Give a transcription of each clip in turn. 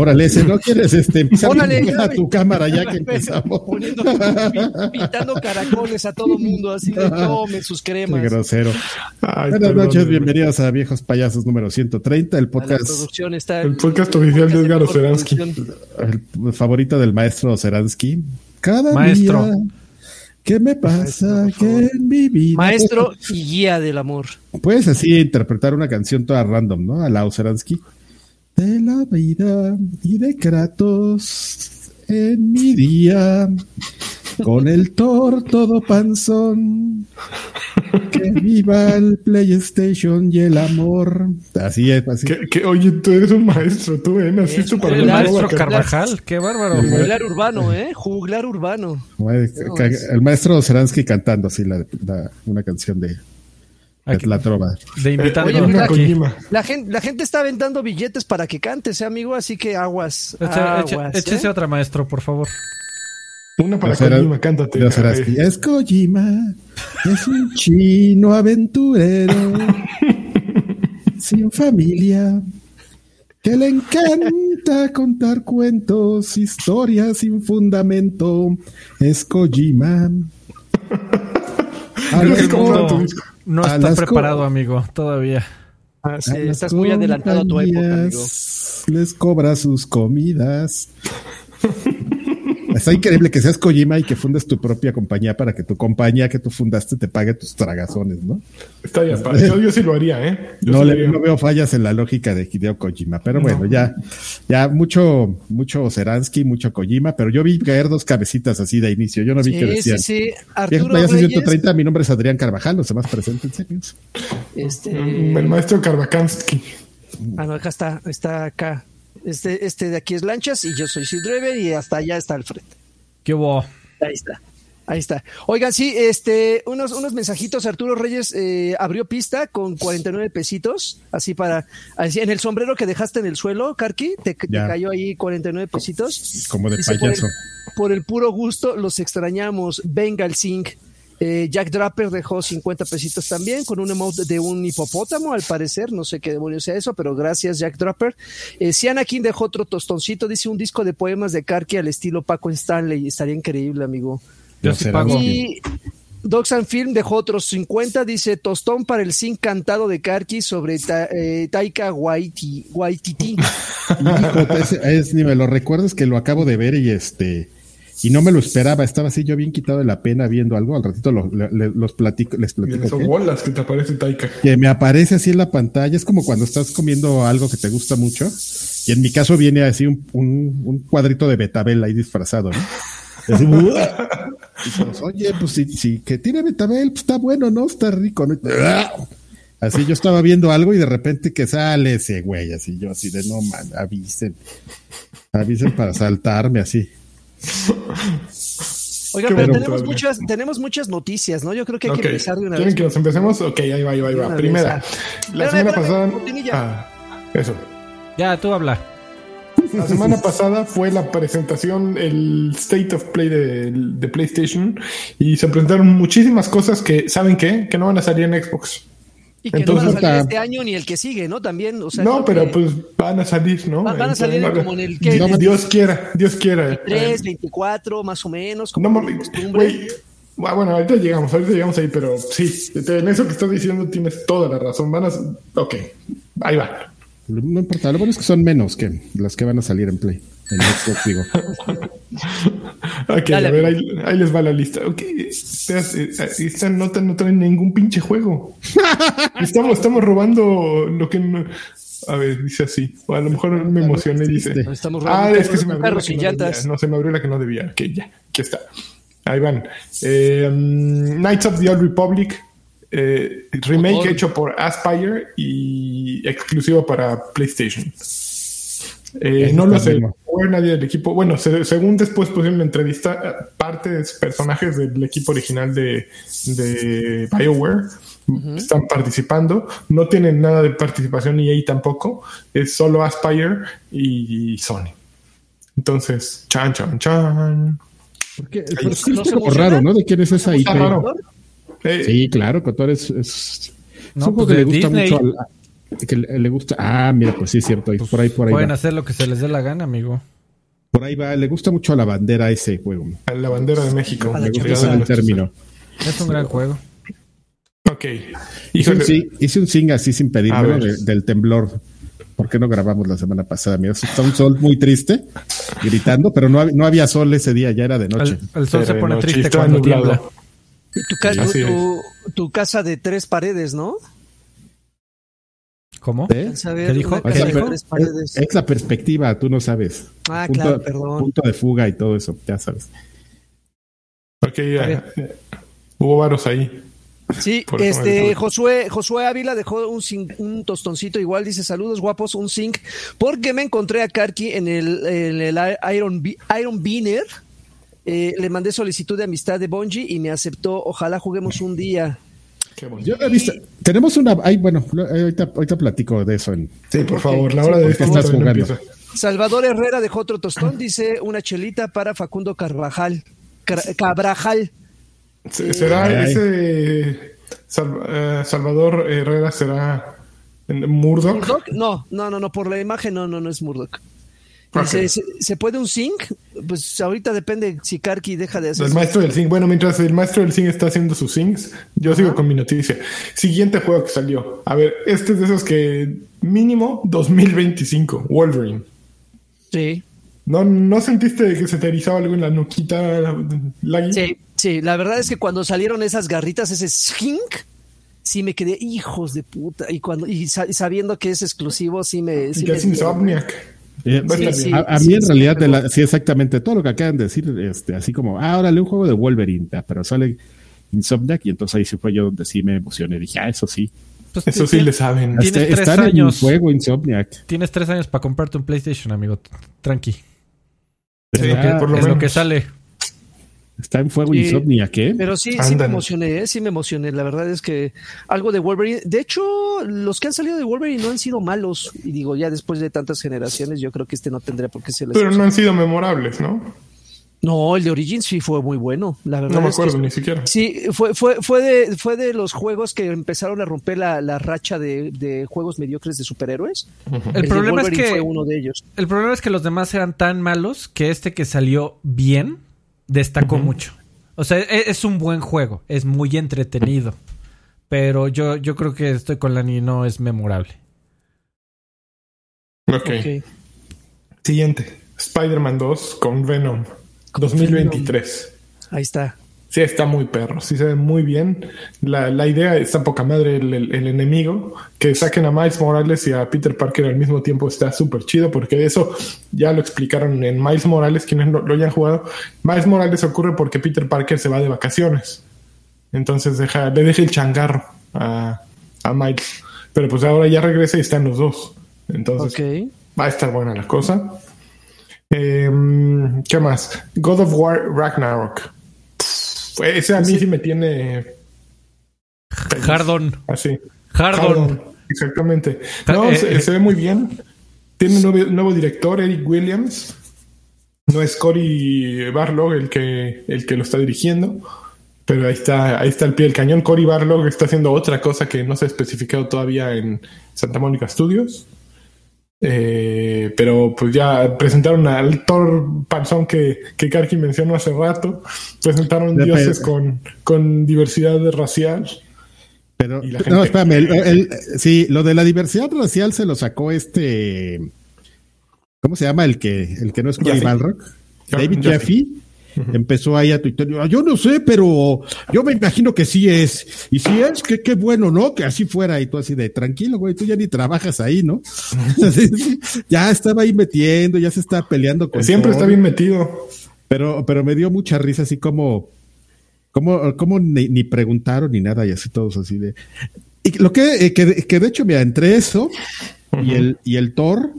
Órale, si no quieres este, empezar Órale, a tu cámara ya que empezamos. Poniendo, pintando caracoles a todo mundo, así de tomen sus Qué cremas. grosero. Ay, Buenas perdón, noches, bienvenidos a Viejos Payasos número 130, el podcast producción está El podcast oficial de Edgar Oceransky. el favorito del maestro Seransky. Cada Maestro. día, ¿qué me pasa? que en mi vida? Maestro y guía del amor. Puedes así interpretar una canción toda random, ¿no? A la Seransky. De la vida y de Kratos en mi día. Con el Thor todo panzón. Que viva el PlayStation y el amor. Así es, así. Que, que, oye, tú eres un maestro, tú, ¿eh? Naciste para el Maestro. Carvajal, qué bárbaro. Juglar urbano, ¿eh? Juglar urbano. El maestro Seransky cantando así la, la- una canción de, de Aquí. la trova. De invitando Oye, mira, aquí. La gente, la gente está aventando billetes para que cantes, ¿eh, amigo? Así que aguas. Echa- echa- aguas, Échese ¿eh? otra, maestro, por favor. Una para Sera- Kojima, cántate. Es Kojima, es un chino aventurero, sin familia, que le encanta contar cuentos, historias sin fundamento. Es Kojima. A como co- tu disco. No está preparado, amigo, todavía. Ah, sí, estás muy adelantado a tu época, amigo. Les cobra sus comidas. Está increíble que seas Kojima y que fundes tu propia compañía para que tu compañía que tú fundaste te pague tus tragazones, ¿no? Está ya, pa- yo, yo sí lo haría, ¿eh? Yo No, sí lo le, haría. no veo fallas en la lógica de Hideo Kojima, pero bueno, ya, ya mucho, mucho Seransky, mucho Kojima, pero yo vi caer dos cabecitas así de inicio. Yo no vi que Sí, sí, decían. sí. Viejo Arturo Reyes, 130, mi nombre es Adrián Carvajal, los demás presentes. este, Mm, El maestro Karvakansky. ah, no, acá está, está acá. Este, este de aquí es Lanchas y yo soy Sid Drever y hasta allá está Alfred. ¿Qué hubo? Ahí está. Ahí está. Oigan, sí, este, unos, unos mensajitos. Arturo Reyes eh, abrió pista con 49 pesitos, así para, así, en el sombrero que dejaste en el suelo, Karki, te, cayó ahí 49 pesitos. Como de Dice, por payaso. el- Por el, puro gusto, los extrañamos. Venga el zinc. Eh, Jack Draper dejó 50 pesitos también con un emote de un hipopótamo, al parecer. No sé qué demonios sea eso, pero gracias, Jack Draper. Eh, Siana King dejó otro tostoncito. Dice un disco de poemas de Karki al estilo Paco Stanley. Estaría increíble, amigo. Yo sí pago. Y Dogs and Film dejó otros 50. Dice tostón para el zinc cantado de Karki sobre Ta- eh, Taika Waiti- Waititi. Hijo, es, es- ni me lo recuerdas que lo acabo de ver y este y no me lo esperaba, estaba así yo bien quitado de la pena viendo algo, al ratito lo- le- los platico, les platico son bolas que te aparece Taika. que me aparece así en la pantalla, es como cuando estás comiendo algo que te gusta mucho y en mi caso viene así un, un- un cuadrito de betabel ahí disfrazado, ¿no? Así. Y todos, Oye, pues si, si que tiene betabel, pues está bueno, ¿no? Está rico, ¿no? Así yo estaba viendo algo y de repente que sale ese güey, así yo así de no man, avisen. Avisen para saltarme así. Oigan, pero bueno, tenemos muchas, tenemos muchas noticias, ¿no? Yo creo que hay que empezar de una ¿Quieren vez. que nos empecemos? Ok, ahí va, ahí va, ahí va. Primera. vez, La semana pasada. Ah, eso. Ya, tú habla. La semana pasada fue la presentación, el State of Play de, de PlayStation y se presentaron muchísimas cosas que, ¿saben qué? Que no van a salir en Xbox. Y que Entonces, no van a salir este año ni el que sigue, ¿no? También, o sea, no, pero que pues van a salir, ¿no? Van- van a salir Entonces, como en el que- Dios quiera, Dios quiera. 3, 24, más o menos, como No mames, costumbre. güey. Ah, Bueno, ahorita llegamos, ahorita llegamos ahí, pero sí, en eso que estás diciendo tienes toda la razón. Van a. Ok, ahí va. No importa, lo bueno es que son menos que las que van a salir en Play. Xbox, digo. Ok, Dale, a ver, ahí, ahí les va la lista. Ok, eh, esta nota no trae ningún pinche juego. Estamos, estamos robando lo que no- A ver, dice así. O a lo mejor me emocioné y dice. Estamos Ah, robando es que se me abrió la que y no debía. No, se me abrió la que no debía. Ok, ya, aquí está. Ahí van. Eh, mm, Knights of the Old Republic. eh, remake hecho por Aspire y exclusivo para PlayStation. Eh, no lo sé. Fue nadie del equipo. Bueno, se- según después pusieron una entrevista, eh, partes, personajes del equipo original de, de BioWare están participando. No tienen nada de participación EA tampoco. Es solo Aspire y Sony. Entonces, chan, chan, chan. Porque, pero sí ¿No es como raro, ¿no? ¿De quién es esa IP? Raro. Eh, Sí, claro, Cotor es, es, es No, un pues que de le gusta Disney. mucho al- que le, le gusta. Ah, mira, pues sí es cierto. ahí- por ahí, por ahí Pueden va. hacer lo que se les dé la gana, amigo. Por ahí va. Le gusta mucho a la bandera ese juego. A la bandera de México. Me gusta el término. Es un gran juego. Ok. Hice un, hice sing así sin ver. de- del temblor. ¿Por qué no grabamos la semana pasada? Mira, está un sol muy triste, gritando, pero no, no había sol ese día, ya era de noche. El, el sol se pone triste cuando nublado. tiembla. Tu, ca- Así tu- tu casa de tres paredes, ¿no? ¿Cómo? ¿Eh? ¿Qué dijo? tres es, la perspectiva, tú no sabes. Ah, punto, claro, perdón. punto de fuga y todo eso, ya sabes. Ok, ya. Hubo varos ahí. Sí, Por este. Josué, Josué Ávila dejó un, zinc- un tostoncito igual, dice saludos guapos, un zinc, porque me encontré a Karki en el, en el Iron, Iron Beaner. Eh, le mandé solicitud de amistad de Bungie y me aceptó. Ojalá juguemos un día. Qué bonito. Yo no he visto, tenemos una, ay, bueno, eh, ahorita, ahorita platico de eso. En, Sí, por favor, la sí, hora de esto estás no. Salvador Herrera dejó otro tostón, dice una chelita para Facundo Carvajal. Car- Cabrajal. Se- ¿Será Ay, ay. ese Sal- eh, Salvador Herrera será Murdoch? ¿Murdoch? No, no, no, no, por la imagen no, no, no es Murdoch. ¿Se, se puede un sync? Pues ahorita depende si Karki deja de hacer El maestro del zinc. Bueno, mientras el maestro del zinc está haciendo sus zincs, yo sigo con mi noticia. Siguiente juego que salió. A ver, este es de esos que mínimo 2025, Wolverine. Sí, ¿No, ¿No sentiste que se te erizaba algo en la nuquita, Lagui? sí, sí. La verdad es que cuando salieron esas garritas, ese sync, sí me quedé hijos de puta. Y cuando y sa- y sabiendo que es exclusivo, sí me. Sí Y que me es Insomniac. Eh, a estar Sí, bien. a, a sí, mí en sí, realidad, sí, de la- sí, exactamente, todo lo que acaban de decir, este, así como, ah, órale, un juego de Wolverine, ah, pero sale Insomniac, y entonces ahí sí fue yo donde sí me emocioné, dije, ah, eso sí. Pues, Eso sí le saben. Tienes Este, tres están en años. el juego Insomniac. Tienes tres años para comprarte un PlayStation, amigo. Tranqui. Sí, Está- por lo es lo que sale. Está en fuego Sí. Insomniac, ¿eh? Pero sí, sí me emocioné, ¿eh? sí me emocioné. La verdad es que algo de Wolverine. De hecho, los que han salido de Wolverine no han sido malos. Y digo, ya después de tantas generaciones, yo creo que este no tendría por qué ser Pero no han sido memorables, ¿no? No, el de Origins sí fue muy bueno. La verdad No me es que acuerdo ni siquiera. Sí, fue, fue, fue, de, fue de los juegos que empezaron a romper la, la racha de, de juegos mediocres de superhéroes. El problema es que fue uno de ellos. el problema es que los demás eran tan malos que este que salió bien destacó mucho. O sea, e- es, un buen juego, es muy entretenido, pero yo yo creo que estoy con Lani no es memorable. Ok. Ok. Siguiente. Spider-Man 2 con Venom. 2023. Ahí está. Sí, está muy perro, sí se ve muy bien. La, la idea está poca madre, el, el- el enemigo, que saquen a Miles Morales y a Peter Parker al mismo tiempo está súper chido, porque eso ya lo explicaron en Miles Morales, quienes lo, lo hayan jugado. Miles Morales ocurre porque Peter Parker se va de vacaciones. Entonces deja, le deja el changarro a, a Miles. Pero pues ahora ya regresa y están los dos. Entonces va a estar buena la cosa. Em, ¿Qué más? God of War Ragnarok. Pff, Ese a mí sí me tiene Hardon, así. Hardon. Hardon, Exactamente. No, Eh, se, eh. se ve muy bien. Tiene un nuevo, nuevo director, Eric Williams. No es Cory Barlog el que, el que lo está dirigiendo. Pero ahí está, ahí está el pie del cañón. Cory Barlog está haciendo otra cosa que no se ha especificado todavía en Santa Mónica Studios. Eh, pero pues ya presentaron al Thor Panzón que, que Karki mencionó hace rato. Presentaron dioses con, con diversidad racial. Pero, Y la no, espérame, el- el- sí, lo de la diversidad racial se lo sacó este, ¿cómo se llama? El que, el que no es Cory. Balrock. David Jaffe. Empezó ahí a tuitear, "Ah, yo no sé, pero yo me imagino que sí es. Y si es, que qué bueno, ¿no? Que así fuera. Y tú así de, tranquilo, güey, tú ya ni trabajas ahí, ¿no? ya estaba ahí metiendo, ya se está peleando con Siempre Thor. está bien metido. Pero, pero me dio mucha risa, así como, como, como ni, ni preguntaron ni nada, y así todos así de. Y lo que, eh, que, que de hecho, mira, entre eso y el, y el Thor,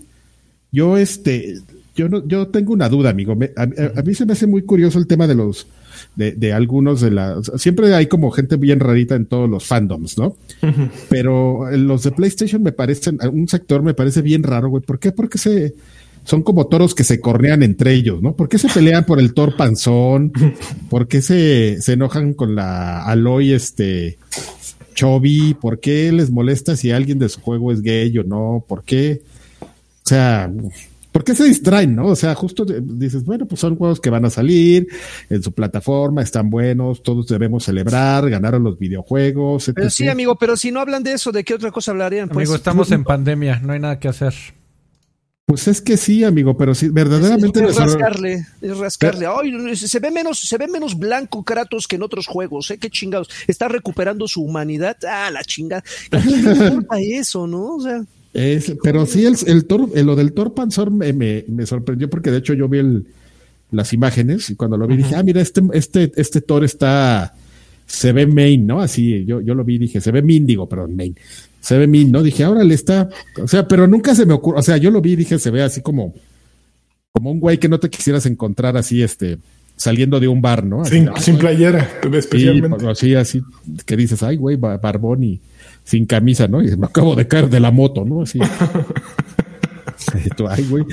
yo este, yo no, yo tengo una duda, amigo. Me- a, mí se me hace muy curioso el tema de los, de, de algunos de la, o sea, siempre hay como gente bien rarita en todos los fandoms, ¿no? Pero eh, los de PlayStation me parecen, un sector me parece bien raro, güey. ¿Por qué? Porque se, son como toros que se cornean entre ellos, ¿no? ¿Por qué se pelean por el Thor panzón? ¿Por qué se, se enojan con la Aloy, este, Chovy, ¿por qué les molesta si alguien de su juego es gay o no? ¿Por qué? O sea, ¿por qué se distraen, no? O sea, justo dices, bueno, pues son juegos que van a salir en su plataforma, están buenos, todos debemos celebrar, ganaron los videojuegos. Pero sí, amigo, pero si no hablan de eso, ¿de qué otra cosa hablarían? Pues, amigo, estamos en pandemia, no hay nada que hacer. Pues es que sí, amigo, pero sí, verdaderamente. Es, rascarle, es rascarle. Ay, se ve menos, se ve menos blanco Kratos que en otros juegos, ¿eh? Qué chingados. Está recuperando su humanidad. Ah, la chingada. ¿Qué importa eso, no? O sea. Es, pero sí, el, el, Thor, lo del Thor Panzor me, me, me, sorprendió porque de hecho yo vi el, las imágenes y cuando lo vi dije, ah, mira, este, este, este Thor está, se ve main, ¿no? Así, yo, yo lo vi y dije, se ve Mindigo, perdón, main se ve min, ¿no? Dije, ahora le está, o sea, pero nunca se me ocurre, o sea, yo lo vi y dije, se ve así como, como un güey que no te quisieras encontrar así, este, saliendo de un bar, ¿no? sin, sin playera, especialmente. Sí, así, así, que dices, ay, güey, barbón y sin camisa, ¿no? Y me acabo de caer de la moto, ¿no? Así. ay, güey.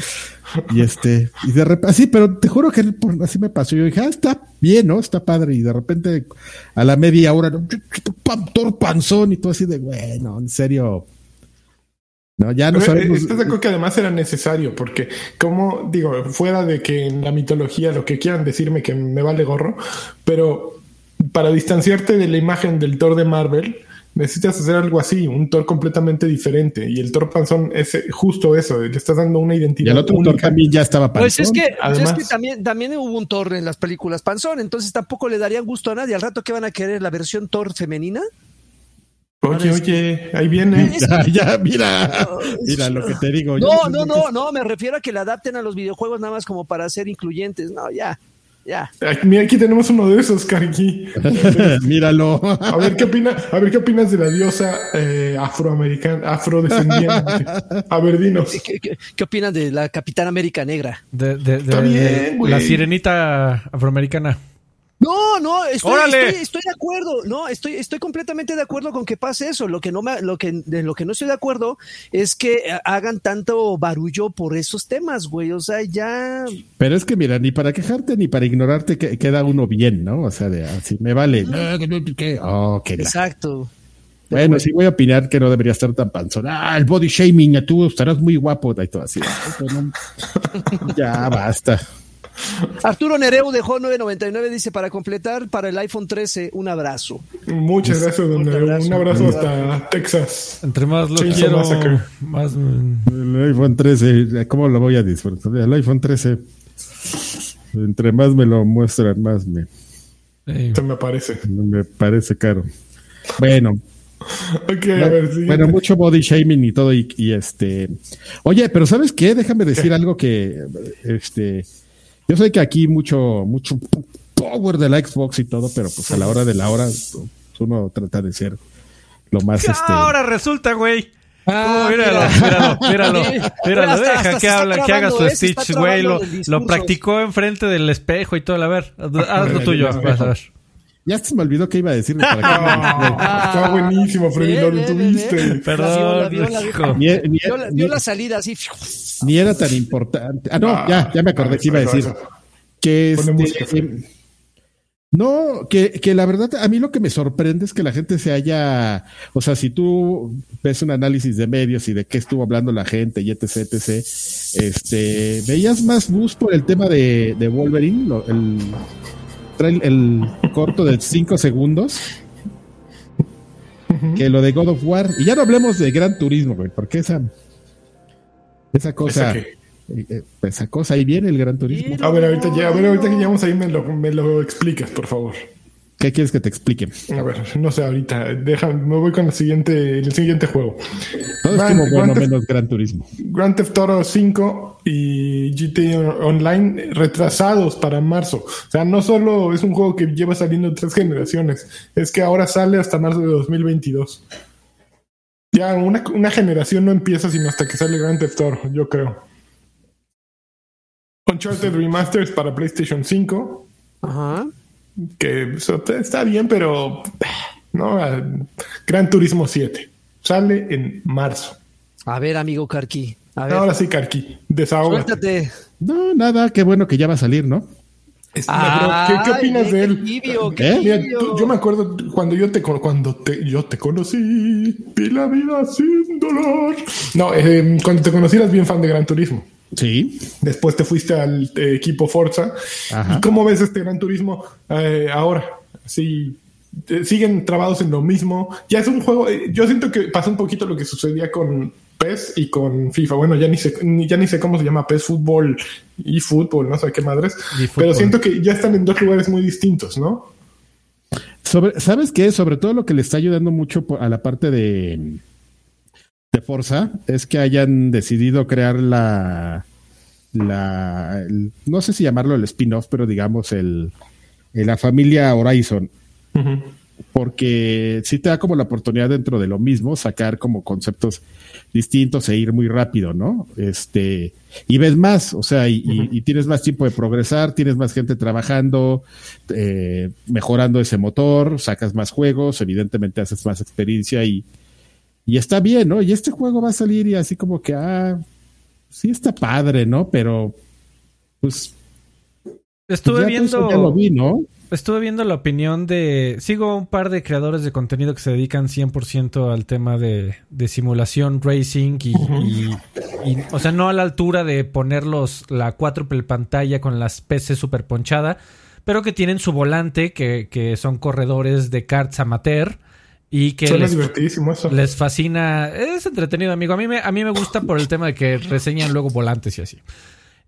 Y este, y de repente, así, pero te juro que así me pasó. Yo dije, ah, está bien, ¿no? Está padre. Y de repente, a la media hora, ¿no? panzón y todo así de, bueno, en serio. No, ya no sabemos. Estás de acuerdo que además era necesario, porque, como digo, fuera de que en la mitología lo que quieran decirme que me vale gorro, pero para distanciarte de la imagen del Thor de Marvel, necesitas hacer algo así, un Thor completamente diferente. Y el Thor panzón es justo eso, le estás dando una identidad. Y el otro Thor también ya estaba panzón. Pues es que, Además, es que también, también hubo un Thor en las películas panzón, entonces tampoco le darían gusto a nadie. Al rato que van a querer la versión Thor femenina. Oye, oye, ahí viene. Ya, ya, mira, mira lo que te digo. No, no, no, no, me refiero a que la adapten a los videojuegos nada más como para ser incluyentes. No, ya. Ya. Mira, aquí tenemos uno de esos, Karki. Míralo. A ver qué opina, a ver qué opinas de la diosa eh, afroamericana, afrodescendiente. A ver, dinos. ¿Qué, qué, opinan de la Capitana América Negra? De, de, de la sirenita afroamericana. No, no, estoy, estoy, de acuerdo. No, estoy, estoy completamente de acuerdo con que pase eso. Lo que no me, lo que, de lo que no estoy de acuerdo es que hagan tanto barullo por esos temas, güey. O sea, ya. Pero es que mira, ni para quejarte ni para ignorarte queda uno bien, ¿no? O sea, de así me vale. Oh, Exacto. Bueno, sí voy a opinar que no debería estar tan panzón. Ah, el body shaming, tú estarás muy guapo y todo así. ya basta. Arturo Nereu dejó 9.99, dice, para completar, para el iPhone 13, un abrazo. Muchas gracias, don Nereu. Un abrazo hasta Texas. Entre más lo quiero, más... El iPhone 13, ¿cómo lo voy a disfrutar? El iPhone 13, entre más me lo muestran, más me... Me parece. Me parece caro. Bueno, Okay, a ver, bueno, mucho body shaming y todo, y, y, este. Oye, pero ¿sabes qué? Déjame decir algo que este yo sé que aquí mucho, mucho power de la Xbox y todo, pero pues a la hora de la hora pues, uno trata de ser lo más este. Ahora resulta, güey. Ah, míralo, míralo, míralo, míralo, deja que habla, que haga su Stitch, güey, lo, lo, practicó enfrente del espejo y todo, a ver, haz lo tuyo, vas a ver. Ya se me olvidó que iba a decir. Para Está buenísimo, Freddy, lo tuviste. Perdón, vio la salida así. Ni era tan importante. Ah, no, ya, ya me acordé que iba a decir. Que este, no, que, que, la verdad, a mí lo que me sorprende es que la gente se haya, o sea, si tú ves un análisis de medios y de qué estuvo hablando la gente y etc, etc, este, veías más bus por el tema de, de Wolverine, el, trae el corto de 5 segundos que lo de God of War. Y ya no hablemos de Gran Turismo, güey, porque esa, esa cosa. Eh, eh, ¿Esa, cosa ahí viene el Gran Turismo. A ver, ahorita, ya, a ver, ahorita que llegamos ahí me lo, me lo explicas, por favor. ¿Qué quieres que te explique? A ver, no sé, ahorita. Deja, me voy con el siguiente, el siguiente juego. Todo es como bueno menos Gran Turismo. Grand Theft Auto 5 y GT Online retrasados para marzo. O sea, no solo es un juego que lleva saliendo tres generaciones, es que ahora sale hasta marzo de 2022. Ya una, una generación no empieza sino hasta que sale Grand Theft Auto, yo creo. Uncharted Remasters para PlayStation 5. Ajá que está bien, pero no, Gran Turismo 7 sale en marzo. A ver, amigo Carqui. Ahora sí, Carqui, desahógate. No, nada, qué bueno que ya va a salir, ¿no? ¿Qué, ¿Qué, opinas de él? ¿Eh? yo me acuerdo cuando yo te cuando te, yo te conocí, vi la vida sin dolor. No, eh, cuando te conocí eras bien fan de Gran Turismo. Sí. Después te fuiste al eh, equipo Forza. ¿Y cómo ves este Gran Turismo ahora? Sí, siguen trabados en lo mismo. Ya es un juego. yo siento que pasa un poquito lo que sucedía con PES y con FIFA. Bueno, ya ni sé, ya ni sé cómo se llama PES fútbol y fútbol, no sé qué madres. Pero siento que ya están en dos lugares muy distintos, ¿no? Sobre, ¿Sabes qué? Sobre todo lo que le está ayudando mucho a la parte de, de Forza es que hayan decidido crear la, la no sé si llamarlo el spin-off, pero digamos el, la familia Horizon. Porque sí te da como la oportunidad dentro de lo mismo sacar como conceptos distintos e ir muy rápido, ¿no? Este, y ves más, o sea, y, tienes más tiempo de progresar, tienes más gente trabajando, eh, mejorando ese motor, sacas más juegos, evidentemente haces más experiencia y, y está bien, ¿no? Y este juego va a salir y así como que, ah, sí está padre, ¿no? Pero, pues... Estuve viendo... Ya lo vi, ¿no? estuve viendo la opinión de... Sigo un par de creadores de contenido que se dedican 100% al tema de, simulación racing y, O sea, no a la altura de ponerlos la cuádruple pantalla con las PC super ponchada, pero que tienen su volante, que, son corredores de karts amateur y que les, les, fascina. Es entretenido, amigo. A mí, me, a mí me gusta por el tema de que reseñan luego volantes y así.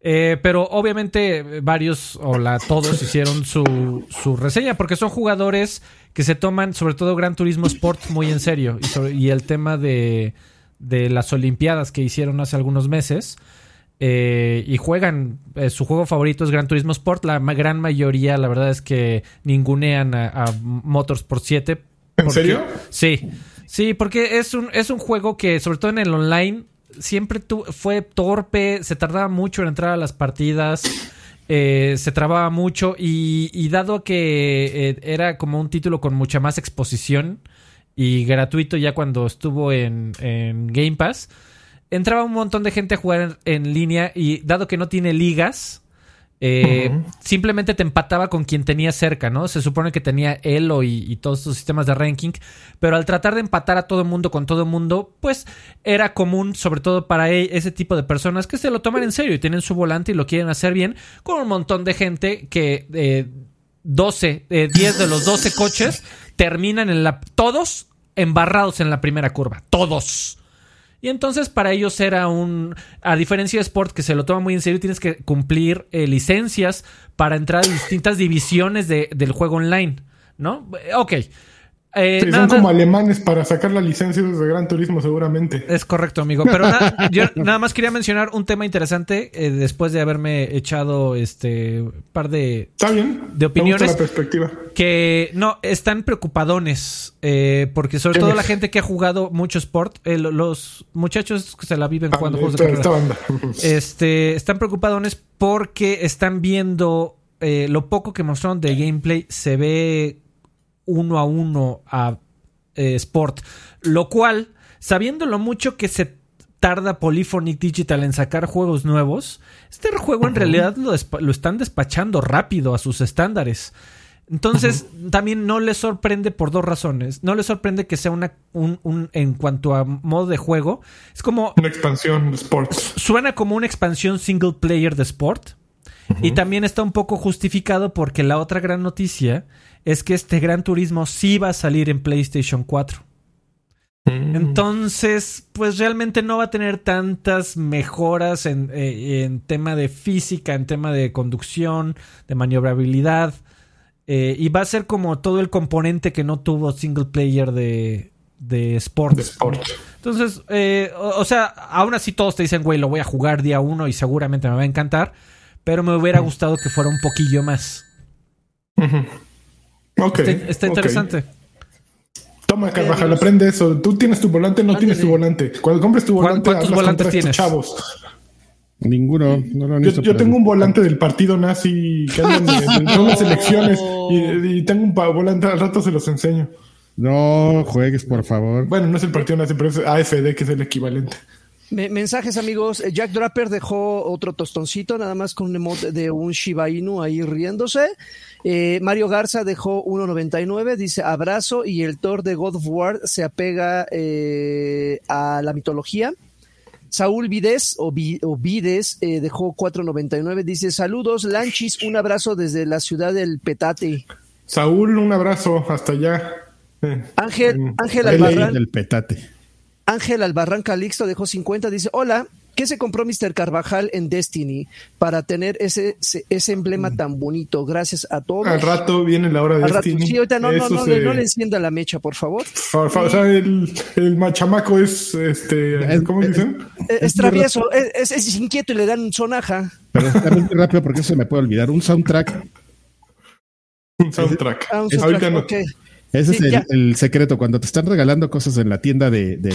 Eh, pero obviamente varios o la, todos hicieron su, su, reseña porque son jugadores que se toman sobre todo Gran Turismo Sport muy en serio y, el tema de, de, las Olimpiadas que hicieron hace algunos meses eh, y juegan, eh, su juego favorito es Gran Turismo Sport, la gran mayoría la verdad es que ningunean a, a Motorsport 7. ¿En serio? Sí. Sí, porque es un, es un juego que, sobre todo en el online, siempre fue torpe, se tardaba mucho en entrar a las partidas. Eh, se trababa mucho y, dado que eh, era como un título con mucha más exposición y gratuito ya cuando estuvo en, en, Game Pass, entraba un montón de gente a jugar en línea y dado que no tiene ligas, eh, simplemente te empataba con quien tenía cerca, ¿no? Se supone que tenía Elo y, todos sus sistemas de ranking, pero al tratar de empatar a todo mundo con todo mundo, pues era común, sobre todo para e, ese tipo de personas, que se lo toman en serio y tienen su volante y lo quieren hacer bien, con un montón de gente que eh, 12, 10 de los 12 coches terminan en la... Todos embarrados en la primera curva, todos. Y entonces para ellos era un, a diferencia de Sport que se lo toma muy en serio, tienes que cumplir eh, licencias para entrar a distintas divisiones de, del juego online, ¿no? Ok, eh, son como alemanes para sacar la licencia de Gran Turismo, seguramente. Es correcto, amigo. Pero yo nada más quería mencionar un tema interesante eh, después de haberme echado este par de, de opiniones. perspectiva. Que no, están preocupadones. Eh, porque sobre todo la gente que ha jugado mucho sport, los muchachos que se la viven jugando juegos de carrera, este, están preocupadones porque están viendo lo poco que mostraron de gameplay. Se ve uno a uno a eh, Sport. Lo cual, sabiendo lo mucho que se tarda Polyphonic Digital en sacar juegos nuevos, este juego en realidad lo, están despachando rápido a sus estándares. Entonces, también no le sorprende por dos razones. No le sorprende que sea una, un, en cuanto a modo de juego, es como... Una expansión de Sport. Suena como una expansión single player de Sport. Y también está un poco justificado porque la otra gran noticia es que este Gran Turismo sí va a salir en PlayStation 4. Mm. Entonces, pues realmente no va a tener tantas mejoras en, eh, tema de física, en tema de conducción, de maniobrabilidad. Eh, y va a ser como todo el componente que no tuvo single player de, de Sport. Entonces, eh, o, sea, aún así todos te dicen, güey, lo voy a jugar día uno y seguramente me va a encantar. Pero me hubiera gustado que fuera un poquillo más. Está, interesante. Toma, Carvajal, aprende eso. Tú tienes tu volante, no tienes tu volante. Cuando compres tu volante, ¿cuántos volantes tienes? Chavos. Ninguno. yo, tengo un volante del partido nazi que anda en, unas elecciones y, tengo un volante, al rato se los enseño. No juegues, por favor. Bueno, no es el partido nazi, pero es AFD, que es el equivalente. Mensajes, amigos. Eh, Jack Draper dejó otro tostoncito, nada más con un emote de un Shiba Inu ahí riéndose. Eh, Mario Garza dejó 1.99, dice abrazo, y el Thor de God of War se apega eh, a la mitología. Saúl Vides, o, Vides, dejó 4.99, dice saludos, Lanchis, un abrazo desde la ciudad del Petate. Saúl, un abrazo, hasta allá. Ángel, Ángel Albarrán. Del Petate. Ángel Albarrán Calixto dejó 50, dice, hola, ¿qué se compró Mr. Carvajal en Destiny para tener ese, ese, emblema mm. tan bonito? Gracias a todos. Al rato viene la hora de Destiny. Sí, ahorita no, no, no, no, le encienda la mecha, por favor. o sea, el, el, machamaco es, este, ¿cómo dicen? Es, travieso, es, es, inquieto y le dan sonaja. Pero está muy rápido porque se me puede olvidar. Un soundtrack. Un soundtrack. Ah, un soundtrack. Ahorita no. Ese es el, secreto. Cuando te están regalando cosas en la tienda de, de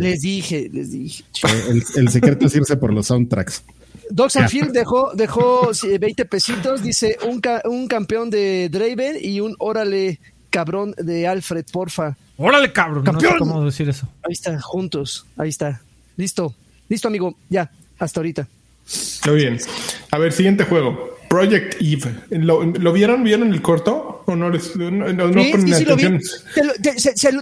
Les dije, les dije. Eh, el, secreto es irse por los soundtracks. Docs Field dejó, dejó 20 pesitos. Dice un, un campeón de Draven y un órale cabrón de Alfred, porfa. Órale cabrón. ¡Campeón! cómo decir eso. Ahí está, juntos. Ahí está. Listo. Listo, amigo. Ya. Hasta ahorita. Muy bien. A ver, siguiente juego. Project Eve. ¿Lo, vieron? ¿Vieron el corto? ¿O no les no, no, sí, sí, Lo vi.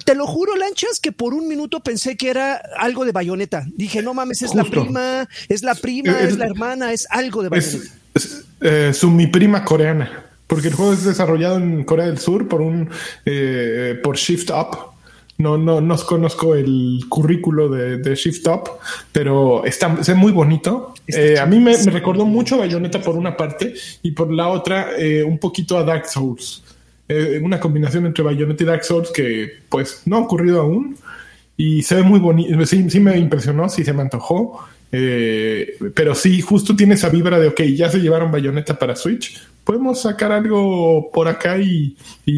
Te, lo, juro, Lanchas, que por un minuto pensé que era algo de bayoneta. Dije, no mames, es la prima, es la prima, es, la hermana, es algo de bayoneta. Es, eh, su mi prima coreana. Porque el juego es desarrollado en Corea del Sur por un eh, por Shift Up, no, no, no conozco el currículo de, Shift Up, pero está es muy bonito. Eh, a mí me, recordó mucho Bayonetta por una parte y por la otra eh, un poquito a Dark Souls. Eh, una combinación entre Bayonetta y Dark Souls que pues no ha ocurrido aún y se ve muy bonito. Sí, sí me impresionó, sí se me antojó. pero sí, justo tiene esa vibra de, ok, ya se llevaron Bayonetta para Switch, podemos sacar algo por acá y,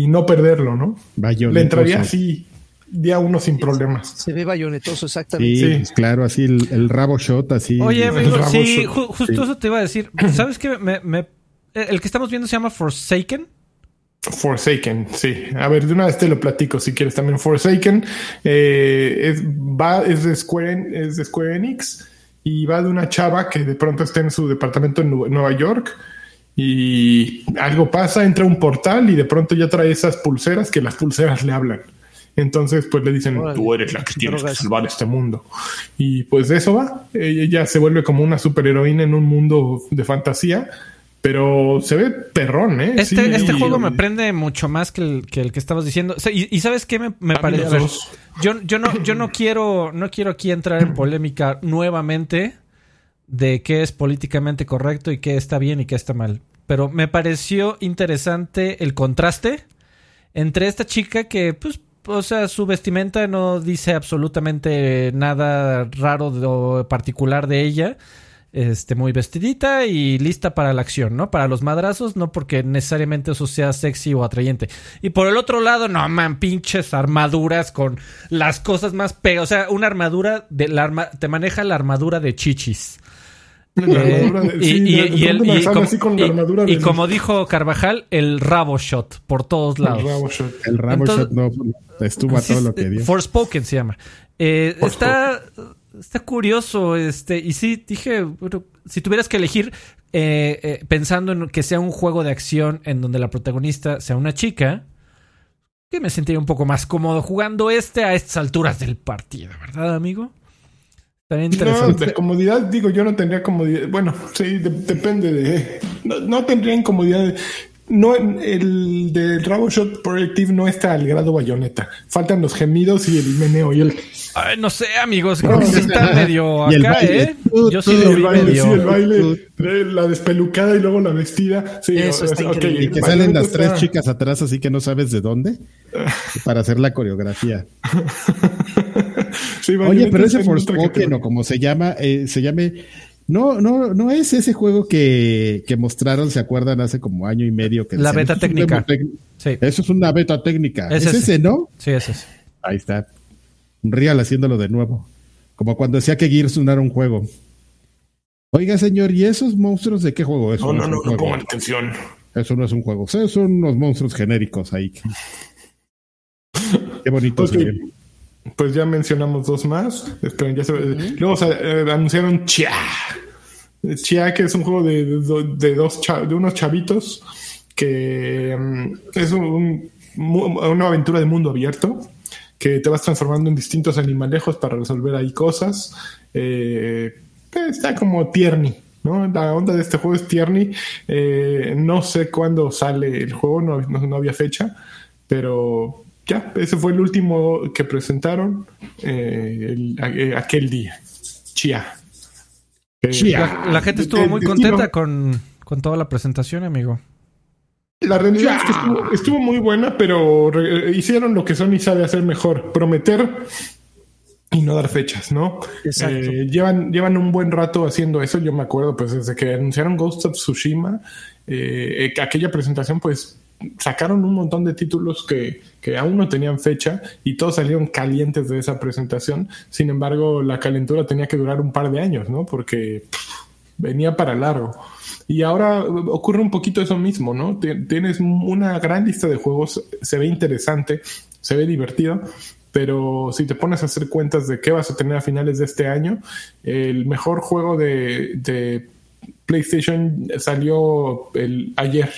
no perderlo, ¿no? Le entraría así día uno sin problemas. Se ve bayonetoso, exactamente. Sí, pues claro, así el, rabo shot, así. Oye, amigo, sí, justo eso te iba a decir. ¿Sabes qué? Me, el que estamos viendo se llama Forsaken. Forsaken, sí. A ver, de una vez te lo platico si quieres también. Forsaken eh, es, va, es, de Square, es de Square Enix y va de una chava que de pronto está en su departamento en Nueva York y algo pasa, entra un portal y de pronto ya trae esas pulseras que las pulseras le hablan. Entonces, pues le dicen, tú eres la que tienes que salvar este mundo. Y pues de eso va. Ella se vuelve como una superheroína en un mundo de fantasía, pero se ve perrón, ¿eh? Este, este juego me prende mucho más que el que, el que estabas diciendo. y, ¿sabes qué me, parece? yo, yo, no, yo no quiero, no quiero aquí entrar en polémica nuevamente de qué es políticamente correcto y qué está bien y qué está mal. Pero me pareció interesante el contraste entre esta chica que, pues, o sea, su vestimenta no dice absolutamente nada raro o particular de ella. Este, muy vestidita y lista para la acción, ¿no? Para los madrazos, no porque necesariamente eso sea sexy o atrayente. Y por el otro lado, no man, pinches armaduras con las cosas más pegas. O sea, una armadura de la arma te maneja la armadura de chichis. Y, como dijo Carvajal, el rabo shot por todos lados. El rabo shot, el rabo shot no estuvo a todo lo que dio. Forspoken se llama. Eh, está, está curioso, este, y sí, dije, si tuvieras que elegir, eh, eh, pensando en que sea un juego de acción en donde la protagonista sea una chica, que me sentiría un poco más cómodo jugando este a estas alturas del partido, ¿verdad, amigo? No, de comodidad, digo, yo no tendría comodidad. Bueno, sí, depende de. No, tendría incomodidad. no, el del Rabo Shot Projective no está al grado bayoneta. Faltan los gemidos y el meneo y el. Ay, no sé, amigos, creo que está medio acá, ¿eh? Yo sí lo el baile, Sí, el baile, la despelucada y luego la vestida. Sí, Eso está Y que salen las tres chicas atrás, así que no sabes de dónde, para hacer la coreografía. Oye, pero ese Forspoken o como se llama, eh, se llame. No, no, no es ese juego que, que, mostraron, ¿se acuerdan? Hace como año y medio que La beta técnica. Eso es una beta técnica. Es, ese, ¿no? Sí, ese es. Ahí está. Un Real haciéndolo de nuevo. Como cuando decía que Gears no era un juego. Oiga, señor, ¿y esos monstruos de qué juego es? No, no, no, no, pongan atención. Eso no es un juego. son unos monstruos genéricos ahí. Qué bonito se pues ya mencionamos dos más. Esperen, ya se... Luego eh, anunciaron Chia. Chia, que es un juego de, de, dos de unos chavitos que mm, es una aventura de mundo abierto que te vas transformando en distintos animalejos para resolver ahí cosas. Eh, está como tierni, ¿no? La onda de este juego es tierni. Eh, no sé cuándo sale el juego, no, no, había fecha, pero ya, ese fue el último que presentaron eh, aquel día. Chia. Chia. La, gente estuvo muy contenta con, con toda la presentación, amigo. La realidad es que estuvo, muy buena, pero hicieron lo que Sony sabe hacer mejor, prometer y no dar fechas, ¿no? Eh, llevan, llevan un buen rato haciendo eso, yo me acuerdo, pues desde que anunciaron Ghost of Tsushima, eh, eh, aquella presentación, pues sacaron un montón de títulos que, que, aún no tenían fecha y todos salieron calientes de esa presentación. Sin embargo, la calentura tenía que durar un par de años, ¿no? Porque venía para largo. Y ahora ocurre un poquito eso mismo, ¿no? Tienes una gran lista de juegos, se ve interesante, se ve divertido, pero si te pones a hacer cuentas de qué vas a tener a finales de este año, el mejor juego de, PlayStation salió el, ayer.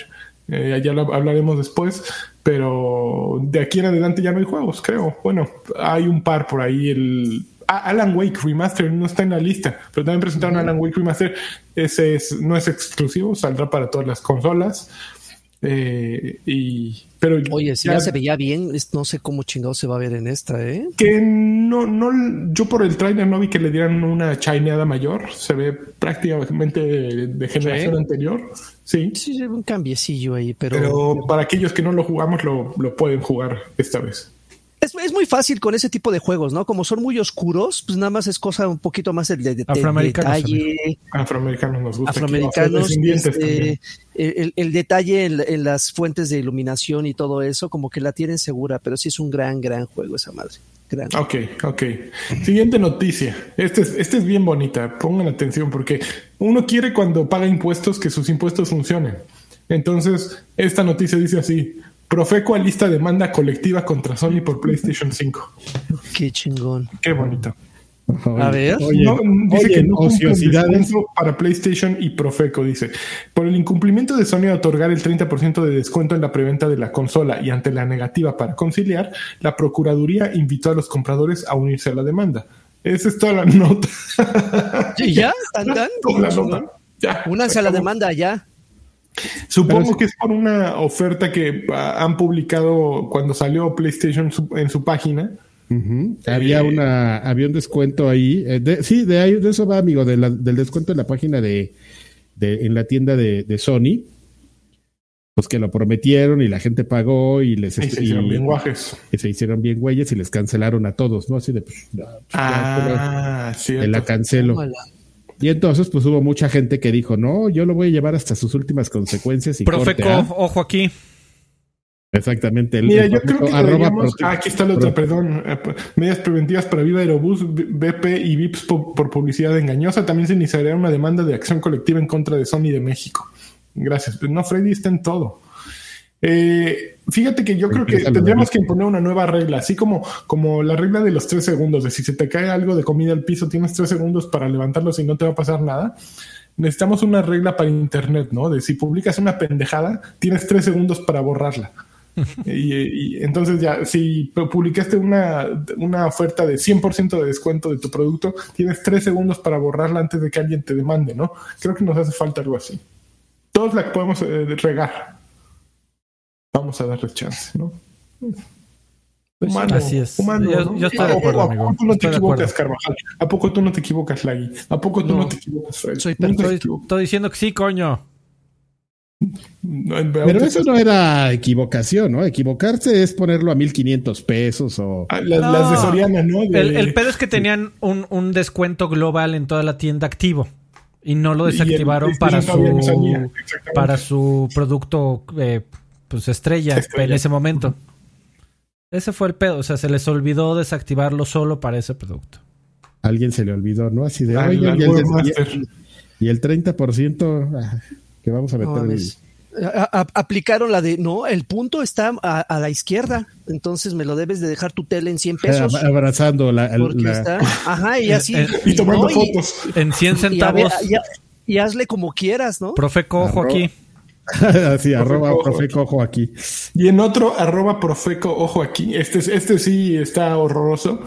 Eh, ya lo hablaremos después, pero de aquí en adelante ya no hay juegos, creo. Bueno, hay un par por ahí, el Alan Wake Remaster no está en la lista, pero también presentaron Alan Wake Remaster. Ese es, no es exclusivo, saldrá para todas las consolas. Eh, y, pero Oye, si ya, se veía bien, no sé cómo chingado se va a ver en esta, ¿eh? Que no, no, yo por el trailer no vi que le dieran una chineada mayor. Se ve prácticamente de, generación anterior. Sí. Sí, un cambiecillo ahí, pero. Pero para aquellos que no lo jugamos, lo, lo pueden jugar esta vez. Es, muy fácil con ese tipo de juegos, ¿no? Como son muy oscuros, pues nada más es cosa un poquito más de, de, detalle. Afroamericanos nos gusta. Afroamericanos, este, el, detalle en, las fuentes de iluminación y todo eso, como que la tienen segura, pero sí es un gran, gran juego esa madre. Gran. Ok, ok. Siguiente noticia. Este es, este es bien bonita. Pongan atención porque uno quiere cuando paga impuestos que sus impuestos funcionen. Entonces, esta noticia dice así. Profeco alista demanda colectiva contra Sony por PlayStation 5. Qué chingón. Qué bonito. a ver. dice que no ociosidades para PlayStation y Profeco, dice. Por el incumplimiento de Sony de otorgar el 30% de descuento en la preventa de la consola y ante la negativa para conciliar, la Procuraduría invitó a los compradores a unirse a la demanda. Esa es toda la nota. ¿Y ya? ¿Están. Ya. Únanse a la demanda ya. Supongo que es por una oferta que ah, han publicado cuando salió PlayStation en su página. Había una, había un descuento ahí. Eh, sí, de ahí, de eso va, amigo, del descuento en la página de, en la tienda de, Sony. Pues que lo prometieron y la gente pagó y les se hicieron bien guajes. Y se hicieron bien güeyes y les cancelaron a todos, ¿no? Así de pues, pues ah, la cancelo. Y entonces, pues hubo mucha gente que dijo, no, yo lo voy a llevar hasta sus últimas consecuencias. Y Profeco, ¿ah? ojo aquí. Exactamente. Mira, yo creo que ah, aquí está la otra, perdón. Eh, medidas preventivas para Viva Aerobús, BP y VIPS por, publicidad engañosa. También se iniciaría una demanda de acción colectiva en contra de Sony de México. Gracias. No, Freddy está en todo. Eh, fíjate que yo creo que tendríamos que imponer una nueva regla, así como, como la regla de los tres segundos, de si se te cae algo de comida al piso, tienes tres segundos para levantarlo y no te va a pasar nada. Necesitamos una regla para Internet, ¿no? De si publicas una pendejada, tienes tres segundos para borrarla. y, entonces ya, si publicaste una, una oferta de 100% de descuento de tu producto, tienes tres segundos para borrarla antes de que alguien te demande, ¿no? Creo que nos hace falta algo así. Todos la podemos eh, regar, vamos a darle chance, ¿no? Pues humano, así es. Humano, yo, estoy de acuerdo, ¿A, poco tú no te equivocas, Carvajal? ¿A poco tú no te equivocas, Lagui? ¿A poco tú no, te equivocas, Fred? Soy, estoy, diciendo que sí, coño. Pero eso no era equivocación, ¿no? Equivocarse es ponerlo a 1500 pesos o. Ah, las, de Soriana, ¿no? El, el, pedo es que tenían un, un, descuento global en toda la tienda activo y no lo desactivaron para su, para su producto eh, pues estrella, en ese momento. Ese fue el pedo, o sea, se les olvidó desactivarlo solo para ese producto. alguien se le olvidó, ¿no? Así de, y, el, 30% ah, que vamos a meter. A- a- aplicaron la de, no, el punto está a, a la izquierda, entonces me lo debes de dejar tu tele en 100 pesos. Ab- abrazando la, Porque la- está, ajá, y así. Eh, Y tomando no, y- fotos. En 100 y, a ver, centavos. y, a- y hazle como quieras, ¿no? Profe Cojo aquí. así, arroba Cojo. profe cojo aquí. Y en otro, arroba profeco, ojo aquí, este, este sí está horroroso.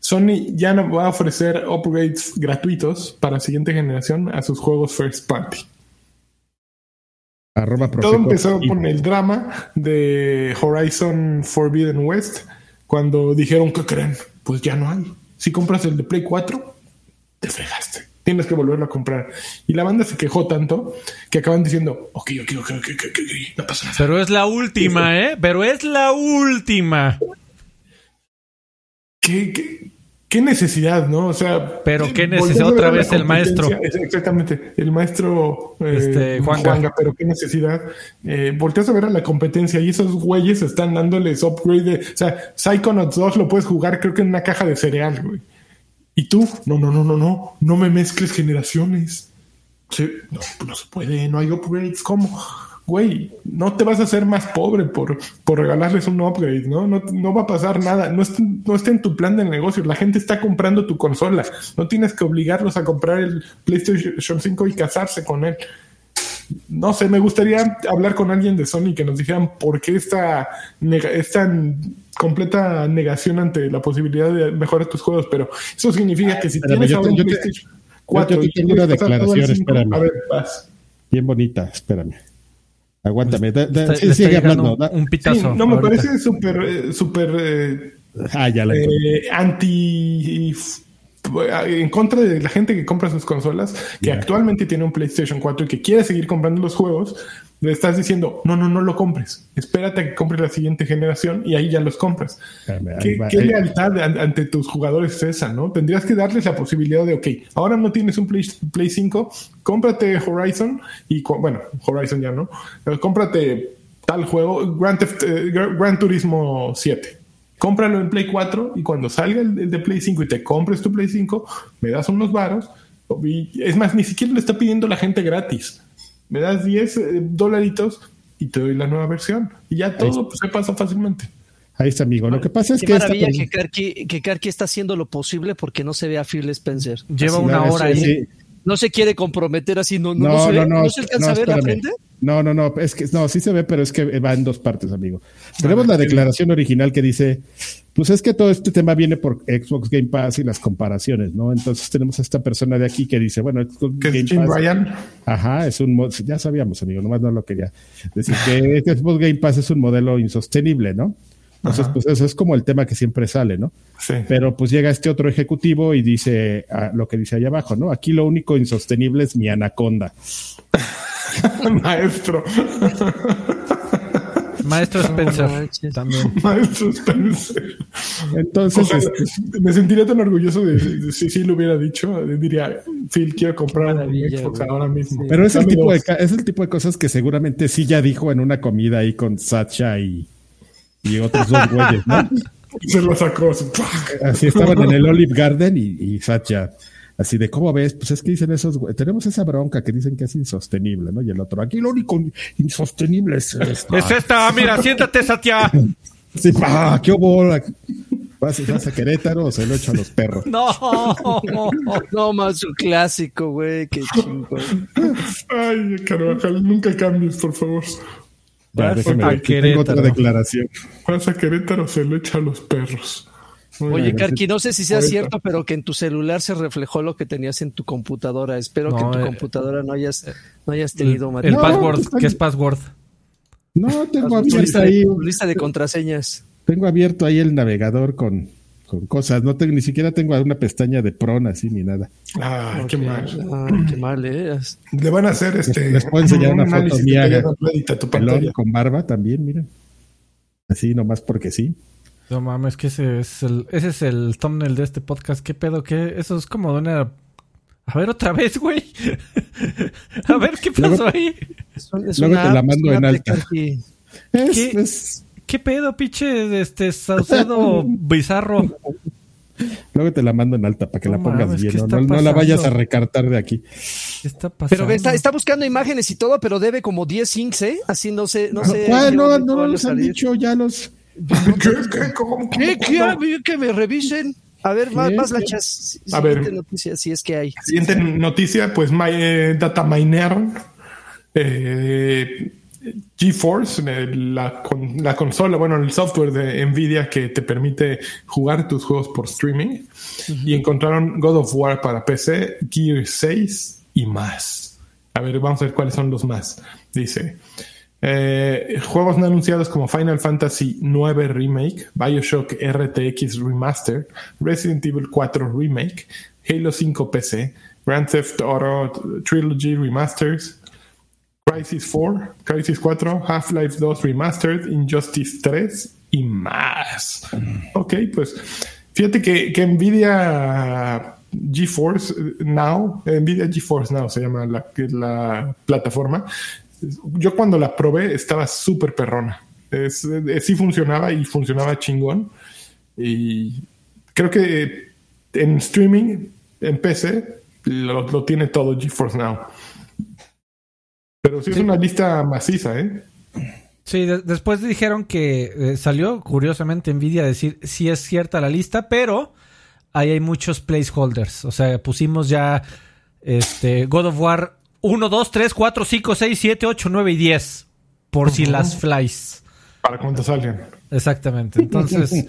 Sony ya no va a ofrecer upgrades gratuitos para siguiente generación a sus juegos first party. Arroba Todo empezó con el drama de Horizon Forbidden West, cuando dijeron que creen, pues ya no hay. Si compras el de Play 4, te fregaste. Tienes que volverlo a comprar. Y la banda se quejó tanto que acaban diciendo, ok, ok, ok, ok, ok, ok, ok, no pasa nada. Pero es la última, ¿eh? Pero es la última. ¿Qué, qué, qué necesidad, no? O sea, Pero qué necesidad, otra vez el maestro. Exactamente, el maestro eh, Este, Juanga. pero qué necesidad. Eh, volteas a ver a la competencia y esos güeyes están dándoles upgrade. De, o sea, Psychonauts 2 lo puedes jugar, creo que en una caja de cereal, güey. Y tú, no, no, no, no, no, no me mezcles generaciones. No se puede, no hay upgrades. ¿Cómo? Güey, no te vas a hacer más pobre por, por regalarles un upgrade, ¿no? ¿no? No va a pasar nada. No, es- no está en tu plan de negocio. La gente está comprando tu consola. No tienes que obligarlos a comprar el PlayStation 5 y casarse con él. No sé, me gustaría hablar con alguien de Sony que nos dijeran por qué esta, esta completa negación ante la posibilidad de mejorar tus juegos, pero eso significa que si espérame, tienes yo ahora te- un yo te- PlayStation yo 4 te y tengo una declaración, 5, espérame. a ver, vas. Bien bonita, espérame. Aguántame. da- da- Está- sí, le sigue hablando. da- un Sí, pitazo. no, me ahorita. parece súper, eh, súper eh, Ah, ya la eh, anti en contra de la gente que compra sus consolas, que actualmente tiene un PlayStation 4 y que quiere seguir comprando los juegos, le estás diciendo, no, no, no lo compres, espérate a que compres la siguiente generación y ahí ya los compras. ¿Qué, ahí- lealtad an- ante tus jugadores es esa, no? Tendrías que darles la posibilidad de, ok, ahora no tienes un Play, Play 5, cómprate Horizon y, bueno, Horizon ya no, cómprate tal juego, Grand, Theft- eh, Gran Turismo 7. Cómpralo en Play 4 y cuando salga el, el de Play 5 y te compres tu Play 5, me das unos varos. Y es más, ni siquiera le está pidiendo la gente gratis. Me das 10 eh, dolaritos y te doy la nueva versión. Y ya todo pues, se pasa fácilmente. Ahí está, amigo. Lo que pasa es Qué que maravilla que Karki, que Karki está haciendo lo posible porque no se ve a Phil Spencer. Lleva Así, una No, hora ahí. sí. No se quiere comprometer así, no, no, No, no, se, ve, no, no, no se alcanza no, a ver la frente. No, no, no, es que no, sí se ve, pero es que va en dos partes, amigo. Tenemos la declaración original que dice, pues es que todo este tema viene por Xbox Game Pass y las comparaciones, ¿no? Entonces tenemos a esta persona de aquí que dice, bueno, Xbox Game Jim Pass, Ryan. ajá, es un, ya sabíamos, amigo, nomás no lo quería decir que Xbox Game Pass es un modelo insostenible, ¿no? Entonces, Ajá. pues eso es como el tema que siempre sale, ¿no? Sí. Pero pues llega este otro ejecutivo y dice ah, lo que dice allá abajo, ¿no? Aquí lo único insostenible es mi anaconda. Maestro. Maestro Spencer. también. Maestro Spencer. Entonces, Ojalá- este, me sentiría tan orgulloso de, de- si sí lo hubiera dicho. Diría, Phil, quiero comprar un Xbox güey. ahora mismo. pero es el, Dame tipo de, dos. es el tipo de cosas que seguramente sí ya dijo en una comida ahí con Sacha y, y otros dos güeyes, ¿no? Se lo sacó. así, Así estaban en el Olive Garden y, y Sacha, así de, ¿cómo ves? Pues es que dicen esos, güey- tenemos esa bronca que dicen que es insostenible, ¿no? Y el otro, aquí lo único insostenible es esto. Es esta, mira, siéntate, Satya. Sí, ¡ah, qué bola! ¿Vas, vas a Querétaro o se lo echo a los perros? No. No, más un clásico, güey, qué chingón. Ay, Carvajal, nunca cambies, por favor. Ya, Vas a ver, aquí tengo otra Querétaro. declaración. Vas a Querétaro, se lo echa a los perros. Muy Oye. Karki, no sé si sea Ahorita. cierto, pero que en tu celular se reflejó lo que tenías en tu computadora. Espero que en tu eh, computadora no hayas, no hayas tenido El material. No, password, está ¿qué es password? No, tengo lista, ahí, tu lista de contraseñas. tengo abierto ahí el navegador con, con cosas. No tengo, ni siquiera tengo una pestaña de pron así ni nada. Ay, qué mal. Ay, qué mal, eh. Le van a hacer este. Les puedo enseñar un una foto mía, con barba también, miren. Así nomás porque sí. No mames, que ese es el, ese es el thumbnail de este podcast. ¿Qué pedo? ¿Qué? Eso es como de una. A ver otra vez, güey. A ver qué pasó Luego- ahí. Es un- es Luego una te la mando en alta. ¿Qué? es- ¿Qué pedo, pinche este Saucedo bizarro? Luego te la mando en alta para que No la pongas mames, bien. ¿qué No, está no- no la vayas a recartar de aquí. ¿Qué está pasando? Pero está, está buscando imágenes y todo, pero debe como 10 syncs, ¿eh? Así no sé, no sé. ¿Cuál? qué No, nos han dicho ya los. ¿Qué? ¿Qué? ¿Cómo? ¿Qué? ¿Qué? Que me revisen. A ver, más, más la ¿Qué? chas. A ver. noticia, si es que hay. Siguiente noticia, pues my, eh, data minearon eh, GeForce, eh, la, la consola, bueno, el software de Nvidia que te permite jugar tus juegos por streaming y encontraron God of War para PC, Gear 6 y más. A ver, vamos a ver cuáles son los más. Dice, eh, juegos no anunciados como Final Fantasy 9 Remake, Bioshock RTX Remaster, Resident Evil 4 Remake, Halo 5 PC, Grand Theft Auto Trilogy Remasters, Crisis 4, Crisis 4, Half-Life 2 Remastered, Injustice 3 y más. Ok, pues fíjate que, que Nvidia GeForce Now, Nvidia GeForce Now se llama la, la plataforma. Yo cuando la probé estaba súper perrona. Es, eh, sí funcionaba y funcionaba chingón. Y creo que en streaming, en PC, lo, lo tiene todo GeForce Now. Pero sí es una lista maciza, ¿eh? Sí, de- después dijeron que eh, salió, curiosamente, Nvidia a decir si es cierta la lista, pero ahí hay muchos placeholders. O sea, pusimos ya este God of War 1, 2, 3, 4, 5, 6, 7, 8, 9 y 10. Por si las flies. Para cuando salgan. Exactamente. Entonces,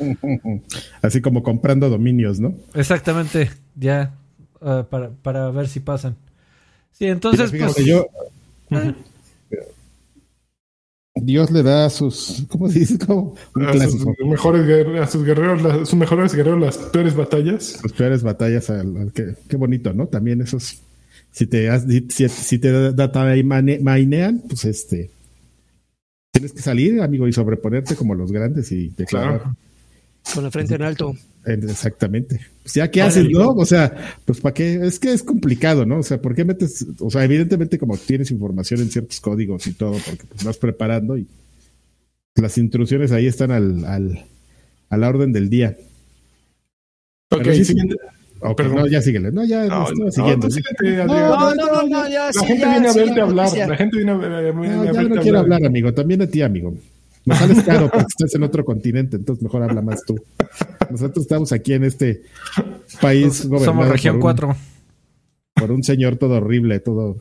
Así como comprando dominios, ¿no? exactamente, ya ah, para, para ver si pasan. Sí, entonces, pues, yo. Dios le da a sus. ¿Cómo se dice? Como un A sus mejores guerreros, a sus guerreros, las- sus mejores guerreros, las peores batallas. Las peores batallas. al- al que- qué bonito, ¿no? También esos. Si te, has- si, si te data minean, pues este. Tienes que salir, amigo, y sobreponerte como los grandes y declarar. Claro. Con la frente en alto. Exactamente. Pues ya, ¿qué haces, no? O sea, pues para qué, es que es complicado, ¿no? O sea, ¿por qué metes, o sea, evidentemente como tienes información en ciertos códigos y todo, porque pues vas preparando y las intrusiones ahí están al, al, a la orden del día. Ok, sí, siguiente. Perdón. no, ya síguele. No, ya No, no, siguiendo. ¿sí? síguete. No, no, no, no, ya, La sí, gente ya, viene a sí, verte la hablar. La gente viene a, viene No, a ya verte no quiero hablar, amigo. También a ti, amigo. Nos sales caro porque estás en otro continente, entonces mejor habla más tú. Nosotros estamos aquí en este país gobernado somos región por un- 4. por un señor todo horrible, todo,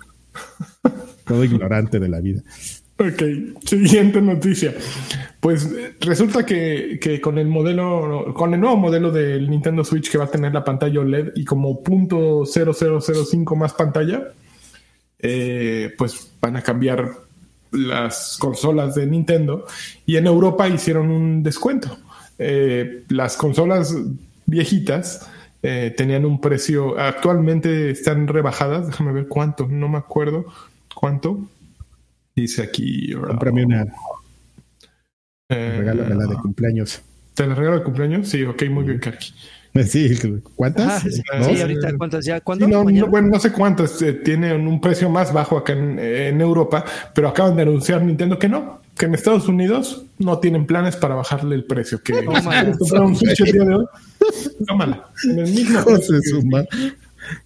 todo ignorante de la vida. Ok, siguiente noticia. Pues eh, resulta que, que con el modelo, con el nuevo modelo del Nintendo Switch que va a tener la pantalla OLED y como punto .0005 más pantalla, eh, pues van a cambiar las consolas de Nintendo y en Europa hicieron un descuento. Eh, las consolas viejitas tenían un precio, actualmente están rebajadas, déjame ver cuánto, no me acuerdo cuánto. Dice aquí. Cómprame una, eh, regálame la de cumpleaños. ¿Te la regalo de cumpleaños? Sí, ok, muy bien, Karki. Sí, ¿cuántas? Ah, sí, ahorita cuántas ya. ¿Cuándo? Sí, no, no, bueno, no sé cuántas eh, tienen un precio más bajo acá en, en Europa, pero acaban de anunciar Nintendo que no, que en Estados Unidos no tienen planes para bajarle el precio. Que comprar un Switch el día de hoy, tómala. En el mismo que-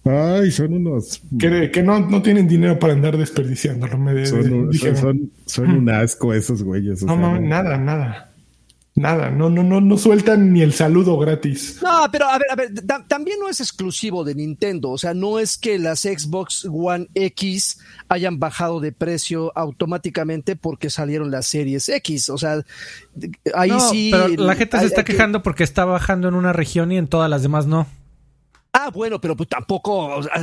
Ay, son unos. que, que no, no tienen dinero para andar desperdiciándolo. Me Son, un- son, son, son un asco esos güeyes. o no, sea, mames, no. nada, nada. Nada, no, no, no, no sueltan ni el saludo gratis. No, pero a ver, a ver, ta- también no es exclusivo de Nintendo, o sea, no es que las Xbox One X hayan bajado de precio automáticamente porque salieron las series X, o sea, ahí No, sí. pero la gente se está hay quejando porque está bajando en una región y en todas las demás no. Ah, bueno, pero pues tampoco, o sea,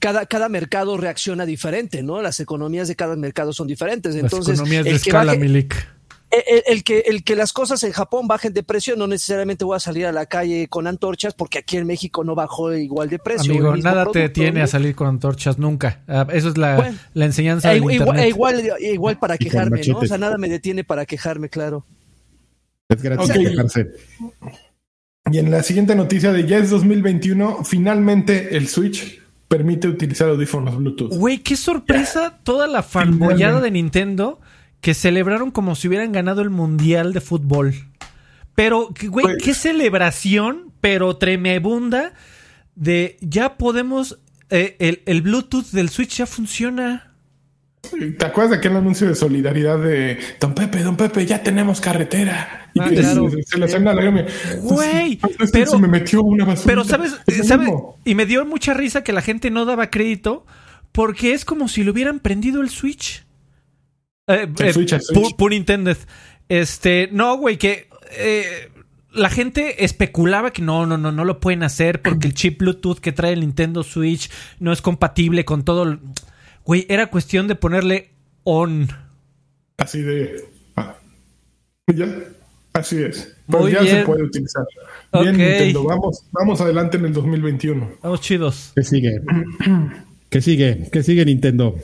cada, cada mercado reacciona diferente, ¿no? Las economías de cada mercado son diferentes. Entonces, Las economías de el que escala, baje- Milik. el, el que, el que las cosas en Japón bajen de precio, no necesariamente voy a salir a la calle con antorchas, porque aquí en México no bajó igual de precio. Amigo, nada te tiene ¿no? a salir con antorchas nunca. Ah, eso es la, Bueno. la enseñanza E del igual, internet. e igual, e igual para quejarme, ¿no? O sea, nada me detiene para quejarme, claro. Es gratis Ok. quejarse. Y en la siguiente noticia de ya es 2021, finalmente el Switch permite utilizar audífonos Bluetooth. Güey, qué sorpresa toda la fanboyada de Nintendo que celebraron como si hubieran ganado el mundial de fútbol. Pero, güey, qué celebración, pero tremebunda de ya podemos. Eh, el, el Bluetooth del Switch ya funciona. ¿Te acuerdas de aquel anuncio de solidaridad de Don Pepe, Don Pepe, ya tenemos carretera? Y Ah, que claro. se, se le suena la lágrima. Güey, Entonces, pero- se me metió una basura. Pero, ¿sabes? ¿sabes? Y me dio mucha risa que la gente no daba crédito porque es como si le hubieran prendido el Switch. Eh, El eh, Switch, el Switch. pu- Pun intended. Este, no, güey, que eh, la gente especulaba que no, no, no, no lo pueden hacer porque el chip Bluetooth que trae el Nintendo Switch no es compatible con todo. el- Güey, era cuestión de ponerle on. Así de. ah, ya. Así es. Pero Muy ya bien. se puede utilizar. Bien. Nintendo. Vamos, vamos adelante en el 2021. Vamos chidos. ¿Qué sigue? ¿Qué sigue? ¿Qué sigue Nintendo?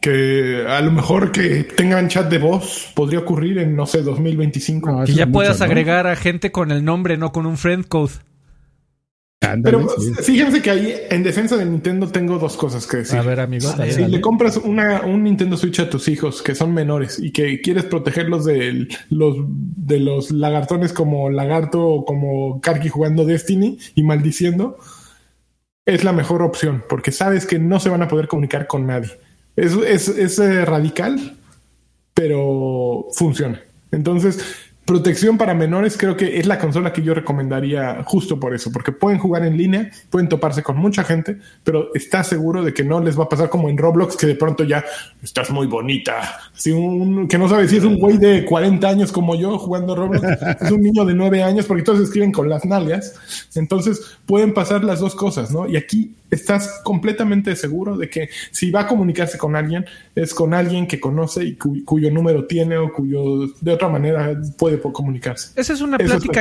Que a lo mejor que tengan chat de voz podría ocurrir en, no sé, 2025. No, Que ya puedas mucho, ¿no? agregar a gente con el nombre, no con un friend code. Ándale, Pero sí. fíjense que ahí, en defensa de Nintendo, tengo dos cosas que decir. A ver, amigo. dale, Si dale. le compras una, un Nintendo Switch a tus hijos que son menores y que quieres protegerlos de los, de los lagartones como Lagarto o como Karki jugando Destiny y maldiciendo, es la mejor opción porque sabes que no se van a poder comunicar con nadie. Es, es, es eh, radical, pero funciona. Entonces, protección para menores creo que es la consola que yo recomendaría justo por eso, porque pueden jugar en línea, pueden toparse con mucha gente, pero estás seguro de que no les va a pasar como en Roblox, que de pronto ya estás muy bonita. Así un, que no sabes si es un güey de 40 años como yo jugando Roblox, es un niño de 9 años, porque todos escriben con las nalgas. Entonces pueden pasar las dos cosas, ¿no? Y aquí estás completamente seguro de que si va a comunicarse con alguien, es con alguien que conoce y cu- cuyo número tiene o cuyo de otra manera puede po- comunicarse. Esa es una plática,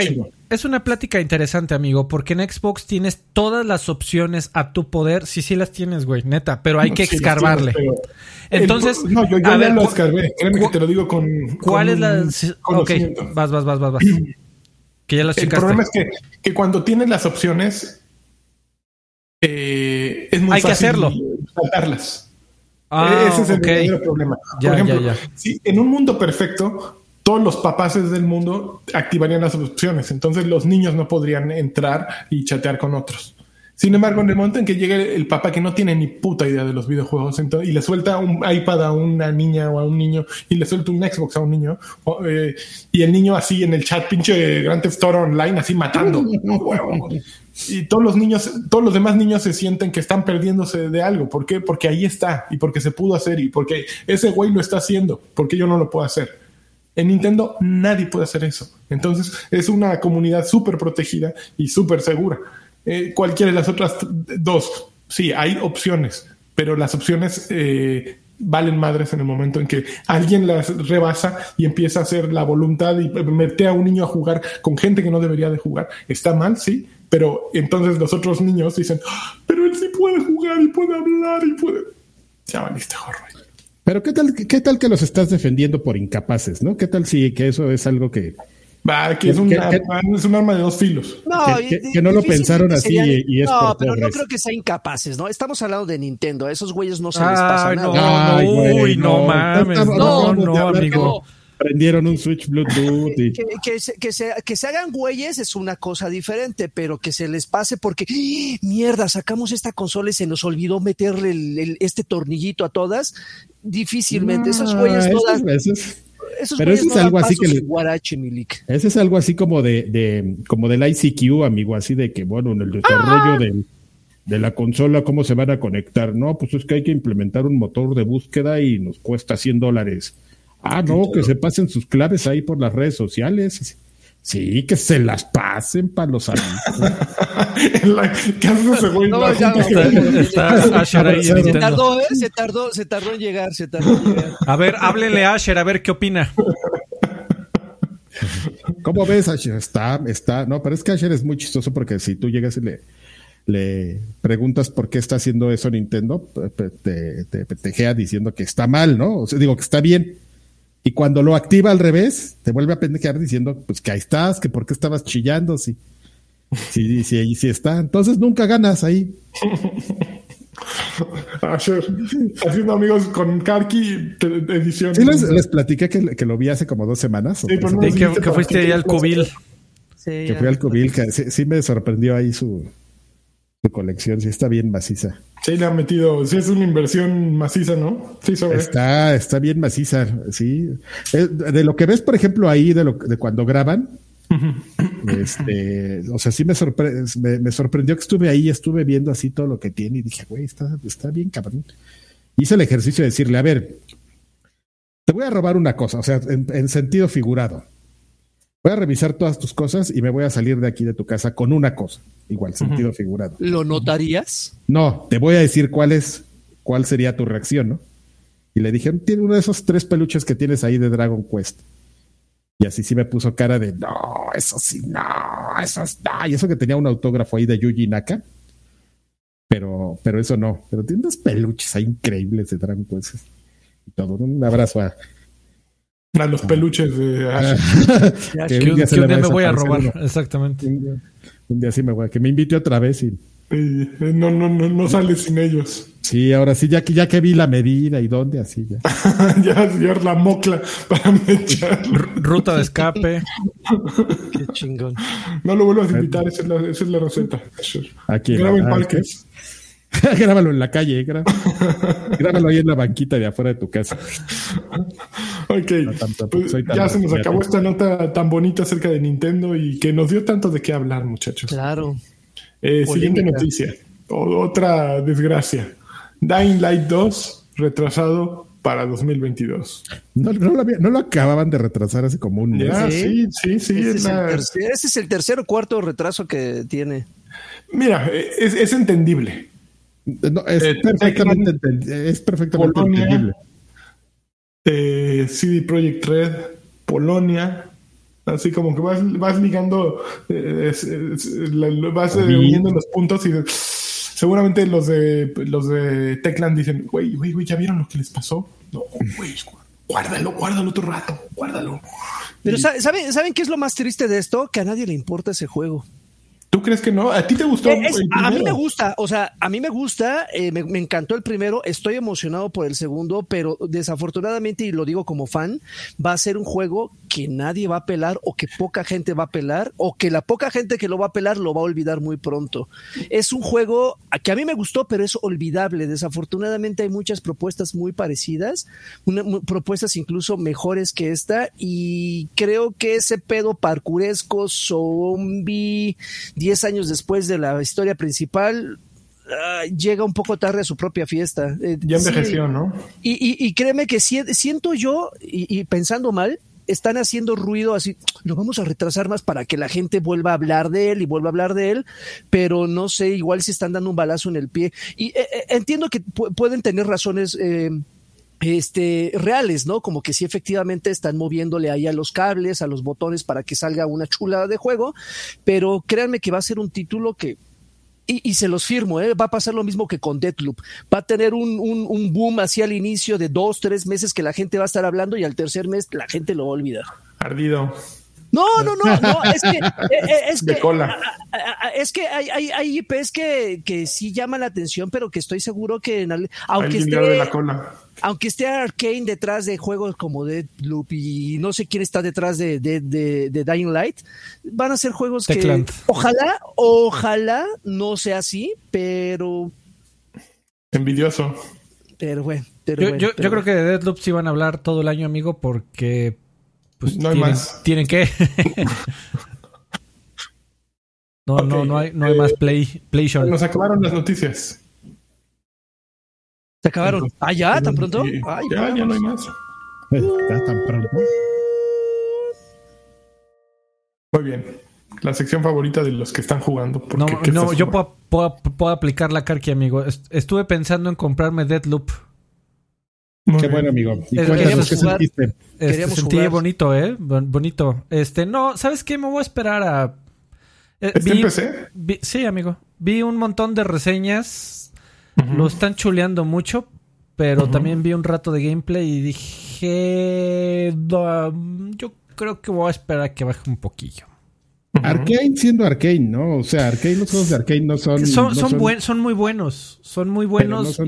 es una plática interesante, amigo, porque en Xbox tienes todas las opciones a tu poder. Sí, sí las tienes, güey, neta, pero hay que escarbarle. sí, Entonces, El- no, yo, ya ver, lo escarbé. Créeme que te lo digo con. ¿Cuál con es la...? Ok, vas, vas, vas, vas, vas. Que ya las El problema es que, que cuando tienes las opciones, eh, es muy Hay que fácil hacerlo. saltarlas. Ah, Ese es el ok. verdadero problema. Ya, Por ejemplo, ya, ya. si en un mundo perfecto, todos los papaces del mundo activarían las opciones. Entonces los niños no podrían entrar y chatear con otros. Sin embargo, en el momento en que llegue el papá que no tiene ni puta idea de los videojuegos entonces, y le suelta un iPad a una niña o a un niño y le suelta un Xbox a un niño o, eh, y el niño así en el chat pinche Grand Theft Auto Online así matando Huevo. y todos los niños todos los demás niños se sienten que están perdiéndose de algo ¿por qué? porque ahí está y porque se pudo hacer y porque ese güey lo está haciendo porque yo no lo puedo hacer en Nintendo nadie puede hacer eso. Entonces es una comunidad súper protegida y súper segura. Eh, cualquiera de las otras dos, sí, hay opciones, pero las opciones eh, valen madres en el momento en que alguien las rebasa y empieza a hacer la voluntad y mete a un niño a jugar con gente que no debería de jugar. Está mal, sí, pero entonces los otros niños dicen, "Ah, pero él sí puede jugar y puede hablar y puede... Ya valiste, jorro. Pero ¿qué tal, qué tal que los estás defendiendo por incapaces, no? ¿Qué tal si que eso es algo que, Va, que es ¿Qué- un, arma, es un arma de dos filos. No, Que- no lo pensaron así serían- y- y es No, por pero no creo que sean incapaces, ¿no? Estamos hablando de Nintendo. A esos güeyes no se les pasa Ay, no, nada. Ay, no, güey, uy, no, no. mames. No, no, hablar amigo. Prendieron un Switch Bluetooth y... Que, que se, que, se, que se hagan güeyes es una cosa diferente, pero que se les pase porque, ¡Ah! mierda, sacamos esta consola y se nos olvidó meterle el- el- este tornillito a todas. Difícilmente. esos güeyes Ah, no eso dan, es- eso es- esos pero eso es no algo así que le- guarache, Milik. Ese es algo así como de, de como del ICQ, amigo, así de que, bueno, en el desarrollo del- de la consola, ¿cómo se van a conectar? No, pues es que hay que implementar un motor de búsqueda y nos cuesta 100 dólares. Ah, no, que se pasen sus claves ahí por las redes sociales. Sí, que se las pasen para los amigos. La- ¿Qué hace ese güey? No, ya, ya. Está Asher ahí en Se tardó, ¿eh? Se tardó, se tardó en llegar, se tardó en llegar. A ver, háblenle a Asher, a ver qué opina. ¿Cómo ves, Asher? Está, está, no, pero es que Asher es muy chistoso porque si tú llegas y le, le preguntas por qué está haciendo eso Nintendo, te, te petejea diciendo que está mal, ¿no? O sea, digo que está bien. Y cuando lo activa al revés, te vuelve a pendejear diciendo, pues que ahí estás, que por qué estabas chillando, si, si, si ahí sí está. Entonces nunca ganas ahí. Asher, haciendo amigos con Karki, te- edición. Sí, les, les platiqué que, que lo vi hace como dos semanas. o Sí, pero no Sí, que, que fuiste ahí al cubil. hacer. que fui al Cubilca. Sí, me sorprendió ahí su, su colección. Sí, está bien maciza. Sí, le ha metido. Sí, es una inversión maciza, ¿no? Sí, sobre. Está, está bien maciza. Sí. Eh, de lo que ves, por ejemplo, ahí de, lo, de cuando graban. este, o sea, sí me, me, sorprendió que estuve ahí, estuve viendo así todo lo que tiene y dije, güey, está, está bien cabrón. Hice el ejercicio de decirle, a ver, te voy a robar una cosa, o sea, en, sentido figurado. Voy a revisar todas tus cosas y me voy a salir de aquí de tu casa con una cosa, igual, sentido figurado. ¿Lo notarías? No, te voy a decir cuál es, cuál sería tu reacción, ¿no? Y le dije, tiene uno de esos tres peluches que tienes ahí de Dragon Quest. Y así sí me puso cara de, no, eso sí, no, eso está. Y eso que tenía un autógrafo ahí de Yuji Naka. Pero, pero eso no. Pero tiene unos peluches ahí increíbles de Dragon Quest todo. Un abrazo a, a los peluches de que, un día, me voy a robar, exactamente. Un día, sí me voy a que me invite otra vez y. no, no, no, no sales sin ellos. Sí, ahora sí, ya que ya que vi la medida y dónde, así ya. ya, ya la mocla para echar. Ruta de escape. Qué chingón. No lo vuelvas a invitar, esa es la, esa es la receta. Aquí. Graba en parques. Grábalo en la calle, grábalo ahí en la banquita de afuera de tu casa. Ok, pues ya se nos acabó esta nota tan bonita acerca de Nintendo y que nos dio tanto de qué hablar, muchachos. Claro. Eh, siguiente noticia, otra desgracia. Dying Light 2 retrasado para 2022. No, lo, acababan de retrasar hace como un mes. sí, sí, sí. ese, es el tercer o cuarto retraso que tiene. Mira, es entendible es, eh, perfectamente es, perfectamente entendible. Eh, CD Projekt Red, Polonia, así como que vas, vas ligando, eh, vas uniendo los puntos y seguramente los de los de Techland dicen, güey, güey, güey, ¿ya vieron lo que les pasó? No, güey, guárdalo, guárdalo otro rato, guárdalo. Pero ¿saben, ¿saben qué es lo más triste de esto? Que a nadie le importa ese juego. ¿Tú crees que no? ¿A ti te gustó? Eh, a mí me gusta, o sea, a mí me gusta, eh, me, encantó el primero, estoy emocionado por el segundo, pero desafortunadamente, y lo digo como fan, va a ser un juego que nadie va a pelar o que poca gente va a pelar o que la poca gente que lo va a pelar lo va a olvidar muy pronto. Es un juego que a mí me gustó, pero es olvidable. Desafortunadamente hay muchas propuestas muy parecidas, propuestas incluso mejores que esta y creo que ese pedo parkuresco, zombie 10 años después de la historia principal, ah, llega un poco tarde a su propia fiesta. Eh, ya envejeció, ¿no? Y, créeme que siento yo, y, pensando mal, están haciendo ruido así, lo vamos a retrasar más para que la gente vuelva a hablar de él y vuelva a hablar de él, pero no sé, igual si están dando un balazo en el pie. Y eh, eh, entiendo que pueden tener razones este, reales, ¿no? Como que sí efectivamente están moviéndole ahí a los cables, a los botones para que salga una chulada de juego, pero créanme que va a ser un título que y, se los firmo, ¿eh? va a pasar lo mismo que con Deathloop. Va a tener un, un, boom así al inicio de dos, tres meses que la gente va a estar hablando y al tercer mes la gente lo va a olvidar. Ardido. No, no, no, no, es que, eh, eh, es que, cola. es que hay, hay, hay IPs que, que sí llaman la atención, pero que estoy seguro que en, aunque esté, de la cola aunque esté Arkane detrás de juegos como Deadloop y no sé quién está detrás de, de, Dying Light, van a ser juegos que ojalá, ojalá no sea así, pero envidioso. Pero bueno, yo, yo, creo que de Deadloop sí van a hablar todo el año, amigo, porque pues no hay tienen, más. tienen que no, no, no hay, no hay más play, play show. Nos acabaron las noticias. Se acabaron. ah, ya, tan pronto. ya, ya no hay más. Ya tan pronto. Muy bien. La sección favorita de los que están jugando. No, no yo puedo, puedo, aplicar la carqui, amigo. Estuve pensando en comprarme Deadloop. Qué bueno, amigo. ¿Y queríamos qué jugar, este, sentí bonito, ¿eh? Bonito. Este, no, ¿sabes qué? Me voy a esperar a... Eh, vi, PC? sí, amigo. Vi un montón de reseñas lo están chuleando mucho, pero también vi un rato de gameplay y dije, yo creo que voy a esperar a que baje un poquillo. Arkane siendo Arkane, ¿no? O sea, Arkane, los juegos de Arkane no son... Son, son, son, muy buenos, son muy buenos.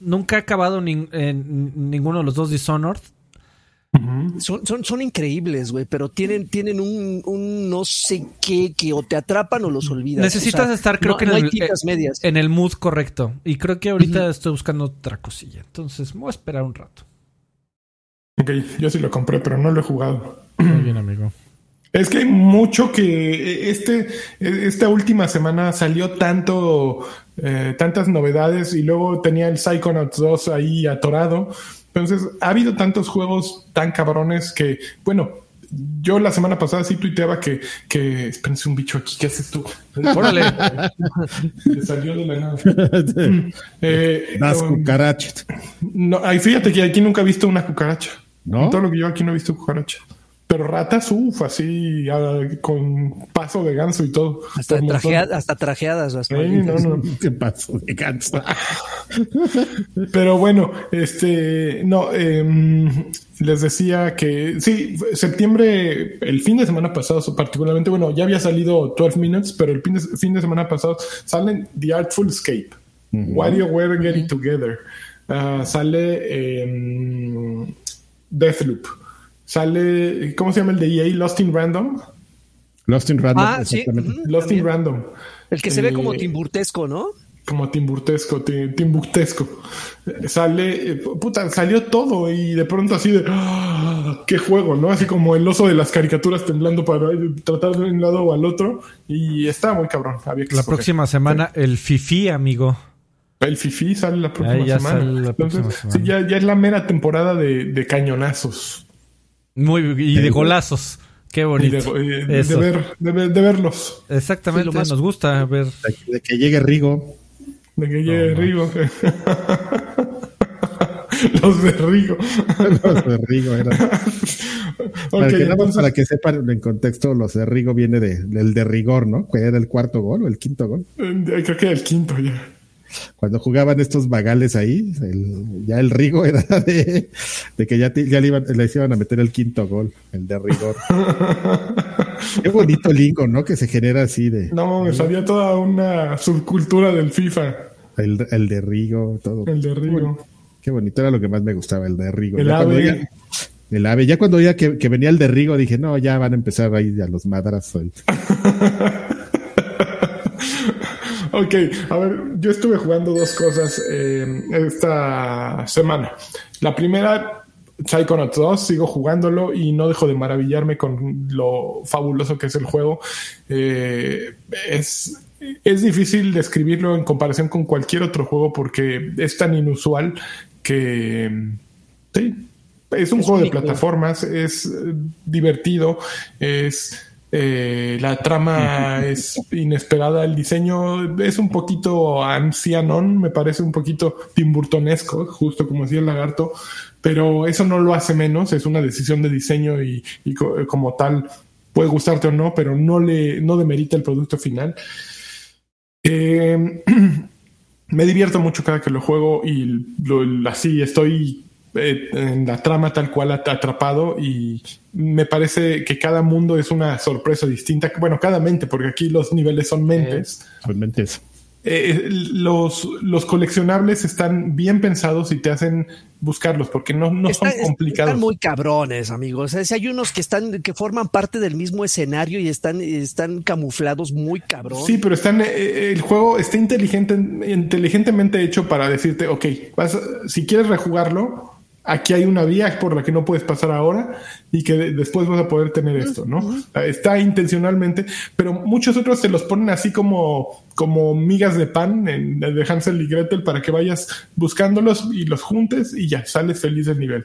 Nunca he acabado en ninguno de los dos Dishonored. Son, son, son increíbles, güey, pero tienen, tienen un, un no sé qué que o te atrapan o los olvidas. Necesitas estar, creo no- que en no el, tintas medias. en el mood correcto. Y creo que ahorita estoy buscando otra cosilla. Entonces, me voy a esperar un rato. Ok, yo sí lo compré, pero no lo he jugado. Muy bien, amigo. Es que hay mucho que este, esta última semana salió tanto, eh, tantas novedades y luego tenía el Psychonauts 2 ahí atorado. Entonces, ha habido tantos juegos tan cabrones que, bueno, yo la semana pasada sí tuiteaba que, que, espérense un bicho aquí, ¿qué haces tú? Órale. Le salió de la nada. Eh, Das um, cucarachas. no, ay, fíjate que aquí nunca he visto una cucaracha. ¿No? En todo lo que yo aquí no he visto cucaracha. Pero ratas, uff, así, ah, con paso de ganso y todo. Hasta, montón. trajea- hasta trajeadas las no, no. ¿Qué pasó de ganso? Pero bueno, este, no, em, les decía que sí, septiembre, el fin de semana pasado, particularmente, bueno, ya había salido 12 Minutes, pero el fin de, fin de semana pasado salen The Artful Escape, WarioWare Getting Together, ah, sale em, Deathloop, sale, ¿cómo se llama el de EA? Lost in Random. Lost in Random. Ah, sí. Lost in. Random. El que se ve Eh, como timburtesco, ¿no? como timburtesco, ti- timbuctesco. Eh, Sale, eh, puta, salió todo y de pronto así de, ¡ah! qué juego, ¿no? Así como el oso de las caricaturas temblando para eh, tratar de un lado o al otro y está muy cabrón. Había que La escoger. próxima semana, el Fifi, amigo. El Fifi sale la próxima Ahí ya semana. sale la próxima Entonces, semana. sí, ya, ya es la mera temporada de, de cañonazos. Muy, y de golazos. Qué de, bonito. de ver, de, ver- de verlos. Exactamente, Sí, lo más- nos gusta ver. De, de que llegue Rigo. De que llegue Rigo. Los de Rigo. Los de Rigo eran. Para, Ok, que, entonces- para que sepan en contexto, los de Rigo viene de, del de rigor, ¿no? Que era el cuarto gol o el quinto gol. Eh, Creo que el quinto ya. Cuando jugaban estos vagales ahí, el- ya el Rigo era de, de que ya, te- ya le, iban, les iban a meter el quinto gol, el de rigor. Qué bonito lingo, ¿no? Que se genera así de No, me salía toda una subcultura del FIFA. el, el de Rigo, todo. El de Rigo. Qué bonito, era lo que más me gustaba, el de Rigo. El Ya ave. oía- el ave. Ya cuando oía que, que venía el de Rigo, dije, no, ya van a empezar ahí a los madrazos. Ok, a ver, yo estuve jugando dos cosas eh, esta semana. La primera, Psychonauts 2, sigo jugándolo y no dejo de maravillarme con lo fabuloso que es el juego. Eh, es, es difícil describirlo en comparación con cualquier otro juego porque es tan inusual que... Sí, es un Es juego único. de plataformas, es eh, divertido, es eh, la trama es inesperada, el diseño es un poquito ancianón, me parece un poquito timburtonesco, justo como decía el lagarto, pero eso no lo hace menos, es una decisión de diseño y, y co- como tal puede gustarte o no, pero no le no demerita el producto final. Eh, me divierto mucho cada que lo juego y lo- así estoy eh, en la trama tal cual at- atrapado y me parece que cada mundo es una sorpresa distinta. Bueno, cada mente, porque aquí los niveles son mentes. Son mentes. Eh, los, los coleccionables están bien pensados y te hacen buscarlos porque no, no Está- son es- complicados. Están muy cabrones, amigos. O sea, si hay unos que están, que forman parte del mismo escenario y están, están camuflados muy cabrón. Sí, pero están, eh, el juego está inteligente, inteligentemente hecho para decirte, ok, vas, si quieres rejugarlo, aquí hay una vía por la que no puedes pasar ahora y que de- después vas a poder tener esto, ¿no? Está intencionalmente, pero muchos otros te los ponen así como, como migas de pan en- de Hansel y Gretel para que vayas buscándolos y los juntes y ya sales feliz del nivel.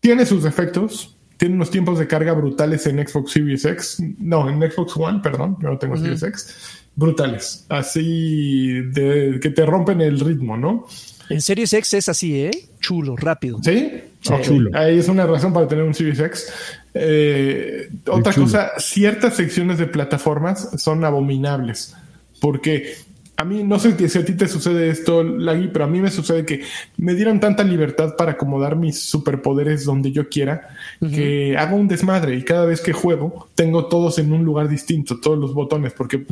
Tiene sus defectos. Tiene unos tiempos de carga brutales en Xbox Series X. No, en Xbox One, perdón. Yo no tengo Series X. Brutales. Así de que te rompen el ritmo, ¿no? En Series X es así, ¿eh? Chulo, rápido. ¿Sí? Chulo. Ahí es una razón para tener un Series X. Eh, otra chulo. cosa, ciertas secciones de plataformas son abominables. Porque a mí, no sé si a ti te sucede esto, Lagui, pero a mí me sucede que me dieron tanta libertad para acomodar mis superpoderes donde yo quiera, que hago un desmadre y cada vez que juego tengo todos en un lugar distinto, todos los botones, porque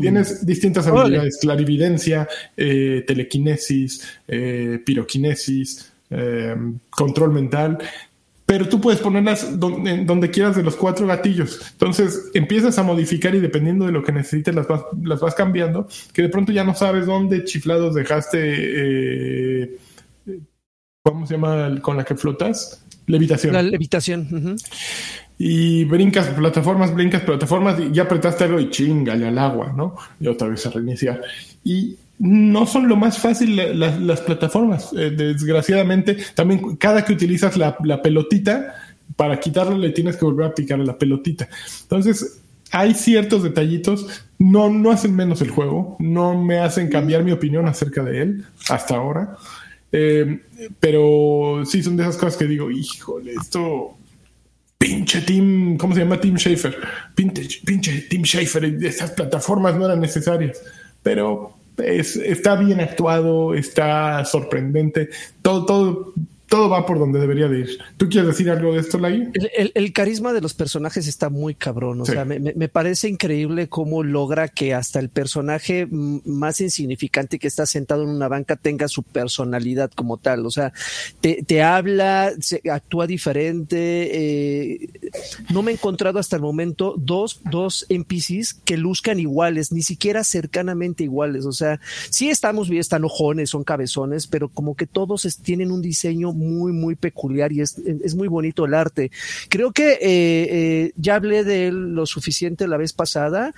tienes distintas habilidades, clarividencia, eh, telequinesis, eh, piroquinesis, eh, control mental. Pero tú puedes ponerlas donde, donde, quieras de los cuatro gatillos. Entonces empiezas a modificar y dependiendo de lo que necesites las vas, las vas cambiando, que de pronto ya no sabes dónde chiflados dejaste, eh, ¿cómo se llama con la que flotas? Levitación. La levitación. Y brincas plataformas, brincas plataformas y ya apretaste algo y chingale al agua, ¿no? Y otra vez a reiniciar. Y no son lo más fácil las plataformas. Eh, desgraciadamente, también cada que utilizas la, pelotita, para quitarlo le tienes que volver a picar la pelotita. Entonces, hay ciertos detallitos, no, no hacen menos el juego, no me hacen cambiar mi opinión acerca de él hasta ahora. Eh, pero sí son de esas cosas que digo, híjole, esto pinche Team, ¿cómo se llama? Team Schaefer. Pinche, pinche Team Schaefer, esas plataformas no eran necesarias. Pero está bien actuado, está sorprendente, todo, todo todo va por donde debería de ir. ¿Tú quieres decir algo de esto, Lai? El, carisma de los personajes está muy cabrón. O sea, me, parece increíble cómo logra que hasta el personaje más insignificante que está sentado en una banca tenga su personalidad como tal. O sea, te, habla, actúa diferente. Eh, no me he encontrado hasta el momento dos, dos NPCs que luzcan iguales, ni siquiera cercanamente iguales. O sea, sí estamos bien, están ojones, son cabezones, pero como que todos tienen un diseño muy, muy peculiar y es, es muy bonito el arte. Creo que eh, eh, ya hablé de él lo suficiente la vez pasada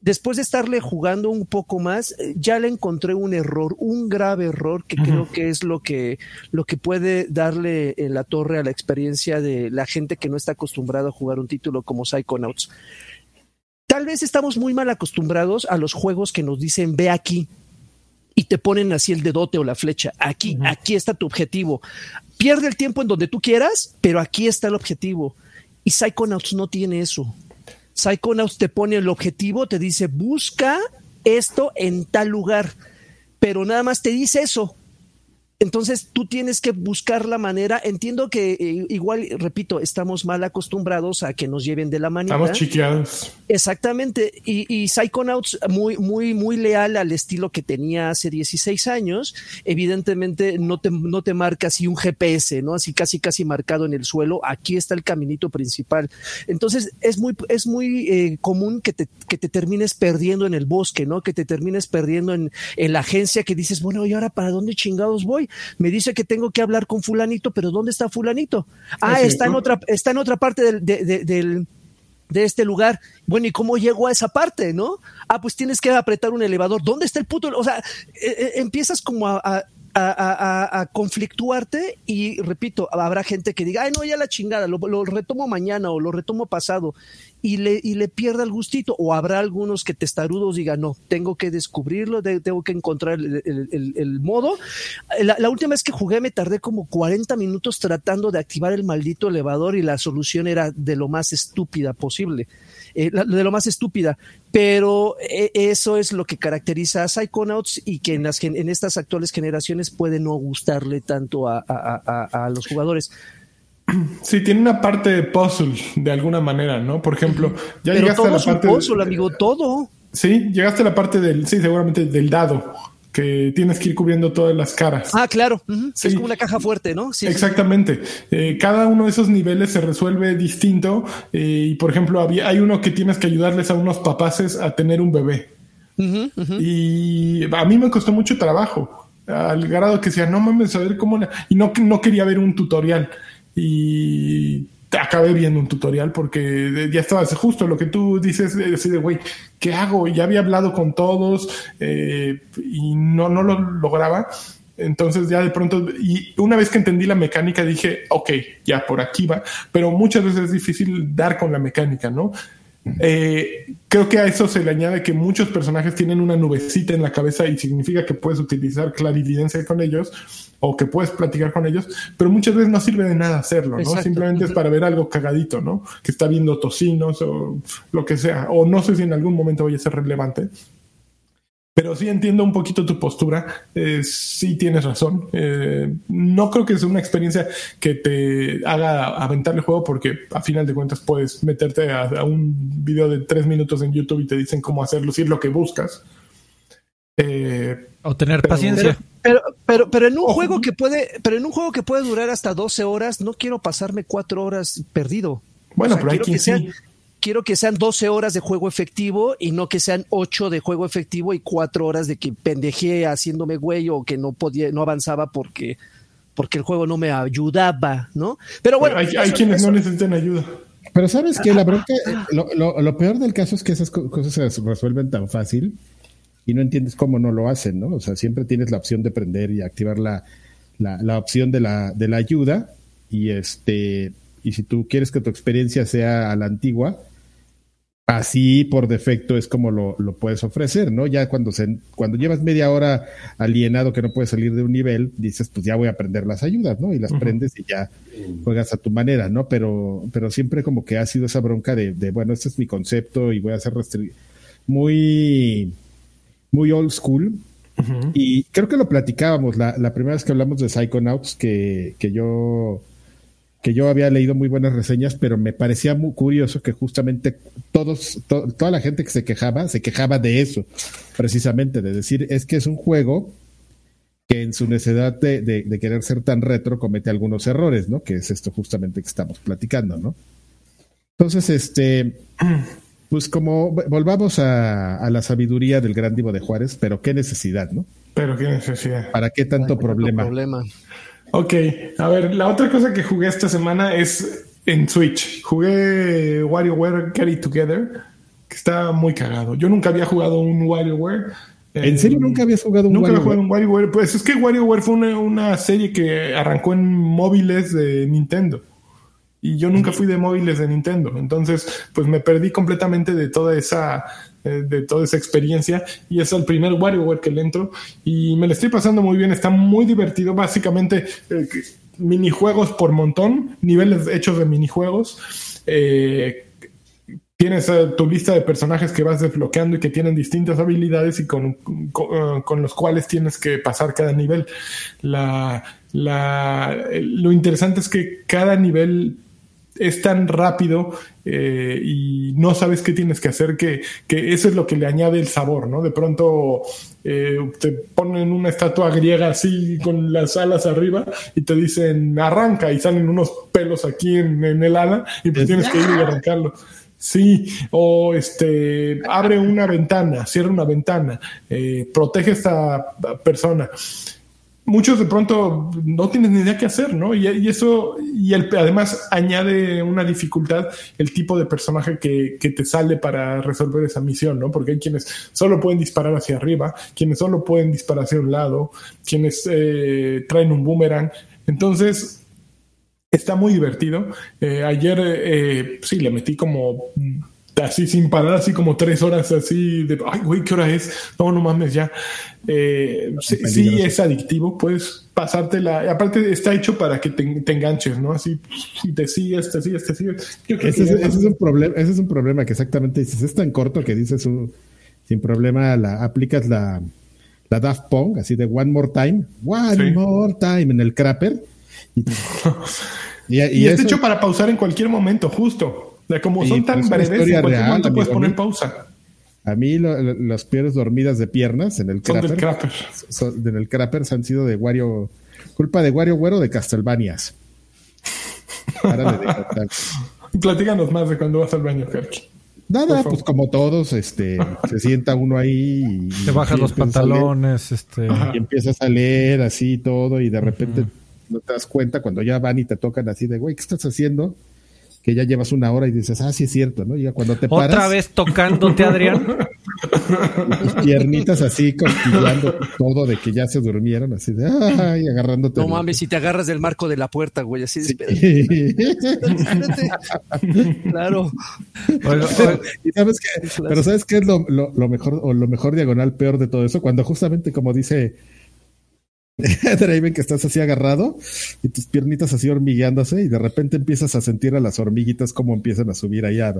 después de estarle jugando un poco más, eh, ya le encontré un error, un grave error que creo que es lo que, lo que puede darle en la torre a la experiencia de la gente que no está acostumbrada a jugar un título como Psychonauts. Tal vez estamos muy mal acostumbrados a los juegos que nos dicen ve aquí, y te ponen así el dedote o la flecha. Aquí, aquí está tu objetivo. Pierde el tiempo en donde tú quieras, pero aquí está el objetivo. Y Psychonauts no tiene eso. Psychonauts te pone el objetivo, te dice busca esto en tal lugar, pero nada más te dice eso. Entonces tú tienes que buscar la manera. Entiendo que eh, igual, repito, estamos mal acostumbrados a que nos lleven de la manita. Estamos chiqueados. Exactamente. Y, y, Psychonauts, muy, muy, muy leal al estilo que tenía hace 16 años, evidentemente no te, no te marca así un GPS, ¿no? Así casi, casi marcado en el suelo. Aquí está el caminito principal. Entonces es muy, es muy eh, común que te, que te termines perdiendo en el bosque, ¿no? Que te termines perdiendo en, en la agencia que dices, bueno, ¿y ahora para dónde chingados voy? Me dice que tengo que hablar con fulanito, pero ¿dónde está fulanito? Ah, está en otra, está en otra parte del, de, este lugar. Bueno, ¿y cómo llego a esa parte, no? Ah, pues tienes que apretar un elevador. ¿Dónde está el puto? O sea, eh, eh, empiezas como a, a, conflictuarte y repito, habrá gente que diga, ay no, ya la chingada, lo, retomo mañana o lo retomo pasado y le, y le pierda el gustito o habrá algunos que testarudos digan, no, tengo que descubrirlo, tengo que encontrar el, modo. La, última vez que jugué me tardé como 40 minutos tratando de activar el maldito elevador y la solución era de lo más estúpida posible. Eh, de lo más estúpida, pero eh, eso es lo que caracteriza a Psychonauts y que en, las, en estas actuales generaciones puede no gustarle tanto a, los jugadores. Sí, tiene una parte de puzzle de alguna manera, ¿no? Por ejemplo, ya llegaste a la parte. puzzle, amigo, todo. Sí, llegaste a la parte del, sí, seguramente del dado que tienes que ir cubriendo todas las caras. Ah, claro. Es como una caja fuerte, ¿no? Sí, Exactamente. Eh, cada uno de esos niveles se resuelve distinto. Eh, y por ejemplo, había, hay uno que tienes que ayudarles a unos papaces a tener un bebé. Y a mí me costó mucho trabajo. Al grado que decía, no mames, a ver cómo. Y no, no quería ver un tutorial. Y acabé viendo un tutorial porque ya estaba justo lo que tú dices, así de, güey, ¿qué hago? Ya había hablado con todos eh, y no, no lo lograba. Entonces ya de pronto, y una vez que entendí la mecánica dije, ok, ya por aquí va, pero muchas veces es difícil dar con la mecánica, ¿no? Eh, creo que a eso se le añade que muchos personajes tienen una nubecita en la cabeza y significa que puedes utilizar clarividencia con ellos o que puedes platicar con ellos, pero muchas veces no sirve de nada hacerlo, ¿no? Simplemente es para ver algo cagadito, ¿no? Que está viendo tocinos o lo que sea, o no sé si en algún momento vaya a ser relevante. Pero sí entiendo un poquito tu postura, eh, sí tienes razón. Eh, no creo que sea una experiencia que te haga aventar el juego porque a final de cuentas puedes meterte a, a un video de tres minutos en YouTube y te dicen cómo hacerlo, si es lo que buscas. Eh, o tener pero- paciencia. Pero, pero, pero en un Ojo. juego que puede, pero en un juego que puede durar hasta 12 horas, no quiero pasarme cuatro horas perdido. Bueno, O sea, pero hay quiero quien que sean, sí. quiero que sean 12 horas de juego efectivo y no que sean 8 de juego efectivo y 4 horas de que pendejé haciéndome güey o que no podía, no avanzaba porque, porque el juego no me ayudaba, ¿no? Pero bueno, hay, hay eso- quienes eso- no necesitan ayuda. Pero sabes que la bronca, lo, lo- lo peor del caso es que esas co- cosas se resuelven tan fácil y no entiendes cómo no lo hacen, ¿no? O sea, siempre tienes la opción de prender y activar la, la, la opción de la, de la ayuda y este y si tú quieres que tu experiencia sea a la antigua, así por defecto es como lo, lo puedes ofrecer, ¿no? Ya cuando se, cuando llevas media hora alienado que no puedes salir de un nivel, dices, pues ya voy a aprender las ayudas, ¿no? Y las Ujú. prendes y ya juegas a tu manera, ¿no? Pero, pero siempre como que ha sido esa bronca de, de, bueno, este es mi concepto y voy a hacer restri- muy, muy old school. Y creo que lo platicábamos la, la primera vez que hablamos de Psychonauts, que, que yo que yo había leído muy buenas reseñas, pero me parecía muy curioso que justamente todos, to- toda la gente que se quejaba, se quejaba de eso, precisamente, de decir, es que es un juego que en su necesidad de, de- de querer ser tan retro comete algunos errores, ¿no? Que es esto justamente que estamos platicando, ¿no? Entonces, este, pues como volvamos a, a la sabiduría del gran divo de Juárez, pero qué necesidad, ¿no? Pero qué necesidad. ¿Para qué tanto problema? problema. Ok, a ver, la otra cosa que jugué esta semana es en Switch. Jugué WarioWare Get It Together, que está muy cagado. Yo nunca había jugado un WarioWare. ¿En Eh, serio nunca habías jugado un Nunca había WarioWare? jugado un WarioWare. Pues es que WarioWare fue una, una serie que arrancó en móviles de Nintendo. Y yo nunca fui de móviles de Nintendo. Entonces, pues me perdí completamente de toda esa, eh, de toda esa experiencia. Y es el primer WarioWare que le entro. Y me lo estoy pasando muy bien. Está muy divertido. Básicamente, eh, minijuegos por montón. Niveles hechos de minijuegos. Eh, tienes eh, tu lista de personajes que vas desbloqueando y que tienen distintas habilidades y con, con, eh, con los cuales tienes que pasar cada nivel. La, la, lo interesante es que cada nivel es tan rápido eh, y no sabes qué tienes que hacer que, que eso es lo que le añade el sabor, ¿no? De pronto eh, te ponen una estatua griega así con las alas arriba y te dicen arranca y salen unos pelos aquí en, el ala y pues tienes que ir y arrancarlo. Sí, o este abre una ventana, cierra una ventana, eh, protege a esta persona muchos de pronto no tienes ni idea qué hacer, ¿no? Y, eso, y el, además añade una dificultad el tipo de personaje que, que, te sale para resolver esa misión, ¿no? Porque hay quienes solo pueden disparar hacia arriba, quienes solo pueden disparar hacia un lado, quienes eh, traen un boomerang. Entonces, está muy divertido. Eh, ayer, eh, sí, le metí como así sin parar, así como tres horas así de, ay, güey, ¿qué hora es? No, no mames, ya. Eh, sí, sí, es adictivo, puedes pasártela. Aparte está hecho para que te, te enganches, ¿no? Así, y te sigues, te sigues, te sigues. Ese es, ese, es un problema, ese es un problema que exactamente dices, es tan corto que dices un, sin problema la aplicas la, la Daft Punk, así de One More Time, One sí. More Time en el crapper. Y, y, y, y está hecho para pausar en cualquier momento, justo. Como son tan breves, en cualquier real, momento puedes poner pausa. A mí lo, lo, las peores dormidas de piernas en el crapper, crapper. Son, en el crapper han sido de Wario, culpa de Wario Güero de Castlevanias. Platícanos más de cuando vas al baño, Karki. Nada, pues como todos, este, se sienta uno ahí y te bajas los pantalones, este, y empiezas a leer así todo y de repente uh -huh. no te das cuenta cuando ya van y te tocan así de, güey, ¿qué estás haciendo? Que ya llevas una hora y dices, ah, sí es cierto, ¿no? Y ya cuando te paras. ¿Otra vez tocándote, Adrián? tus piernitas así, cosquillando todo de que ya se durmieron, así de, ay, agarrándote. No mames, si te agarras del marco de la puerta, güey, así de, sí. claro. Oiga. ¿Y sabes qué? Pero ¿sabes qué es lo, lo, lo, mejor, o lo mejor diagonal peor de todo eso? Cuando justamente, como dice Draven, que estás así agarrado y tus piernitas así hormigueándose y de repente empiezas a sentir a las hormiguitas como empiezan a subir allá.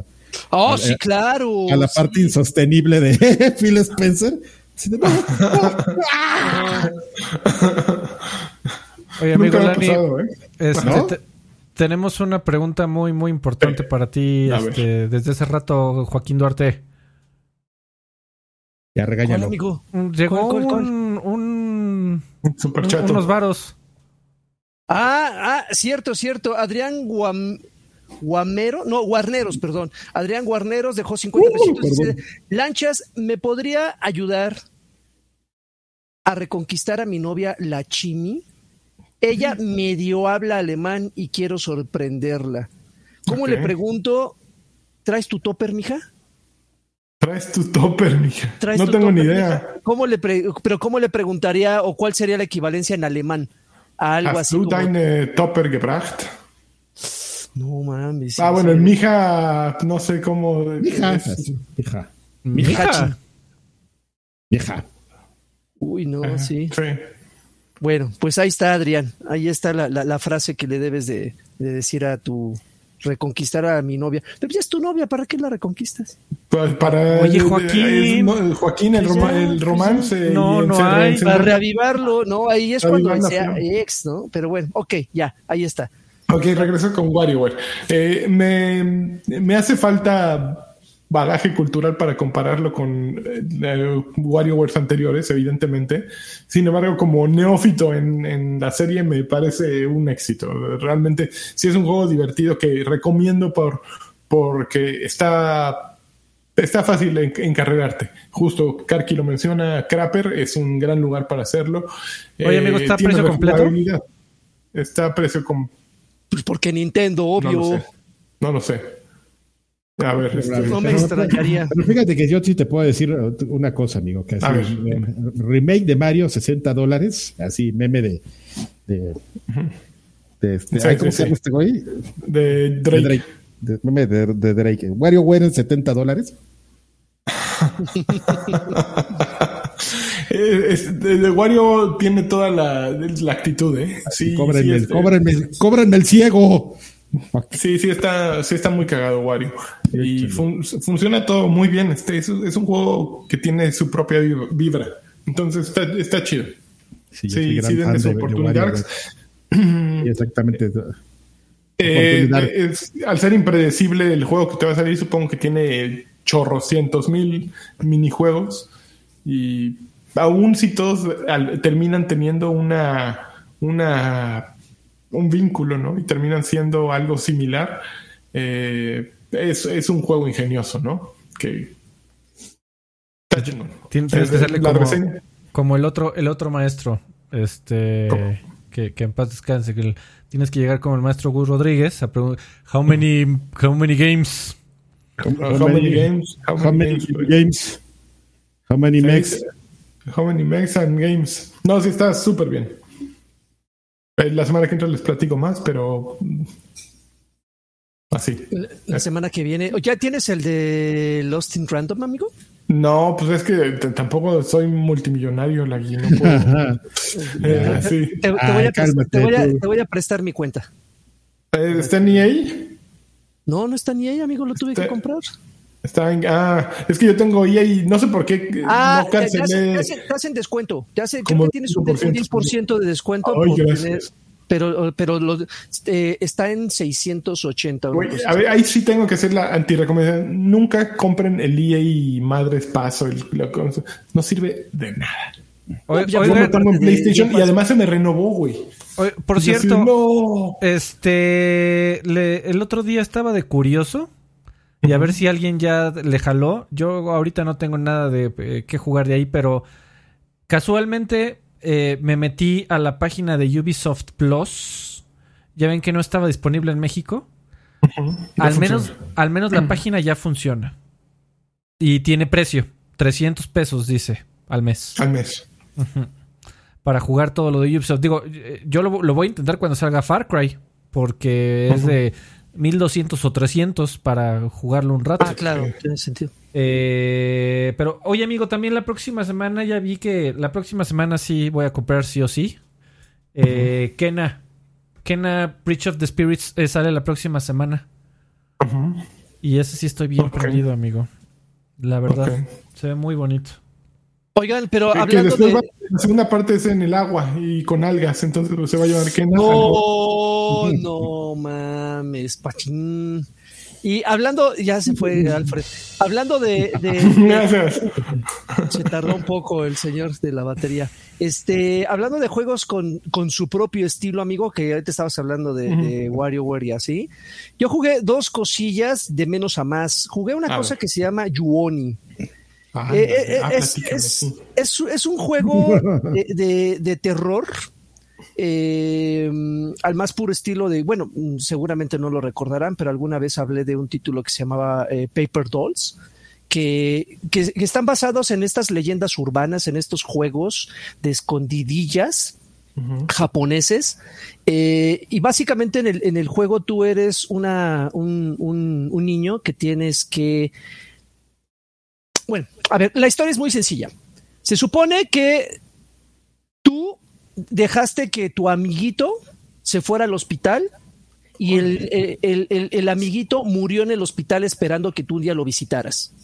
Oh, a, sí, claro. A la sí. parte insostenible de Phil Spencer. Oye, amigo Lani, pasado, ¿eh? este, ¿No? te, tenemos una pregunta muy, muy importante para ti este, desde hace rato, Joaquín Duarte. Ya ¿Cuál, regáñalo. amigo? Llegó ¿Cuál, cuál, cuál? un, un- Super un- chato. unos varos. Ah, ah, cierto, cierto. Adrián Guam- Guamero, no, Guarneros, perdón. Adrián Guarneros dejó 50 Uh, pesitos. Lanchas, ¿me podría ayudar a reconquistar a mi novia, la Chimi? Ella medio habla alemán y quiero sorprenderla. ¿Cómo le pregunto? ¿Traes tu topper, mija? Traes tu topper, mija. ¿Traes No tu tengo ni idea. mija? ¿Cómo le pre- pero cómo le preguntaría o cuál sería la equivalencia en alemán? A algo Hast así du como, deine Topper gebracht? No mames. ah, bueno, sí. en mija, no sé cómo. Mija, es- mija, Mijachi. vieja. Uy, no, Ajá, sí. sí. Bueno, pues ahí está, Adrián. Ahí está la, la- la frase que le debes de, de decir a tu reconquistar a mi novia. Pero ya es tu novia, ¿para qué la reconquistas? Pues para Oye, el- Joaquín. no, Joaquín, el, Pues ya, el pues romance. No, no hay. Para reavivarlo, ¿no? Ahí es cuando sea ex, ¿no? Pero bueno, ok, ya, ahí está. Ok, regreso con WarioWare. Eh, me, me hace falta bagaje cultural para compararlo con eh, eh, WarioWares anteriores, evidentemente. Sin embargo, como neófito en, en la serie, me parece un éxito. Realmente, sí es un juego divertido que recomiendo por porque está está fácil en- encarrerarte. Justo Karki lo menciona, Crapper es un gran lugar para hacerlo. Eh, Oye, amigo, ¿está a tiene precio completo? Está a precio com- Pues porque Nintendo, no obvio. lo sé. No lo sé. A ver, este, No me extrañaría. Pero fíjate que yo sí te puedo decir una cosa, amigo, que así, A ver. eh, remake de Mario, 60 dólares, así meme de... de, de este, Sí, ay, ¿Cómo sí, se llama sí. este güey? de De Drake. Drake. De, meme de, de Drake. WarioWare en 70 dólares. Es- de, de Wario tiene toda la, la actitud, ¿eh? Sí, cóbrenme, sí, este, cóbrenme, cóbrenme el ciego. Sí, sí está, sí está muy cagado Wario. Y fun- funciona todo muy bien. Este es, es un juego que tiene su propia vib- vibra. Entonces está, está chido. Sí, Sí, sí, denle su oportunidad. Exactamente. Eh, es- al ser impredecible el juego que te va a salir, supongo que tiene chorrocientos mil minijuegos. Y aún si todos al- terminan teniendo una, una un vínculo, ¿no? Y terminan siendo algo similar, eh, es, es un juego ingenioso, ¿no? Que está Tienes que hacerle la como, reseña- como el otro, el otro maestro. Este ¿Cómo? que, que en paz descanse. Que el- tienes que llegar como el maestro Gus Rodríguez a preguntar how many, how many games. How, many games? How How many many games? games? How many mex? How many megs and games? No, sí está súper bien. Eh, La semana que entra les platico más, pero así. La semana que viene. ¿Ya tienes el de Lost in Random, amigo? No, pues es que tampoco soy multimillonario, la no puedo. Ajá. Sí. Te, te voy a, cálmate, te voy a- tú. te voy a prestar mi cuenta. Eh, ¿Está en EA? No, no está ni ahí, amigo, lo tuve que comprar. Está en, ah, es que yo tengo EA y no sé por qué eh, Ah, no hacen, cancelé. te hacen- te hacen descuento. Te hace, creo que tienes un, un 10%. 10% de descuento. Ay, por gracias. tener- pero pero lo- eh, está en 680. una Güey, cosa a ver, ahí sí tengo que hacer la antirecomendación. Nunca compren el EA y madres paso. el- no sirve de nada. Oigan, me tengo en PlayStation de- y además se me renovó, güey. por cierto, no. este le- el otro día estaba de curioso y a ver si alguien ya le jaló. Yo ahorita no tengo nada de eh, qué jugar de ahí, pero casualmente eh, me metí a la página de Ubisoft Plus. Ya ven que no estaba disponible en México. Al funciona. menos, al menos la página ya funciona. Y tiene precio. 300 pesos, dice, al mes. Al mes. Para jugar todo lo de Ubisoft. Digo, eh, yo lo, lo voy a intentar cuando salga Far Cry. Porque es de 1200 o 300 para jugarlo un rato. Ah, claro, tiene sentido. Eh, pero, oye, amigo, también la próxima semana ya vi que la próxima semana sí voy a comprar sí o sí. Eh, Kena. Kena Breach of the Spirits eh, sale la próxima semana. Y ese sí estoy bien Ok. prendido, amigo. La verdad. Se ve muy bonito. Oigan, pero Que- que hablando después de. va- la segunda parte es en el agua y con algas, entonces pues, se va a llevar Kena. algo. Oh, no mames, pachín. Y hablando, ya se fue Alfred. Hablando de, se tardó un poco el señor de la batería. Este, hablando de juegos con, con su propio estilo, amigo, que ahorita estabas hablando de, WarioWare y así. Yo jugué dos cosillas de menos a más. Jugué una cosa que se llama Yuoni. Ah, eh, eh, ah, es, un juego de, de terror eh, al más puro estilo de, bueno, seguramente no lo recordarán, pero alguna vez hablé de un título que se llamaba eh, Paper Dolls. Que, están basados en estas leyendas urbanas, en estos juegos de escondidillas, japoneses. Eh, y básicamente en el, en el, juego tú eres una, un, un, niño que tienes que... Bueno, a ver, la historia es muy sencilla. Se supone que tú dejaste que tu amiguito se fuera al hospital y el, el, amiguito murió en el hospital esperando que tú un día lo visitaras.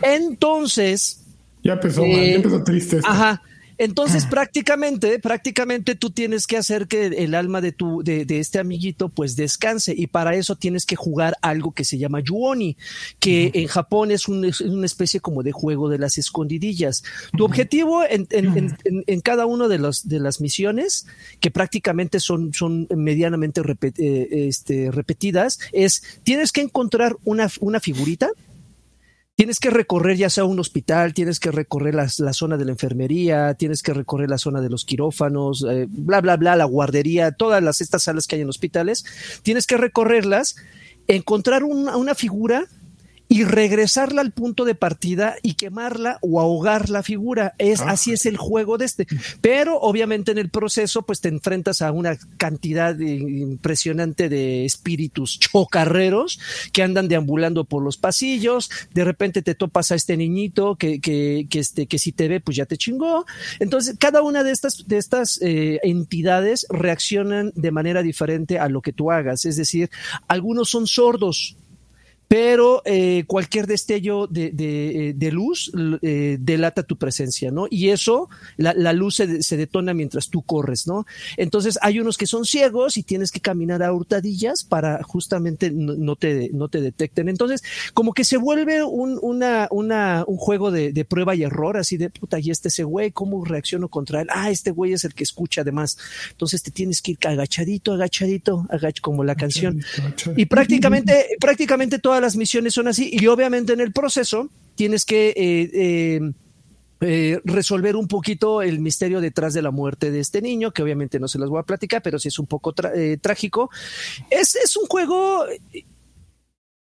Entonces... Ya empezó, ya eh, empezó triste. Ajá. Entonces, ah. prácticamente, prácticamente tú tienes que hacer que el alma de tu, de, este amiguito, pues descanse. Y para eso tienes que jugar algo que se llama Yuoni, que en Japón es, una especie como de juego de las escondidillas. Tu objetivo en, cada una de, de las misiones, que prácticamente son, son medianamente eh, este, repetidas, es tienes que encontrar una, una figurita tienes que recorrer ya sea un hospital, tienes que recorrer la, zona de la enfermería, tienes que recorrer la zona de los quirófanos, eh, bla, bla, bla, la guardería, todas las, estas salas que hay en hospitales, tienes que recorrerlas, encontrar una figura y regresarla al punto de partida y quemarla o ahogar la figura. Es, ah. Así es el juego de este. Pero obviamente en el proceso pues te enfrentas a una cantidad impresionante de espíritus chocarreros que andan deambulando por los pasillos. De repente te topas a este niñito que, que, que, este, que si te ve pues ya te chingó. Entonces cada una de estas, de estas eh, entidades reaccionan de manera diferente a lo que tú hagas. Es decir, algunos son sordos pero eh, cualquier destello de, de, de luz eh, delata tu presencia, ¿no? Y eso, la, la luz se, se, detona mientras tú corres, ¿no? Entonces hay unos que son ciegos y tienes que caminar a hurtadillas para justamente no, te, no te detecten. Entonces, como que se vuelve un, una, una, un juego de, de prueba y error, así de puta, y este ese güey, ¿cómo reacciono contra él? Ah, este güey es el que escucha además. Entonces te tienes que ir agachadito, agachadito, agach como la canción. Y prácticamente, prácticamente toda las misiones son así y obviamente en el proceso tienes que eh, eh, eh, resolver un poquito el misterio detrás de la muerte de este niño, que obviamente no se las voy a platicar, pero sí es un poco trágico. Es, es, un juego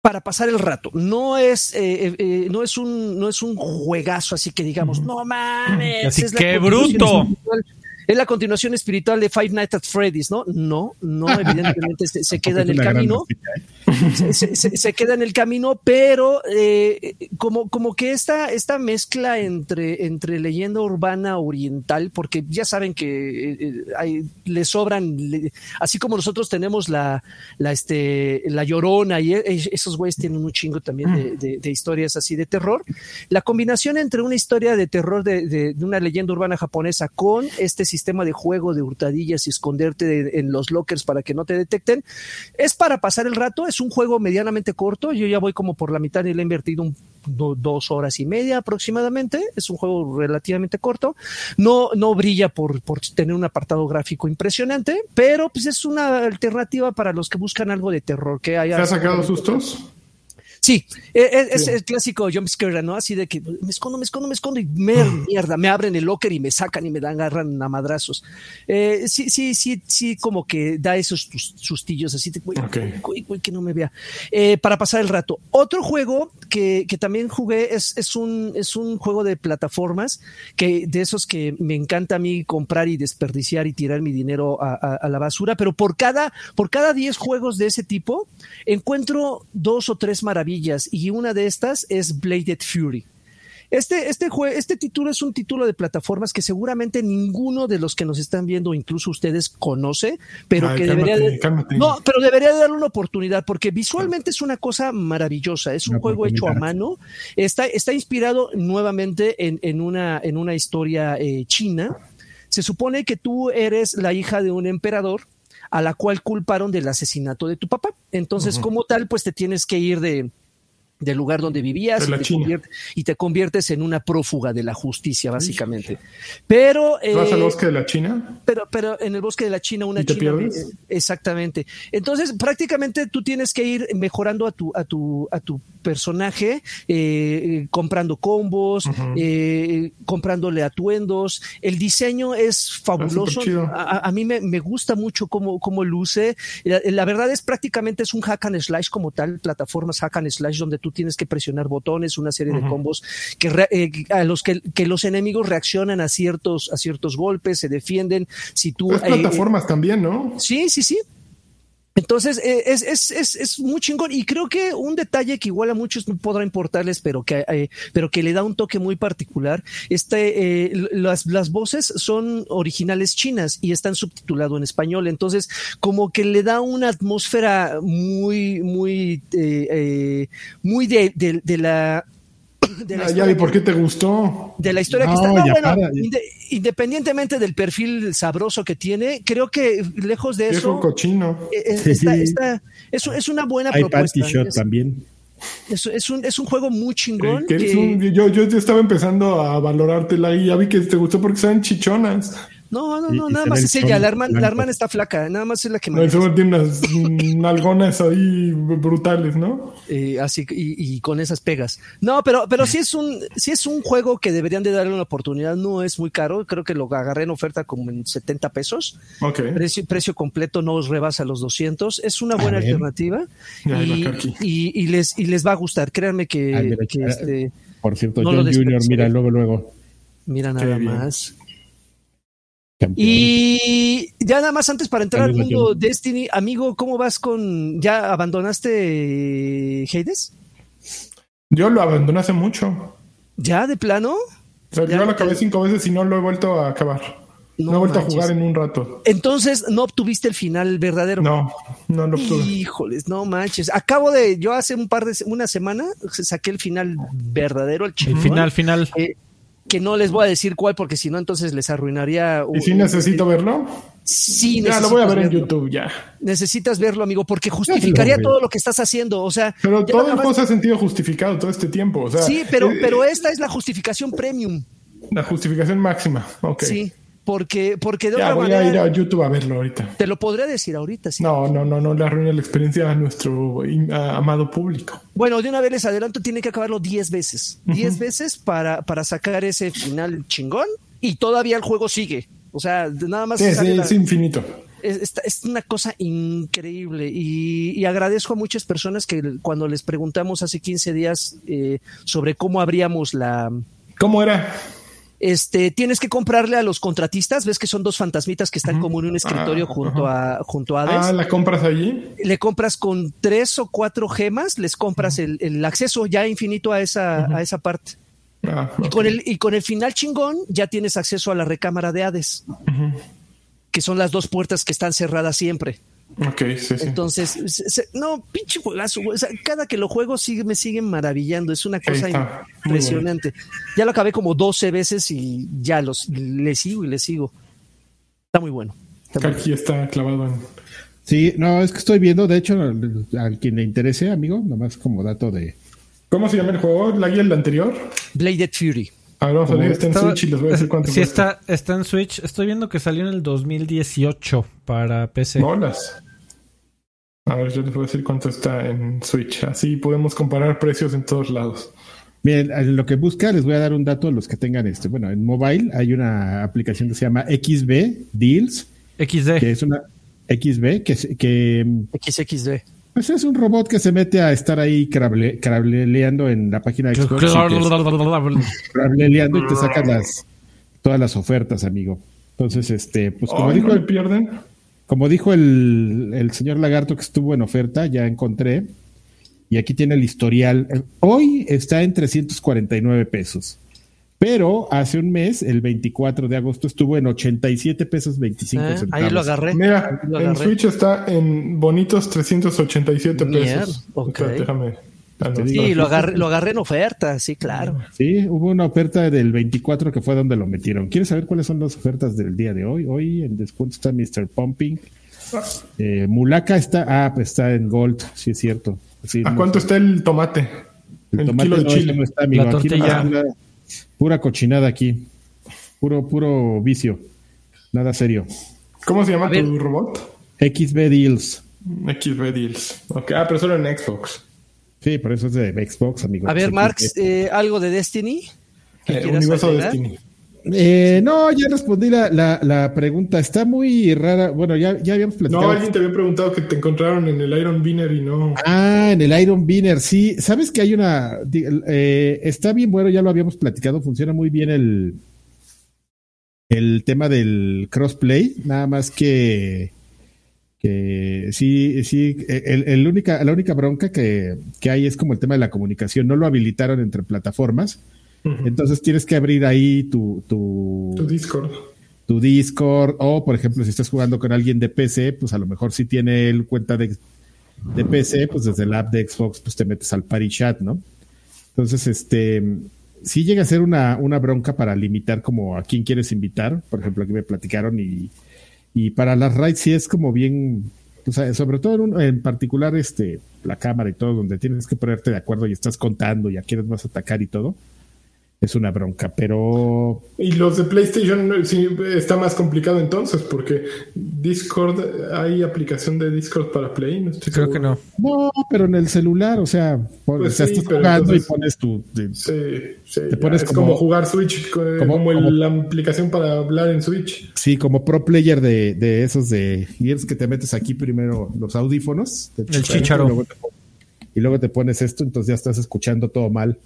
para pasar el rato. No es, no es un, no es un juegazo así que digamos, no mames. Así que bruto es la continuación espiritual de Five Nights at Freddy's, ¿no? No, no, evidentemente se, queda en el camino. ¿eh? Se, queda en el camino, pero eh, como, como que esta, esta mezcla entre, entre leyenda urbana oriental, porque ya saben que eh, le sobran, así como nosotros tenemos la, la, este, la llorona y esos güeyes tienen un chingo también de, historias así de terror. La combinación entre una historia de terror de, de una leyenda urbana japonesa con este sistema de juego de hurtadillas y esconderte en los lockers para que no te detecten. Es para pasar el rato, es un juego medianamente corto, yo ya voy como por la mitad y le he invertido un, dos horas y media aproximadamente, es un juego relativamente corto, no, no brilla por, por tener un apartado gráfico impresionante, pero pues es una alternativa para los que buscan algo de terror. Que haya, ¿Te ha sacado sustos? Sí, e, e, es, el clásico jumpscare, ¿no? Así de que me escondo, me escondo, me escondo y mierda, me abren el locker y me sacan y me dan, agarran a madrazos. Eh, sí, sí, sí, sí, como que da esos sustillos así de, que no me vea. Eh, para pasar el rato. Otro juego que, que también jugué es, es, un, es un juego de plataformas que de esos que me encanta a mí comprar y desperdiciar y tirar mi dinero a, a la basura, pero por cada, por cada 10 juegos de ese tipo encuentro dos o tres maravillas y una de estas es Bladed Fury. Este, este, este título es un título de plataformas que seguramente ninguno de los que nos están viendo, incluso ustedes, conoce, pero que debería, no, pero debería darle una oportunidad porque visualmente es una cosa maravillosa. Es un juego hecho a mano. Está, está inspirado nuevamente en, en, una, en una historia eh, china. Se supone que tú eres la hija de un emperador a la cual culparon del asesinato de tu papá. Entonces, como tal, pues te tienes que ir de, del lugar donde vivías y te, y te, conviertes en una prófuga de la justicia, básicamente. Pero. ¿Vas al eh, bosque de la China? Pero, pero en el bosque de la China, una China. exactamente. Entonces, prácticamente tú tienes que ir mejorando a tu, a tu, a tu personaje, eh, comprando combos, eh, comprándole atuendos. El diseño es fabuloso. A, mí me, me, gusta mucho cómo, cómo luce. La, la, verdad es prácticamente es un hack and slash como tal, plataformas hack and slash donde tú tienes que presionar botones, una serie de combos que eh, a los que, los enemigos reaccionan a ciertos, a ciertos golpes, se defienden. Si tú. Eh, plataformas también, ¿no? Sí, sí, sí. Entonces, eh, es, es, es, es, muy chingón. Y creo que un detalle que igual a muchos no podrá importarles, pero que, eh, pero que le da un toque muy particular, este, eh, las, las voces son originales chinas y están subtitulado en español. Entonces, como que le da una atmósfera muy, muy, muy de, de la de la ah, ¿y por qué te gustó? De la historia que está. bueno, independientemente del perfil sabroso que tiene, creo que lejos de eso. Es un cochino. Eh, eh, es, una buena Hay propuesta. Shot también. Es, es, un, es un juego muy chingón. yo, yo estaba empezando a valorártela y ya vi que te gustó porque son chichonas. No, no, no, nada más es ella. La hermana, la hermana está flaca, nada más es la que me. No, tiene unas nalgonas ahí brutales, ¿no? Eh, así y, con esas pegas. No, pero, pero sí es un, sí es un juego que deberían de darle una oportunidad. No es muy caro. Creo que lo agarré en oferta como en 70 pesos. Ok. Precio, precio completo no os rebasa los 200. Es una buena alternativa y, y, les, y les va a gustar. Créanme que, este, Por cierto, John Junior, mira, luego, luego. Mira nada más. Y ya nada más antes para entrar al mundo Destiny, amigo, ¿cómo vas con... ¿Ya abandonaste Hades? Yo lo abandoné hace mucho. ¿Ya de plano? O sea, yo lo acabé cinco veces y no lo he vuelto a acabar. No, he vuelto a jugar en un rato. Entonces, ¿no obtuviste el final verdadero? No, no lo obtuve. Híjoles, no manches. Acabo de, yo hace un par de, una semana saqué el final verdadero, el, el final, final. Eh, que no les voy a decir cuál porque si no entonces les arruinaría. ¿Y si necesito verlo? Sí, ya lo voy a ver en YouTube ya. Necesitas verlo, amigo, porque justificaría todo lo que estás haciendo. O sea, pero todo el se ha sentido justificado todo este tiempo. O sea, sí, pero, eh, pero esta es la justificación premium. La justificación máxima. Ok. Sí. Porque, porque de ya, voy a ir a YouTube a verlo ahorita. Te lo podría decir ahorita, sí. No, no, no, no le arruine la experiencia a nuestro amado público. Bueno, de una vez les adelanto, tiene que acabarlo 10 veces. 10 veces para, para sacar ese final chingón y todavía el juego sigue. O sea, nada más. es infinito. Es, es, una cosa increíble y, agradezco a muchas personas que cuando les preguntamos hace 15 días eh, sobre cómo abríamos la... ¿Cómo era? Este, tienes que comprarle a los contratistas, ves que son dos fantasmitas que están como en un escritorio ah, junto a junto a Hades. Ah, ¿la compras allí? Le compras con tres o cuatro gemas, les compras el, el, acceso ya infinito a esa, a esa parte. Ah, y, con el, y con el final chingón ya tienes acceso a la recámara de Hades, que son las dos puertas que están cerradas siempre. Ok, sí, sí. Entonces, no, pinche juegazo. cada que lo juego sigue, me siguen maravillando. Es una cosa impresionante. Ya lo acabé como 12 veces y ya los le sigo y le sigo. Está muy bueno. Aquí está clavado en. Sí, no, es que estoy viendo, de hecho, a quien le interese, amigo, nomás como dato de. ¿Cómo se llama el juego? ¿La guía el anterior? Bladed Fury. A ver, vamos a ver, está en Switch y les voy a decir cuánto Sí, está, está en Switch. Estoy viendo que salió en el 2018 para PC. Bolas. A ver, yo les voy a decir cuánto está en Switch. Así podemos comparar precios en todos lados. Bien, en lo que busca, les voy a dar un dato a los que tengan este. Bueno, en mobile hay una aplicación que se llama XB Deals. XD. Que es una XB que. que XXD. Pues es un robot que se mete a estar ahí crableleando en la página de Xbox. Crableleando y te saca las, todas las ofertas, amigo. Entonces, este, pues como dijo. el pierden? Como dijo el, señor Lagarto que estuvo en oferta, ya encontré. Y aquí tiene el historial. Hoy está en 349 pesos. Pero hace un mes, el 24 de agosto, estuvo en 87 pesos 25 ah, centavos. Ahí lo agarré. Mira, en Switch está en bonitos 387 pesos. déjame Sí, lo agarré, lo agarré en oferta, sí, claro. Sí, hubo una oferta del 24 que fue donde lo metieron. ¿Quieres saber cuáles son las ofertas del día de hoy? Hoy en descuento está Mr. Pumping Eh, Mulaka está, ah, pues está en Gold, sí es cierto. Sí, ¿A no cuánto sé. está el tomate? El, el tomate kilo de no, chile? no está, amigo. La Aquí tortilla. nomás pura, pura cochinada aquí. Puro, puro vicio. Nada serio. ¿Cómo se llama A ver. tu robot? XB Deals. XB Deals. Ok, Ah, pero solo en Xbox. Sí, por eso es de Xbox, amigo. A ver. Marx, eh, algo de Destiny. ¿Qué Eh, Universo agregar? Destiny. Eh, no, ya respondí la, la, la pregunta. Está muy rara. Bueno, ya, ya habíamos platicado. No, alguien te había preguntado que te encontraron en el Iron Binner y no. Ah, en el Iron Binner, sí. Sabes que hay una. eh, está bien bueno, ya lo habíamos platicado. Funciona muy bien el. El tema del crossplay. Nada más que. Que sí, sí. El, el única, la única bronca que, que hay es como el tema de la comunicación. No lo habilitaron entre plataformas. Entonces tienes que abrir ahí tu, tu, Tu Discord. tu Discord o, por ejemplo, si estás jugando con alguien de PC, pues a lo mejor si tiene él cuenta de, de PC, pues desde la app de Xbox, pues te metes al party chat, ¿no? Entonces, este, sí llega a ser una, una bronca para limitar como a quién quieres invitar. Por ejemplo, aquí me platicaron y, y para las raids sí es como bien, o sea, sobre todo en, un- en particular, este, la cámara y todo, donde tienes que ponerte de acuerdo y estás contando y a quiénes vas a atacar y todo. Es una bronca, pero Y los de PlayStation sí, está más complicado entonces, porque Discord, hay aplicación de Discord para Play. No estoy Creo que no. No, pero en el celular, o sea, Pues o sea, sí, estás pero jugando entonces- y pones tu. Sí, sí, Te ya, pones es como- como, jugar Switch, co- como, como- el- como- la aplicación para hablar en Switch. sí, como pro player de, de esos de Gears que te metes aquí primero los audífonos. El chupas chícharo. Y luego, te, pon- y luego te pones esto, entonces ya estás escuchando todo mal.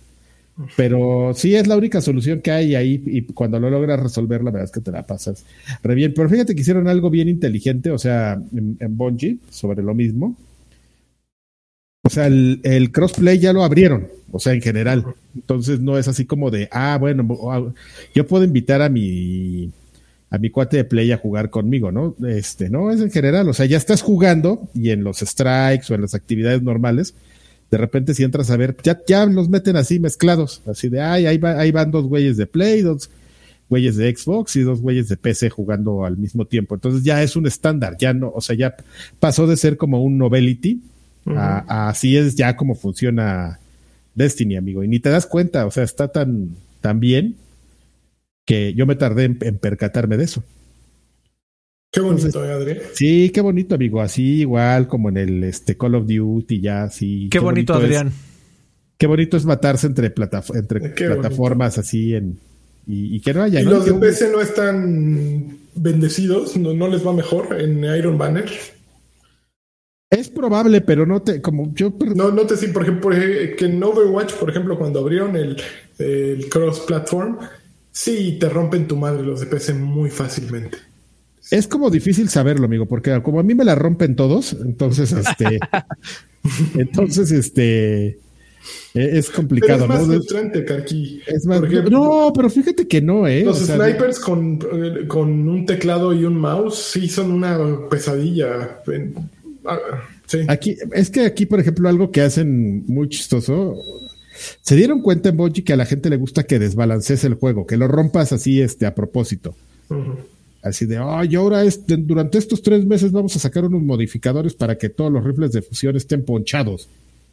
Pero sí es la única solución que hay ahí y cuando lo logras resolver, la verdad es que te la pasas re bien. Pero fíjate que hicieron algo bien inteligente, o sea, en, en Bungie, sobre lo mismo. O sea, el, crossplay ya lo abrieron, o sea, en general. Entonces no es así como de, ah, bueno, o- yo puedo invitar a mi a mi cuate de play a jugar conmigo, ¿no? Este, no, es en general, o sea, ya estás jugando y en los strikes o en las actividades normales, de repente si entras a ver, ya, ya los meten así mezclados, así de, ay, ahí, va- ahí van dos güeyes de play, dos güeyes de Xbox y dos güeyes de PC jugando al mismo tiempo. Entonces ya es un estándar, ya no, o sea, ya pasó de ser como un novelty a, a así es ya como funciona Destiny, amigo. Y ni te das cuenta, o sea, está tan, tan bien que yo me tardé en, en percatarme de eso. Qué bonito, ¿eh, Adri. Sí, qué bonito, amigo. Así igual como en el este Call of Duty, ya así. Qué, bonito, Adrián. qué bonito es matarse entre, plataf- entre Qué plataformas así en y, y que no haya. Y ¿no? los de PC no están bendecidos, no, no les va mejor en Iron Banner. Es probable, pero no te, como yo No, no te sí, por ejemplo, que en Overwatch, por ejemplo, cuando abrieron el, el cross-platform, sí te rompen tu madre los de PC muy fácilmente. Es como difícil saberlo, amigo, porque como a mí me la rompen todos, entonces este, entonces este, e- es Pero complicado, es más ¿no? frustrante, Karki. Es más, no, pero fíjate que no, eh. Los o sea, snipers con, eh, con un teclado y un mouse sí son una pesadilla. Ah, sí. Aquí, es que aquí, por ejemplo, algo que hacen muy chistoso. Se dieron cuenta en Bungie que a la gente le gusta que desbalancees el juego, que lo rompas así, este, a propósito. Así de, ay, ahora este, durante estos tres meses vamos a sacar unos modificadores para que todos los rifles de fusión estén ponchados.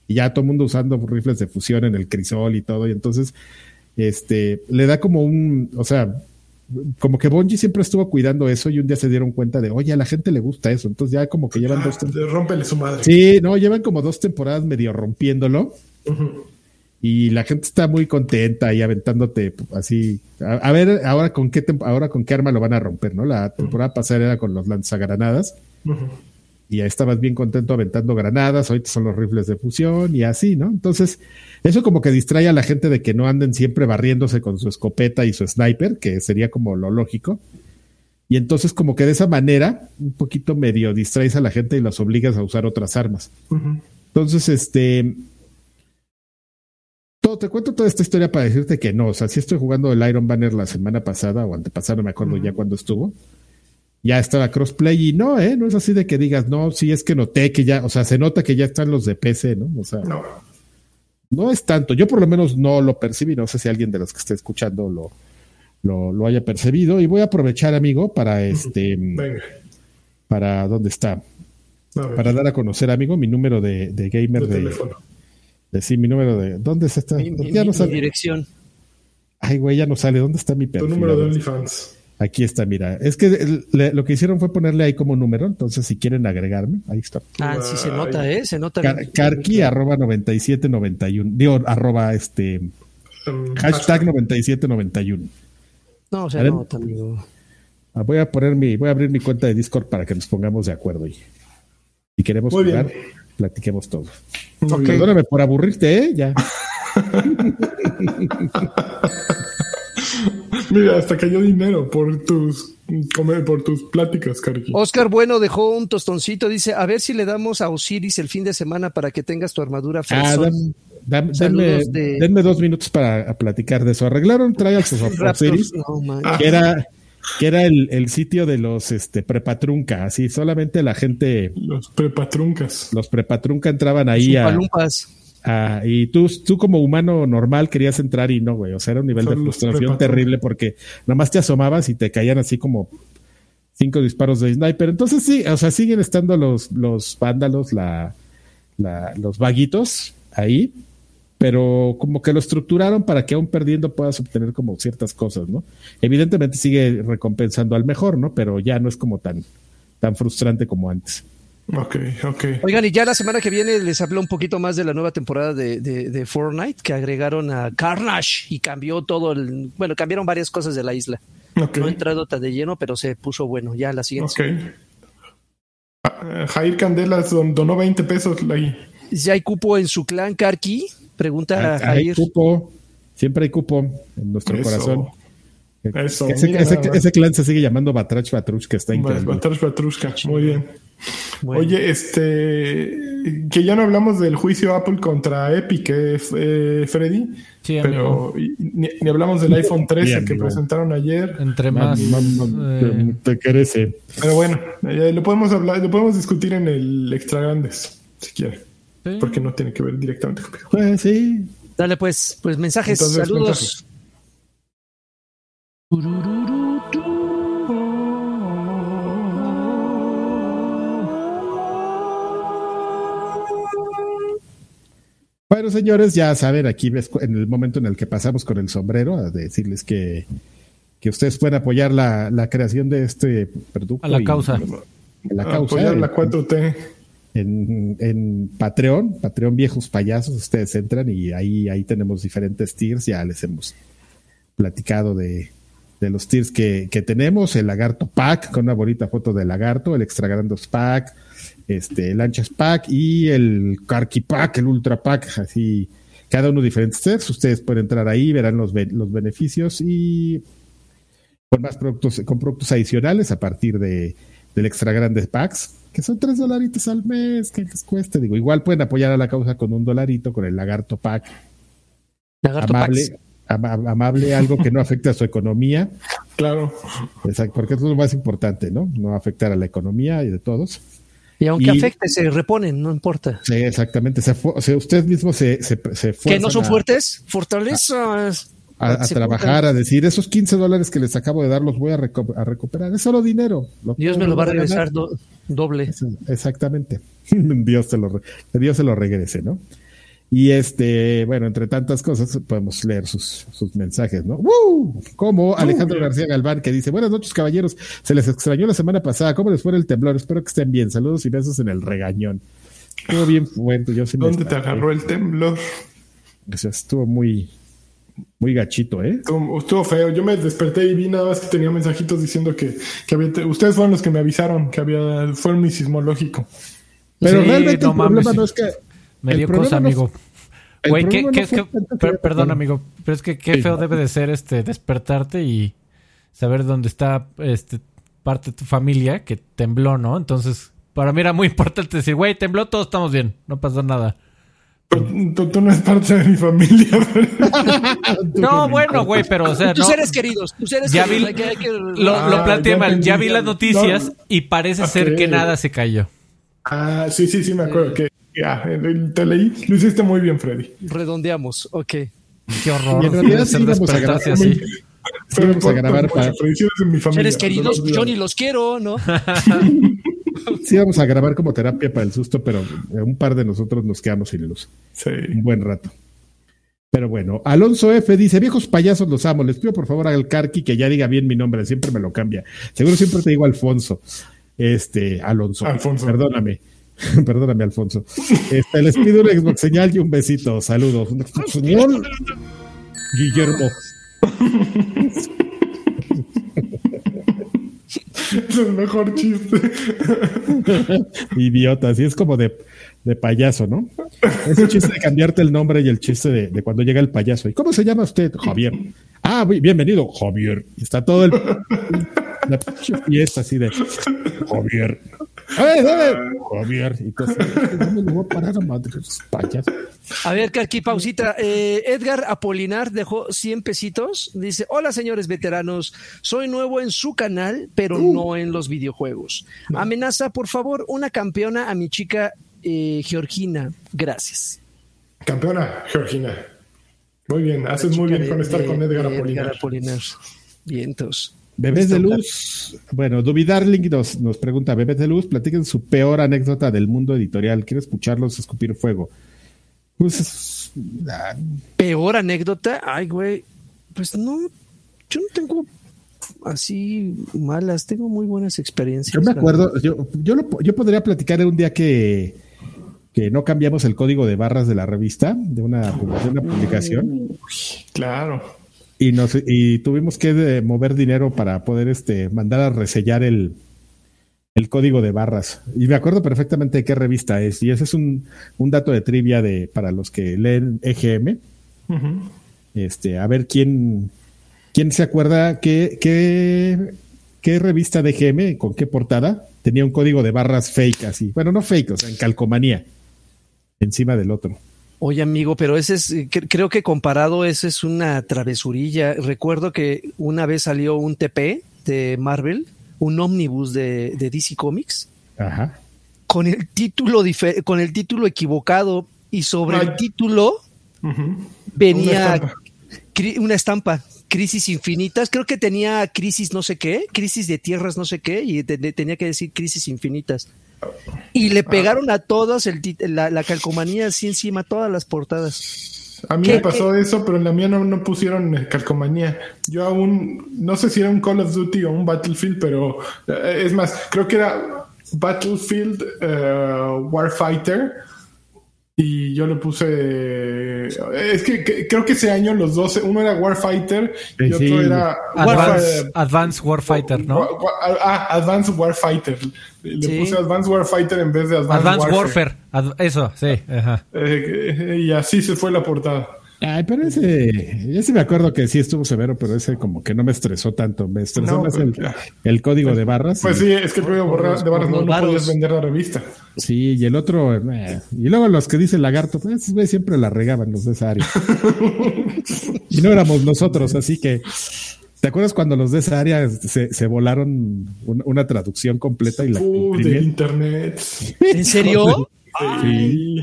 Y ya todo el mundo usando rifles de fusión en el crisol y todo. Y entonces, este, le da como un, o sea, como que Bungie siempre estuvo cuidando eso y un día se dieron cuenta de, oye, a la gente le gusta eso. Entonces ya como que llevan Ah, dos, tem- rómpele su madre. sí, no, llevan como dos temporadas medio rompiéndolo. Y la gente está muy contenta y aventándote así. A, a ver, ahora con qué ahora con qué arma lo van a romper, ¿no? La temporada pasada era con los lanzagranadas y ahí estabas bien contento aventando granadas, ahorita son los rifles de fusión y así, ¿no? Entonces, eso como que distrae a la gente de que no anden siempre barriéndose con su escopeta y su sniper, que sería como lo lógico. Y entonces como que de esa manera, un poquito medio distraes a la gente y los obligas a usar otras armas. Entonces, este. Todo, te cuento toda esta historia para decirte que no. O sea, sí estoy jugando el Iron Banner la semana pasada o antepasada, no me acuerdo ya cuándo estuvo. Ya estaba crossplay y no, ¿eh? No es así de que digas, no, sí es que noté que ya, o sea, se nota que ya están los de PC, ¿no? O sea, no, No. es tanto. Yo por lo menos no lo percibí. No sé si alguien de los que esté escuchando lo, lo, lo haya percibido. Y voy a aprovechar, amigo, para este. Venga. para dónde está. Para dar a conocer, amigo, mi número de, de gamer de de, teléfono. De- sí, mi número de. ¿Dónde es esta? Mi, mi- ya no mi sale. dirección. Ay, güey, ya no sale. ¿Dónde está mi Tu perfil? número A de. OnlyFans. Aquí está, mira. Es que el- le- lo que hicieron fue ponerle ahí como número. Entonces, si quieren agregarme, ahí está. Ah, sí se nota, ¿eh? Se nota. Car-. Carqui arroba 9791. Digo, arroba este. Um, Hashtag 9791. No, se A ver. nota, amigo. Ah, Voy a poner mi, voy a abrir mi cuenta de Discord para que nos pongamos de acuerdo y si queremos Muy jugar, bien. Platiquemos todo. Bien. Perdóname por aburrirte, ¿eh? Ya. Mira, hasta cayó dinero por tus por tus pláticas, Karki. Oscar Bueno dejó un tostoncito. Dice: A ver si le damos a Osiris el fin de semana para que tengas tu armadura Ah, fresón. dam- dam- Saludos denme, de- denme dos minutos para platicar de eso. Arreglaron Trials of Raptors, Osiris, no, man. Que era, que era el, el sitio de los este, prepatrunca. Así, solamente la gente, Los prepatruncas. los prepatrunca entraban ahí a, Palumpas. Ah, y tú, tú como humano normal querías entrar y no, güey. O sea, era un nivel Son de frustración terrible porque nomás te asomabas y te caían así como cinco disparos de sniper. Entonces sí, o sea, siguen estando los, los vándalos, la, la- los vaguitos ahí, pero como que lo estructuraron para que aún perdiendo puedas obtener como ciertas cosas, ¿no? Evidentemente sigue recompensando al mejor, ¿no? Pero ya no es como tan, tan frustrante como antes. Ok, ok. Oigan, y ya la semana que viene les hablo un poquito más de la nueva temporada de, de, de Fortnite que agregaron a Carnage y cambió todo el. Bueno, cambiaron varias cosas de la isla. Ok. No he entrado tan de lleno, pero se puso bueno. Ya la siguiente. Ok. Ah, Jair Candelas don- donó 20 pesos ahí. ¿Ya hay cupo en su clan, Karki? Pregunta Hay Jair. cupo, siempre hay cupo en nuestro Eso. corazón. Eso, ese, mira ese- nada más. ese clan se sigue llamando Batrach Batruch, que está increíble. Batrash Batrushka, muy bien. Bueno. Oye, este, que ya no hablamos del juicio Apple contra Epic, eh, eh, Freddy, Sí, pero ni, ni hablamos del iPhone 13 Bien, que amigo. presentaron ayer. Entre más. mam- eh, te, te crece. Pero bueno, eh, lo podemos hablar, lo podemos discutir en el Extra Grandes, si quiere, sí. porque no tiene que ver directamente conmigo. Pues sí. Dale, pues, pues mensajes, Entonces, saludos. mensajes. Bueno, señores, ya saben, aquí ves en el momento en el que pasamos con el sombrero, a decirles que, que ustedes pueden apoyar la, la creación de este producto. A la y- causa. a la causa. Apoyar la 4T. En, Patreon, Patreon Viejos Payasos, ustedes entran y ahí, ahí tenemos diferentes tiers, ya les hemos platicado de, de los tiers que, que tenemos, el lagarto pack con una bonita foto del lagarto, el extra grandos pack, este, el anchas pack y el carqui pack, el ultra pack, así, cada uno diferentes tiers, ustedes pueden entrar ahí, verán los, los beneficios y con más productos, con productos adicionales a partir de, del extra grandes packs, que son tres dolaritos al mes, que les cueste. Digo, igual pueden apoyar a la causa con un dolarito, con el lagarto pack, Lagarto amable, ama- amable, algo que no afecte a su economía, Claro. exacto, porque eso es lo más importante, ¿no? No afectar a la economía y de todos. Y aunque Y- afecte, se reponen, no importa. Sí, exactamente. Se o sea, ustedes mismos se, se, se Que no son a- fuertes, fortalezas. A, a Se trabajar, a decir, esos 15 dólares que les acabo de dar los voy a, reco- a recuperar. Es solo dinero. Dios me lo va a regresar do- doble. Eso, Exactamente. Dios te lo, Dios se lo regrese, ¿no? Y este, bueno, entre tantas cosas, podemos leer sus, sus mensajes, ¿no? ¡Woo! Como Alejandro García Galván, que dice: Buenas noches, caballeros. Se les extrañó la semana pasada. ¿Cómo les fue el temblor? Espero que estén bien. Saludos y besos en el regañón. Estuvo bien fuerte. Yo sí me ¿Dónde te agarró el temblor? O sea, estuvo muy, muy gachito, ¿eh? Estuvo, estuvo feo. Yo me desperté y vi nada más que tenía mensajitos diciendo que, que había. te- Ustedes fueron los que me avisaron que había. Fueron mi sismológico. Pero Sí, realmente no el problema mames. no es que. Me dio problema cosa, amigo. Güey, ¿qué, problema qué no es fue que, tanto per- que- perdón, amigo, pero es que qué Sí. feo debe de ser este despertarte y saber dónde está este parte de tu familia que tembló, ¿no? Entonces, para mí era muy importante decir, güey, tembló, todos estamos bien, no pasó nada. Tú, tú no eres parte de mi familia. No, bueno, güey, pero o sea, Tus no, seres queridos, tus seres Ya queridos. vi- que- que- lo, lo Ah, planteé mal, entendí, ya vi las noticias No. y parece ser que nada se cayó. ah, sí, sí, sí, me acuerdo que. Ya, eh, te leí. Lo hiciste muy bien, Freddy. Redondeamos, ok. Qué horror. Y en realidad sí íbamos a grabar así. vamos a grabar para-. Seres queridos, yo ni los quiero, ¿no? sí vamos a grabar como terapia para el susto, pero un par de nosotros nos quedamos sin luz. Sí. Un buen rato. Pero bueno, Alonso F dice, viejos payasos los amo, les pido por favor al Carqui que ya diga bien mi nombre, siempre me lo cambia. Seguro siempre te digo Alfonso. Este, Alonso. Alfonso. Perdóname. Perdóname, Alfonso. Este, les pido un Xbox señal y un besito. Saludos. Señor Guillermo. Es el mejor chiste. Idiota, así es como de, de payaso, ¿no? Es el chiste de cambiarte el nombre y el chiste de, de cuando llega el payaso. ¿Y cómo se llama usted? Javier. Ah, bienvenido, Javier. Está todo el la fiesta así de Javier. A ver, a ver, Javier. Y ¿dónde le voy a parar a madre payasos? A ver, Carqui, pausita. Eh, Edgar Apolinar dejó 100 pesitos. Dice, hola señores veteranos, soy nuevo en su canal, pero no en los videojuegos. Amenaza, por favor, una campeona a mi chica eh, Georgina. Gracias. Campeona, Georgina. Muy bien, haces muy bien De- con estar de- con Edgar Apolinar. Apolinar. Vientos. Bebés de luz. Bueno, Duby Darling nos, nos pregunta, Bebés de luz, platiquen su peor anécdota del mundo editorial. Quiero escucharlos escupir fuego. Pues, es- ah, Peor anécdota. Ay, güey. Pues no, yo no tengo así malas, tengo muy buenas experiencias. Yo me acuerdo, yo, yo, lo- yo podría platicar un día que, que no cambiamos el código de barras de la revista, de una, de una publicación, Claro. Y, nos, y tuvimos que eh, mover dinero para poder este, mandar a resellar el, el código de barras. Y me acuerdo perfectamente de qué revista es, y ese es un, un dato de trivia de, para los que leen EGM. Este, a ver quién, quién se acuerda qué, qué, qué revista de GM, con qué portada, tenía un código de barras fake así. Bueno, no fake, o sea, en calcomanía. Encima del otro. Oye, amigo, pero ese es, eh, cre- creo que comparado, ese es una travesurilla. Recuerdo que una vez salió un TP de Marvel, un ómnibus de, de DC Comics, Ajá. con el título con el título equivocado y sobre Ay. el título venía Una estampa. cri- una estampa, crisis infinitas. Creo que tenía crisis no sé qué, crisis de tierras no sé qué, y te- te- tenía que decir crisis infinitas. Y le pegaron a todas el la, la calcomanía así encima, todas las portadas. A mí ¿Qué- me pasó eso, pero en la mía no, no pusieron eh, calcomanía. Yo aún, no sé si era un Call of Duty o un Battlefield, pero eh, es más, creo que era Battlefield eh, Warfighter. Y yo le puse. Es que, que- creo que ese año los dos, uno era Warfighter y Sí, otro sí. era Advanced Warfighter, ¿no? Ah, Advanced Warfighter. Le Sí. puse Advanced Warfighter en vez de Advanced, Advanced Warfare. Warfare. Ad- eso, sí. Ajá. Eh, y así se fue la portada. Ay, pero ese, yo sí me acuerdo que sí estuvo severo, pero ese como que no me estresó tanto. Me estresó No, más pero el, ya. el código de barras. Pues y- sí, es que el código de barras no, no podías vender la revista. Sí, y el otro, eh, y luego los que dice lagarto, pues esos güeyes siempre la regaban los de esa área. y no éramos nosotros, así que, ¿te acuerdas cuando los de esa área se, se volaron un- una traducción completa y la Uh, de internet. ¿En serio? Sí,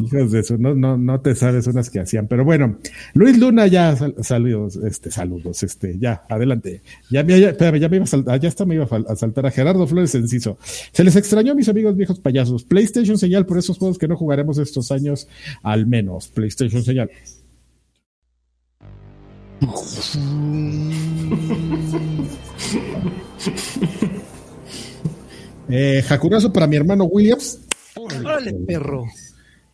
hijos de eso, no, no, no te sabes unas que hacían, pero bueno, Luis Luna ya sal- saludos, este, saludos, este, ya, adelante. Ya, me- ya, espérame, ya me iba a saltar, ya me iba a, fal- a saltar a Gerardo Flores Enciso. Se les extrañó a mis amigos viejos payasos. PlayStation señal por esos juegos que no jugaremos estos años, al menos. PlayStation señal. Eh, Jacurazo para mi hermano Williams. Órale, perro.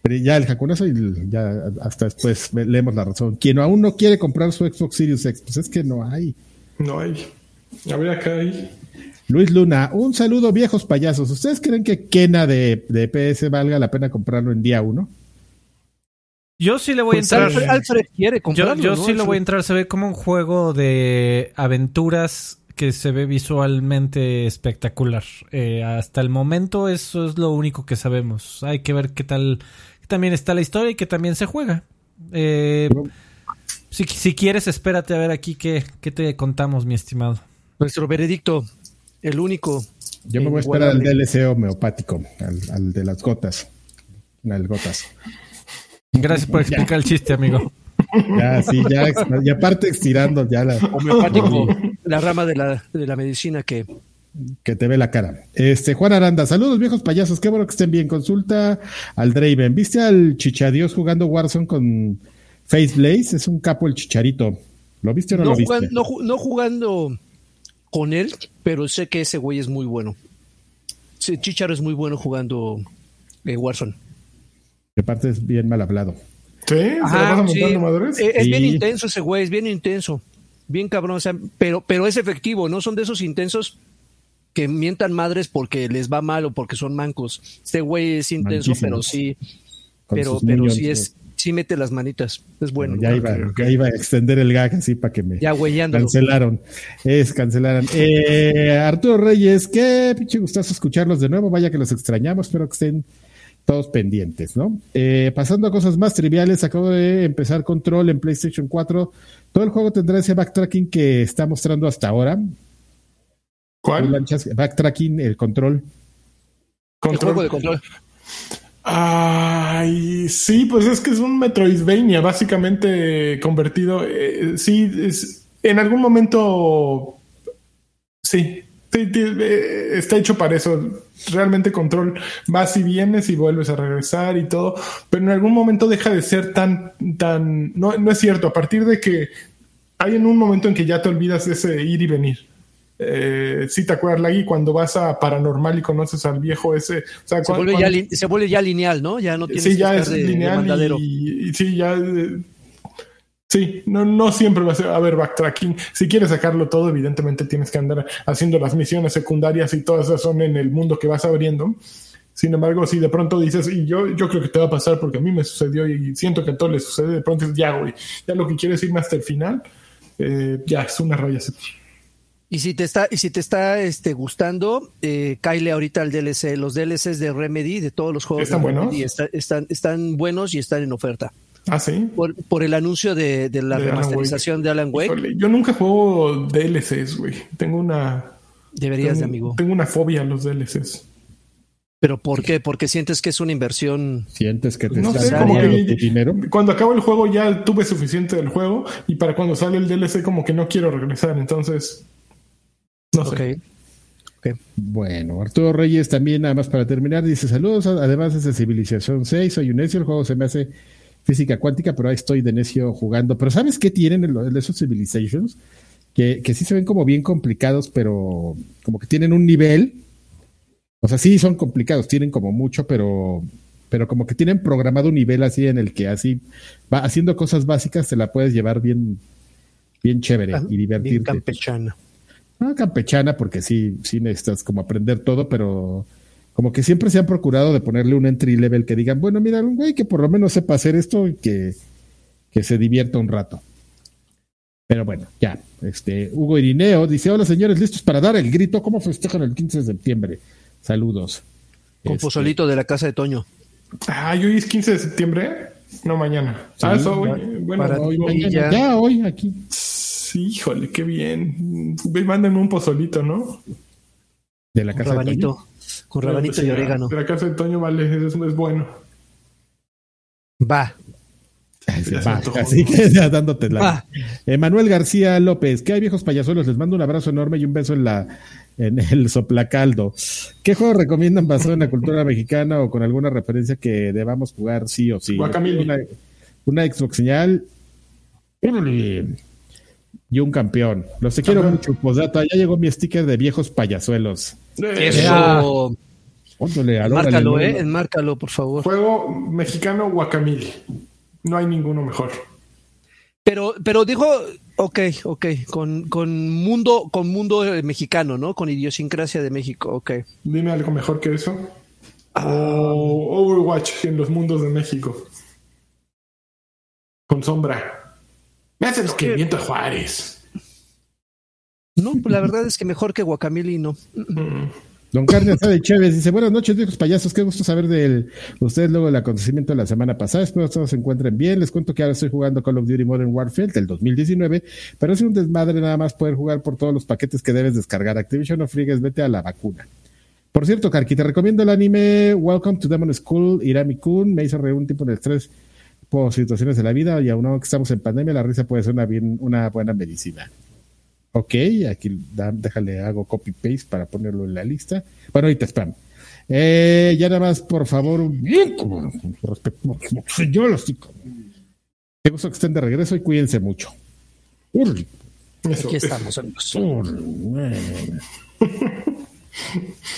Pero ya el jacunazo y ya hasta después leemos la razón. Quien aún no quiere comprar su Xbox Series X, pues es que no hay. No hay. A ver acá hay. Luis Luna, un saludo viejos payasos. ¿Ustedes creen que Kena de, de PS valga la pena comprarlo en día uno? Yo sí le voy Pues a entrar. Alfred, Alfred quiere comprarlo. yo ¿no? sí lo voy a entrar. Se ve como un juego de aventuras que se ve visualmente espectacular. Eh, hasta el momento eso es lo único que sabemos. Hay que ver qué tal que también está la historia y que también se juega. Eh, si, si quieres, espérate a ver aquí qué, qué te contamos, mi estimado. Nuestro veredicto, el único. Yo me voy a esperar al. DLC homeopático, al, al de las gotas. Al gotas. Gracias por explicar el chiste, amigo. Ya, sí, ya, y aparte estirando ya la. Homeopático, la rama de la, de la medicina que Que te ve la cara. Este, Juan Aranda, saludos viejos payasos, qué bueno que estén bien. Consulta al Draven. ¿Viste al Chichadios jugando Warzone con Face Blaze? Es un capo el chicharito. ¿Lo viste o no, lo viste? Jugando, no, jugando con él, pero sé que ese güey es muy bueno. Chicharo es muy bueno jugando eh, Warzone. Que parte es bien mal hablado. Sí, ¿se Ajá, sí. Es, es bien intenso ese güey, es bien intenso. Bien cabrón, o sea, pero, pero es efectivo, ¿no? Son de esos intensos que mientan madres porque les va mal o porque son mancos. Este güey es intenso, pero sí, pero, pero sí es, sí mete las manitas. Es bueno. ya, iba, iba, a extender el gag así para que me cancelaron. Es cancelaron. Eh, Arturo Reyes, qué pinche gustazo escucharlos de nuevo. Vaya que los extrañamos, espero que estén todos pendientes, ¿no? Eh, pasando a cosas más triviales, acabo de empezar Control en PlayStation 4. Todo el juego tendrá ese backtracking que está mostrando hasta ahora. ¿Cuál? backtracking, el control. Control. de control. Ay, sí, pues es que es un Metroidvania, básicamente convertido. Eh, sí, es, en algún momento. Sí, eh, está hecho para eso. Realmente control vas y vienes y vuelves a regresar y todo, pero en algún momento deja de ser tan, tan. No, no es cierto. A partir de que hay en un momento en que ya te olvidas ese ir y venir eh, si te acuerdas, Lagui, cuando vas a Paranormal y conoces al viejo ese. se, vuelve ya, se, vuelve ya, lineal, ¿no? Ya no tienes sí, ya es lineal y, sí, ya. Sí, no, no siempre va a, haber backtracking. Si quieres sacarlo todo, evidentemente tienes que andar haciendo las misiones secundarias y todas esas son en el mundo que vas abriendo. Sin embargo, si de pronto dices, y yo, yo creo que te va a pasar porque a mí me sucedió y siento que a todos les sucede, de pronto es ya, güey, ya lo que quieres irme hasta el final, eh, ya es una raya. Y si te está, y si te está este, gustando, eh, ahorita al DLC. Los DLCs de Remedy, de todos los juegos ¿Están buenos? están, están buenos y están en oferta. Ah, sí. Por, el anuncio de, la remasterización de Alan Wake. yo nunca juego DLCs, güey. Tengo una. Deberías, de amigo. Tengo una fobia a los DLCs. ¿Pero por qué? Porque sientes que es una inversión. Sientes que te no sé, como que dinero. Cuando acabo el juego ya tuve suficiente del juego y para cuando sale el DLC como que no quiero regresar. Entonces no sé. Bueno, Arturo Reyes también, nada más para terminar, dice saludos, además es de Civilización 6, soy un necio, el juego se me hace física cuántica, pero ahí estoy de necio jugando. Pero ¿sabes qué tienen en esos Civilizations? Que, que sí se ven como bien complicados, pero como que tienen un nivel. O sea, sí son complicados, tienen como mucho, pero, pero como que tienen programado un nivel así en el que así va haciendo cosas básicas, te la puedes llevar bien, bien chévere y divertirte. Bien campechana campechana, porque sí, sí necesitas como aprender todo, pero como que siempre se han procurado de ponerle un entry level que digan, bueno, mira, un güey que por lo menos sepa hacer esto y que, que se divierta un rato. Pero bueno, ya. Este, Hugo Irineo dice: Hola señores, listos para dar el grito. ¿Cómo festejan el 15 de septiembre? Saludos. Con este, pozolito de la casa de Toño. Ah, hoy es 15 de septiembre. No, mañana. ah, eso, hoy. Bueno, hoy, ya. hoy aquí híjole, qué bien. Mándame un pozolito, ¿no? De la casa con rabanito, Con rabanito y orégano. La casa de Toño, vale, eso es bueno. Va. así que ya dándote la. Emanuel García López, ¿qué hay viejos payasuelos? Les mando un abrazo enorme y un beso en la en el soplacaldo. ¿Qué juego recomiendan basado en la cultura mexicana o con alguna referencia que debamos jugar sí o sí? Una, una Xbox señal y un campeón. Los te quiero mucho, Posdata. Ya llegó mi sticker de viejos payasuelos. Eso. Márcalo, eh. Enmárcalo, por favor. Juego mexicano Guacamil. No hay ninguno mejor. Pero, pero dijo, ok, ok, con, con mundo, con mundo mexicano, ¿no? Con idiosincrasia de México, ok. Dime algo mejor que eso. Ah. Overwatch en los mundos de México. Con sombra. Me hace los que viento Juárez. No, pues la verdad es que mejor que Guacamili no. Mm. Don Carlos de Chávez dice, buenas noches, viejos payasos, qué gusto saber de ustedes luego del acontecimiento de la semana pasada, espero que todos se encuentren bien, les cuento que ahora estoy jugando Call of Duty Modern Warfare del 2019, pero es un desmadre nada más poder jugar por todos los paquetes que debes descargar, Activision o frigues, vete a la vacuna. Por cierto, Karki, te recomiendo el anime Welcome to Demon School, Irami Kun, me hizo reír un tipo de estrés por situaciones de la vida y aún que estamos en pandemia, la risa puede ser una, bien, una buena medicina. Ok, aquí déjale, hago copy paste para ponerlo en la lista. Bueno, ahorita spam. Eh, ya nada más, por favor, bien, respecto, yo los Qué gusto que estén de regreso y cuídense mucho. Aquí estamos, amigos.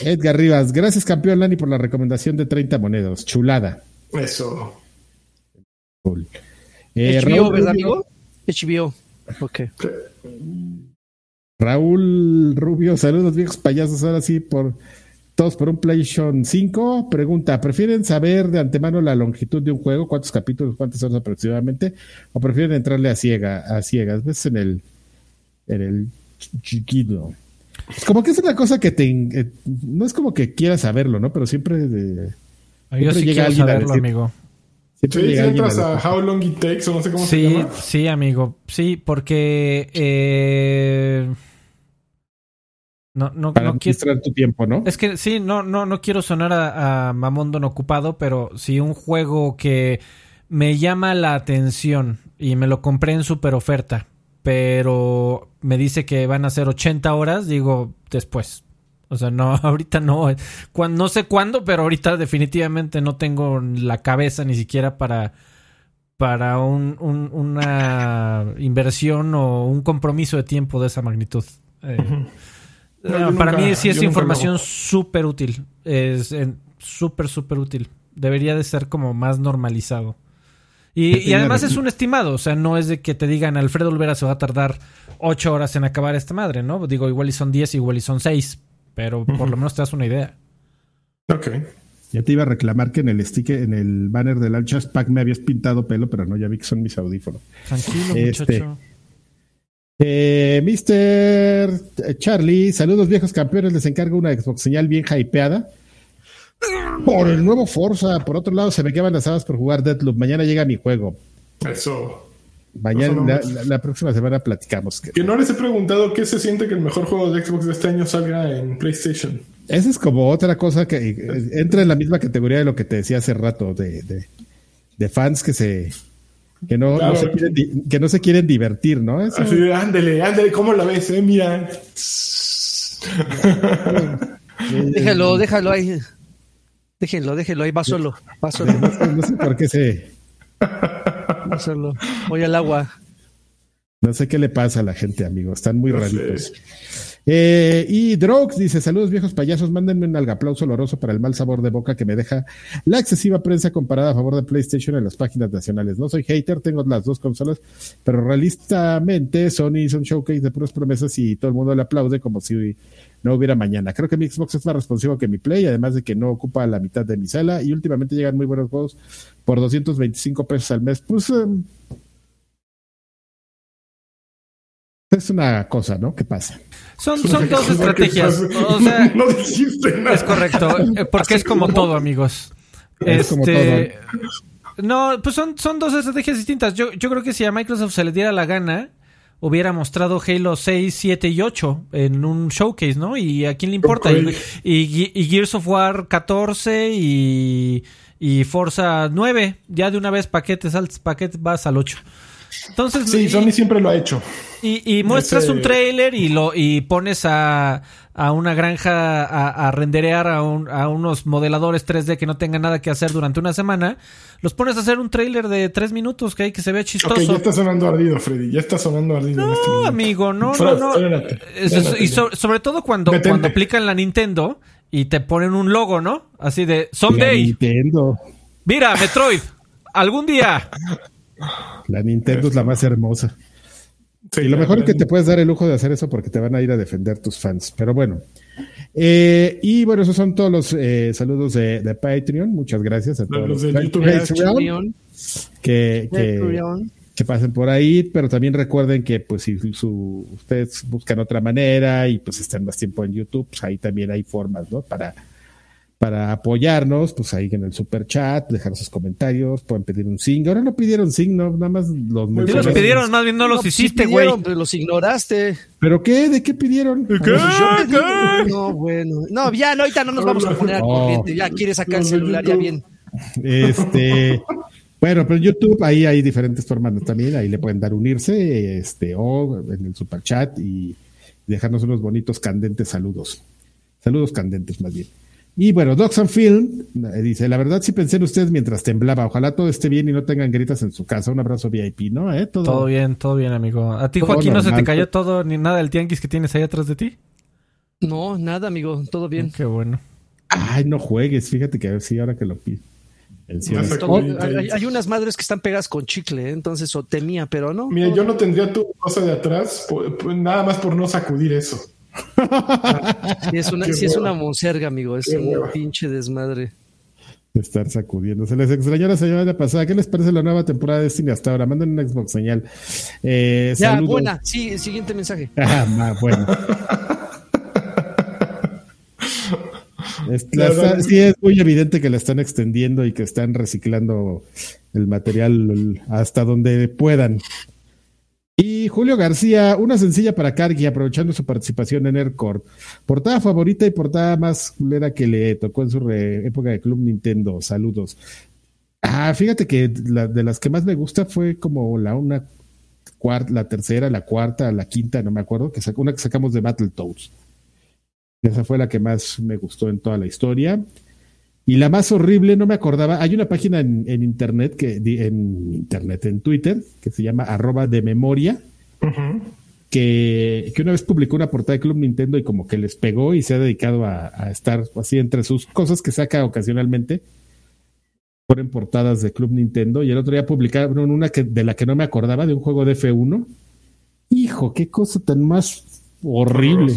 Edgar Rivas, gracias campeón Lani por la recomendación de 30 monedas. Chulada. Eso. Cool. Eh, HBO, ¿verdad, amigo? HBO. Ok. Raúl Rubio, saludos viejos payasos. Ahora sí, por todos por un PlayStation 5. Pregunta: ¿prefieren saber de antemano la longitud de un juego? ¿Cuántos capítulos, cuántas horas aproximadamente? ¿O prefieren entrarle a, ciega, a ciegas? ¿Ves en el, en el chiquito? Es como que es una cosa que te. Eh, no es como que quieras saberlo, ¿no? Pero siempre. De, Yo sí llega quiero saberlo, amigo. Sí, entras a, How Long It Takes o no sé cómo se llama. Sí, amigo. Sí, porque. Eh, no, no, Para no quiero. tu tiempo, ¿no? Es que sí, no, no, no quiero sonar a, a Mamondo no ocupado, pero si un juego que me llama la atención y me lo compré en super oferta pero me dice que van a ser 80 horas, digo después. O sea, no, ahorita no. no sé cuándo, pero ahorita definitivamente no tengo la cabeza ni siquiera para, para un, una inversión o un compromiso de tiempo de esa magnitud. Eh, para mí sí es información súper útil. Es súper, súper útil. Debería de ser como más normalizado. Y, además es un estimado, o sea, no es de que te digan Alfredo Olvera se va a tardar ocho horas en acabar esta madre, ¿no? Digo, igual y son diez, igual y son seis, pero por lo menos te das una idea. Ok. Ya te iba a reclamar que en el stick, en el banner del Alchas Pack me habías pintado pelo, pero no, ya vi que son mis audífonos. Tranquilo, este, muchacho. Eh, Mr. Charlie, saludos viejos campeones, les encargo una Xbox señal bien hypeada por el nuevo Forza. Por otro lado, se me quedan las habas por jugar Deadloop. Mañana llega mi juego. Eso. Mañana, la, próxima semana platicamos. Que no les he preguntado qué se siente que el mejor juego de Xbox de este año salga en PlayStation. Esa es como otra cosa que eh, entra en la misma categoría de lo que te decía hace rato, de, de, fans que se que no, se quieren, que no se quieren divertir, ¿no? Así ándele, ándele, ¿cómo la ves? Eh? Mira. déjalo, déjalo ahí. Déjenlo, déjenlo, ahí va solo, va solo. No, sé por qué se... Va solo, voy al agua. No sé qué le pasa a la gente, amigo, están muy raritos. Eh, y Drox dice: Saludos viejos payasos, mándenme un algaplauso oloroso para el mal sabor de boca que me deja la excesiva prensa comparada a favor de PlayStation en las páginas nacionales. No soy hater, tengo las dos consolas, pero realistamente Sony hizo un showcase de puras promesas y todo el mundo le aplaude como si no hubiera mañana. Creo que mi Xbox es más responsivo que mi Play, además de que no ocupa la mitad de mi sala y últimamente llegan muy buenos juegos por 225 pesos al mes. Pues em, es una cosa, ¿no? ¿Qué pasa? Son, son dos estrategias. O sea, no dijiste nada. Es correcto, eh, porque es como todo, amigos. Es como este, todo. No, pues son, son dos estrategias distintas. Yo, yo creo que si a Microsoft se le diera la gana, hubiera mostrado Halo 6, 7 y 8 en un showcase, ¿no? Y a quién le importa. Y, Gears of War 14 y, y Forza 9. Ya de una vez paquetes, paquete vas al 8. Entonces, sí, Sony siempre lo ha hecho. Y, muestras un trailer y lo y pones a, a una granja a, renderear a, a, unos modeladores 3D que no tengan nada que hacer durante una semana. Los pones a hacer un trailer de tres minutos que hay que se ve chistoso. ya está sonando ardido, Freddy. Ya está sonando ardido. No, este amigo, no, no, no. y sobre todo cuando, cuando aplican la Nintendo y te ponen un logo, ¿no? Así de Someday. Nintendo. Mira, Metroid. Algún día. La Nintendo es la más hermosa. Y lo mejor es que te puedes dar el lujo de hacer eso porque te van a ir a defender tus fans. Pero bueno. Eh, y bueno, esos son todos los eh, saludos de, Patreon. Muchas gracias a todos los, de Patreon, que, que, pasen por ahí. Pero también recuerden que pues si ustedes buscan otra manera y pues están más tiempo en YouTube, pues ahí también hay formas, ¿no? Para para apoyarnos, pues ahí en el super chat, dejar sus comentarios, pueden pedir un sing. Ahora no pidieron sing, no, nada más los ¿Qué los pidieron? Más bien no los hiciste, güey. los ignoraste. ¿Pero qué? ¿De qué pidieron? ¿Qué? ¿Qué? No, bueno. No, ya, no, ahorita no nos vamos a poner al corriente. Ya quiere sacar el celular ya bien. Este. Bueno, pero en YouTube ahí hay diferentes formas también, ahí le pueden dar unirse, este, o en el super chat y dejarnos unos bonitos candentes saludos. Saludos candentes más bien. Y bueno, Docs and Film eh, dice, la verdad sí pensé en ustedes mientras temblaba. Ojalá todo esté bien y no tengan gritas en su casa. Un abrazo VIP, ¿no? ¿Eh? Todo... todo bien, todo bien, amigo. ¿A ti, Joaquín, no se te cayó todo ni nada del tianguis que tienes ahí atrás de ti? No, nada, amigo. Todo bien. Qué bueno. Ay, no juegues. Fíjate que a ver si ahora que lo pido. Hay, hay, unas madres que están pegadas con chicle, ¿eh? entonces o temía, pero no. Mira, yo no tendría tu cosa de atrás, nada más por no sacudir eso. sí, es una, sí es una monserga, amigo, es un pinche desmadre. Estar sacudiendo. Se les extrañó la semana pasada. ¿Qué les parece la nueva temporada de Destiny hasta ahora? Manden una Xbox señal. Eh, ya, buena. Sí, siguiente mensaje. Ah, bueno. sí, es muy evidente que la están extendiendo y que están reciclando el material hasta donde puedan. Y Julio García, una sencilla para Cargi, aprovechando su participación en Aircore. Portada favorita y portada más culera que le tocó en su época de Club Nintendo. Saludos. Ah, fíjate que la, de las que más me gusta fue como la una la tercera, la cuarta, la quinta, no me acuerdo, que una que sacamos de Battletoads. Esa fue la que más me gustó en toda la historia. Y la más horrible, no me acordaba, hay una página en, internet, que, en internet, en Twitter, que se llama arroba de memoria, que, una vez publicó una portada de Club Nintendo y como que les pegó y se ha dedicado a, estar así entre sus cosas que saca ocasionalmente. Ponen portadas de Club Nintendo y el otro día publicaron una que, de la que no me acordaba, de un juego de F1. Hijo, qué cosa tan más horrible.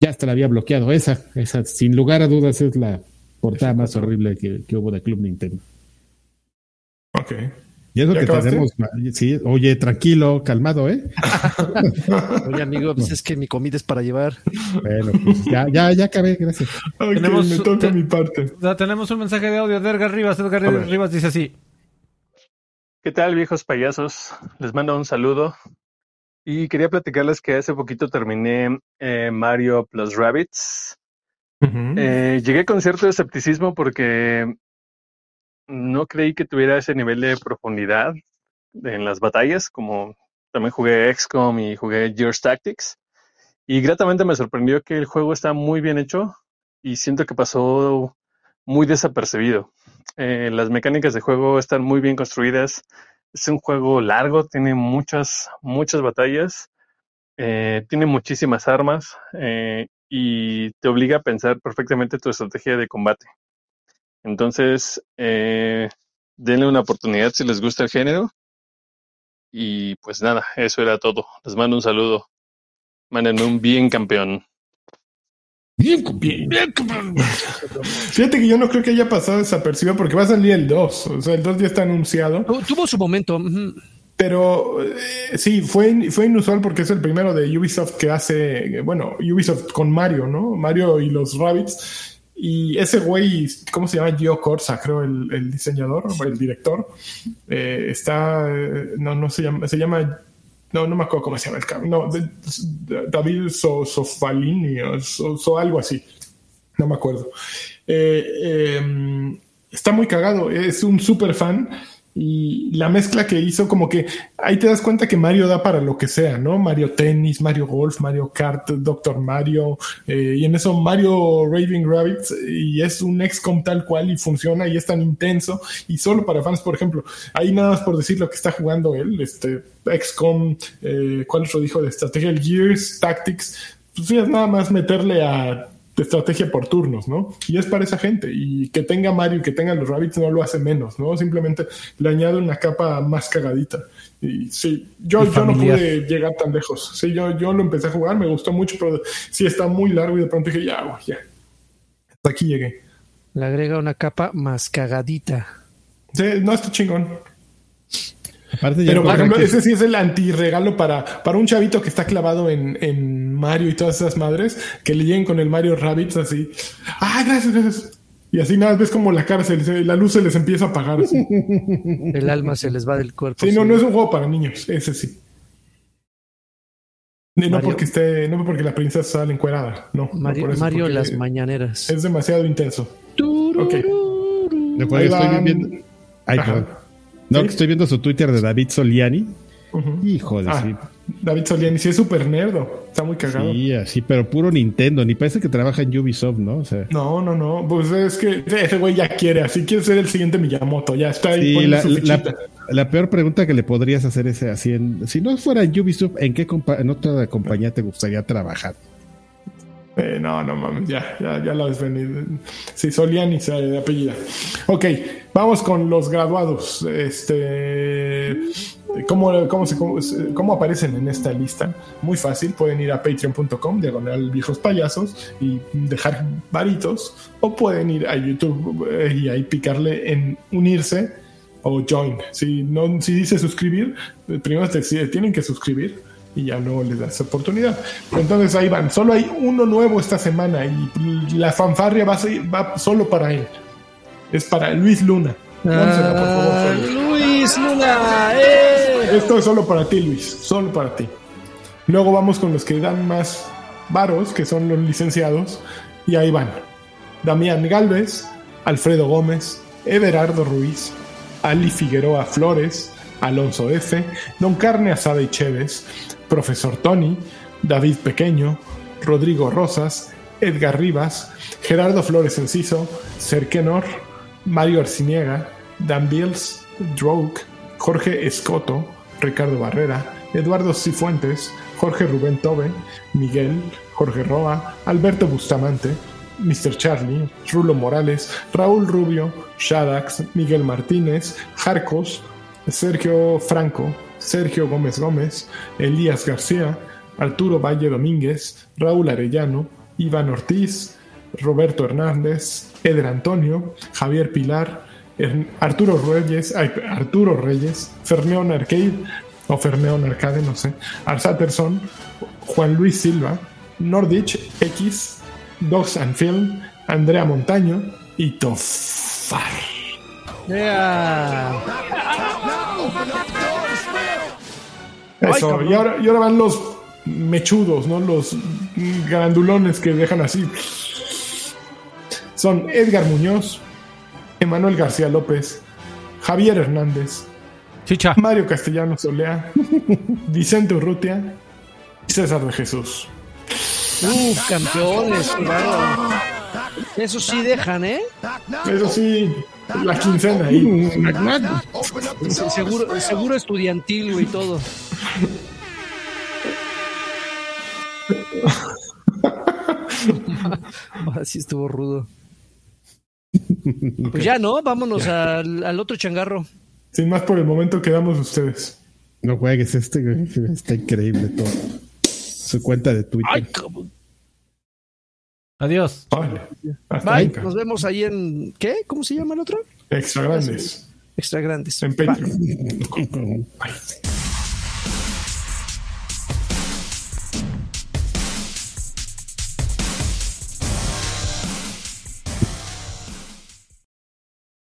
Ya hasta la había bloqueado. Esa, esa, sin lugar a dudas, es la portada más horrible que, hubo de Club Nintendo. Ok. Y eso que tenemos, sí, oye, tranquilo, calmado, ¿eh? oye, amigo, pues es que mi comida es para llevar. Bueno, pues ya, ya, ya acabé, gracias. tenemos, me toca mi parte. Tenemos un mensaje de audio de Edgar Rivas. Edgar Rivas dice así. ¿Qué tal, viejos payasos? Les mando un saludo y quería platicarles que hace poquito terminé eh, Mario Plus Rabbits. Eh, llegué con cierto escepticismo porque no creí que tuviera ese nivel de profundidad en las batallas, como también jugué XCOM y jugué Gears Tactics. Y gratamente me sorprendió que el juego está muy bien hecho y siento que pasó muy desapercibido. Eh, las mecánicas de juego están muy bien construidas, es un juego largo, tiene muchas, muchas batallas, eh, tiene muchísimas armas eh, y te obliga a pensar perfectamente tu estrategia de combate. Entonces, eh, denle una oportunidad si les gusta el género. Y pues nada, eso era todo. Les mando un saludo. Mándenme un bien campeón. Bien, bien, bien. Fíjate que yo no creo que haya pasado desapercibido porque va a salir el 2. O sea, el 2 ya está anunciado. Tuvo su momento. Pero eh, sí, fue, fue inusual porque es el primero de Ubisoft que hace, bueno, Ubisoft con Mario, ¿no? Mario y los Rabbits. Y ese güey, ¿cómo se llama? Gio Corsa, creo, el, diseñador, el director. Eh, está, no, no se llama, se llama no, no me acuerdo cómo se llama el cabrón. No, David Sofalini o algo así. No me acuerdo. Eh, em, está muy cagado. Es un super fan y la mezcla que hizo, como que ahí te das cuenta que Mario da para lo que sea, ¿no? Mario Tennis, Mario Golf, Mario Kart, Doctor Mario, eh, y en eso Mario Raving Rabbits, y es un XCOM tal cual y funciona y es tan intenso, y solo para fans, por ejemplo, ahí nada más por decir lo que está jugando él, este XCOM, eh, ¿cuál otro dijo de estrategia? El Gears Tactics, pues es nada más meterle a de estrategia por turnos, ¿no? Y es para esa gente. Y que tenga Mario y que tenga los Rabbits no lo hace menos, ¿no? Simplemente le añade una capa más cagadita. Y sí, yo, yo no pude llegar tan lejos. Sí, yo, yo lo empecé a jugar, me gustó mucho, pero sí está muy largo y de pronto dije, ya, ya. Hasta aquí llegué. Le agrega una capa más cagadita. Sí, no está chingón. Pero, por ejemplo, ese sí es el antirregalo para, para un chavito que está clavado en, en, Mario y todas esas madres, que le lleguen con el Mario Rabbits así. ¡Ah, gracias, gracias! Y así nada, ves como la cara, la luz se les empieza a apagar. El alma se les va del cuerpo. Sí, no, no es un juego para niños, ese sí. no porque esté, no porque la princesa sale encuerada, no. Mario, Mario las mañaneras. Es demasiado intenso. Ok. estoy viendo, Ay, perdón. No, que estoy viendo su Twitter de David Soliani. Hijo de Ah, sí. David Soliani, sí es súper nerdo. Está muy cagado. Sí, así, pero puro Nintendo. Ni parece que trabaja en Ubisoft, ¿no? O sea, No, no, no. Pues es que ese güey ya quiere, así quiere ser el siguiente Miyamoto. Ya está ahí sí, la, su la- fichita. la peor pregunta que le podrías hacer es así: en, si no fuera en Ubisoft, ¿en qué en otra compañía te gustaría trabajar? Eh, no, no mames, ya, ya, ya la ves venir. Sí, Soliani se apellida. Ok, vamos con los graduados. Este, ¿cómo, cómo, se- cómo, cómo aparecen en esta lista? Muy fácil, pueden ir a patreon.com, diagonal viejos payasos, y dejar varitos, o pueden ir a YouTube eh, y ahí picarle en unirse o join. Si, no, si dice suscribir, primero te tienen que suscribir y ya luego les das oportunidad. Entonces ahí van. Solo hay uno nuevo esta semana y la fanfarria va, va solo para él. Es para Luis Luna. Pónsela, por favor, Ah. Luis Luna, ¡eh! Esto es solo para ti, Luis. Solo para ti. Luego vamos con los que dan más varos, que son los licenciados. Y ahí van. Damián Galvez, Alfredo Gómez, Everardo Ruiz, Ali Figueroa Flores, Alonso F., Don Carne Asada y Chévez, Profesor Tony, David Pequeño, Rodrigo Rosas, Edgar Rivas, Gerardo Flores Enciso, Serkenor, Mario Arciniega, Dan Bills, Droke, Jorge Escoto, Ricardo Barrera, Eduardo Cifuentes, Jorge Rubén Tobe, Miguel, Jorge Roa, Alberto Bustamante, Mr. Charlie, Rulo Morales, Raúl Rubio, Shadax, Miguel Martínez, Jarcos, Sergio Franco, Sergio Gómez Gómez, Elías García, Arturo Valle Domínguez, Raúl Arellano, Iván Ortiz, Roberto Hernández, Eder Antonio, Javier Pilar, Arturo Reyes, Arturo Reyes, Ferneón Arcade o Ferneón Arcade, no sé, Arsaterson, Juan Luis Silva, Nordich X, Dogs and Film, Andrea Montaño y Tofar. ¡Ea! Eso, y, ahora, y ahora van los mechudos, ¿no? Los grandulones que dejan así. Son Edgar Muñoz, Emanuel García López, Javier Hernández, Chicha. Mario Castellanos Olea, Vicente Urrutia y César de Jesús. Uf, campeones, bárbaro. Eso sí dejan, ¿eh? Eso sí, la quincena ahí. Se- Seguro, seguro estudiantil, güey, todo. Ahora sí estuvo rudo. Pues ya, ¿no? Vámonos al, al otro changarro. Sin más por el momento, quedamos ustedes. No juegues este, güey. Está increíble todo. Su cuenta de Twitter. Ay. Adiós. Vale. Hasta Bye. nunca. Nos vemos ahí en. ¿Qué? ¿Cómo se llama el otro? Extra grandes. Extra grandes. En Bye. Patreon. Bye.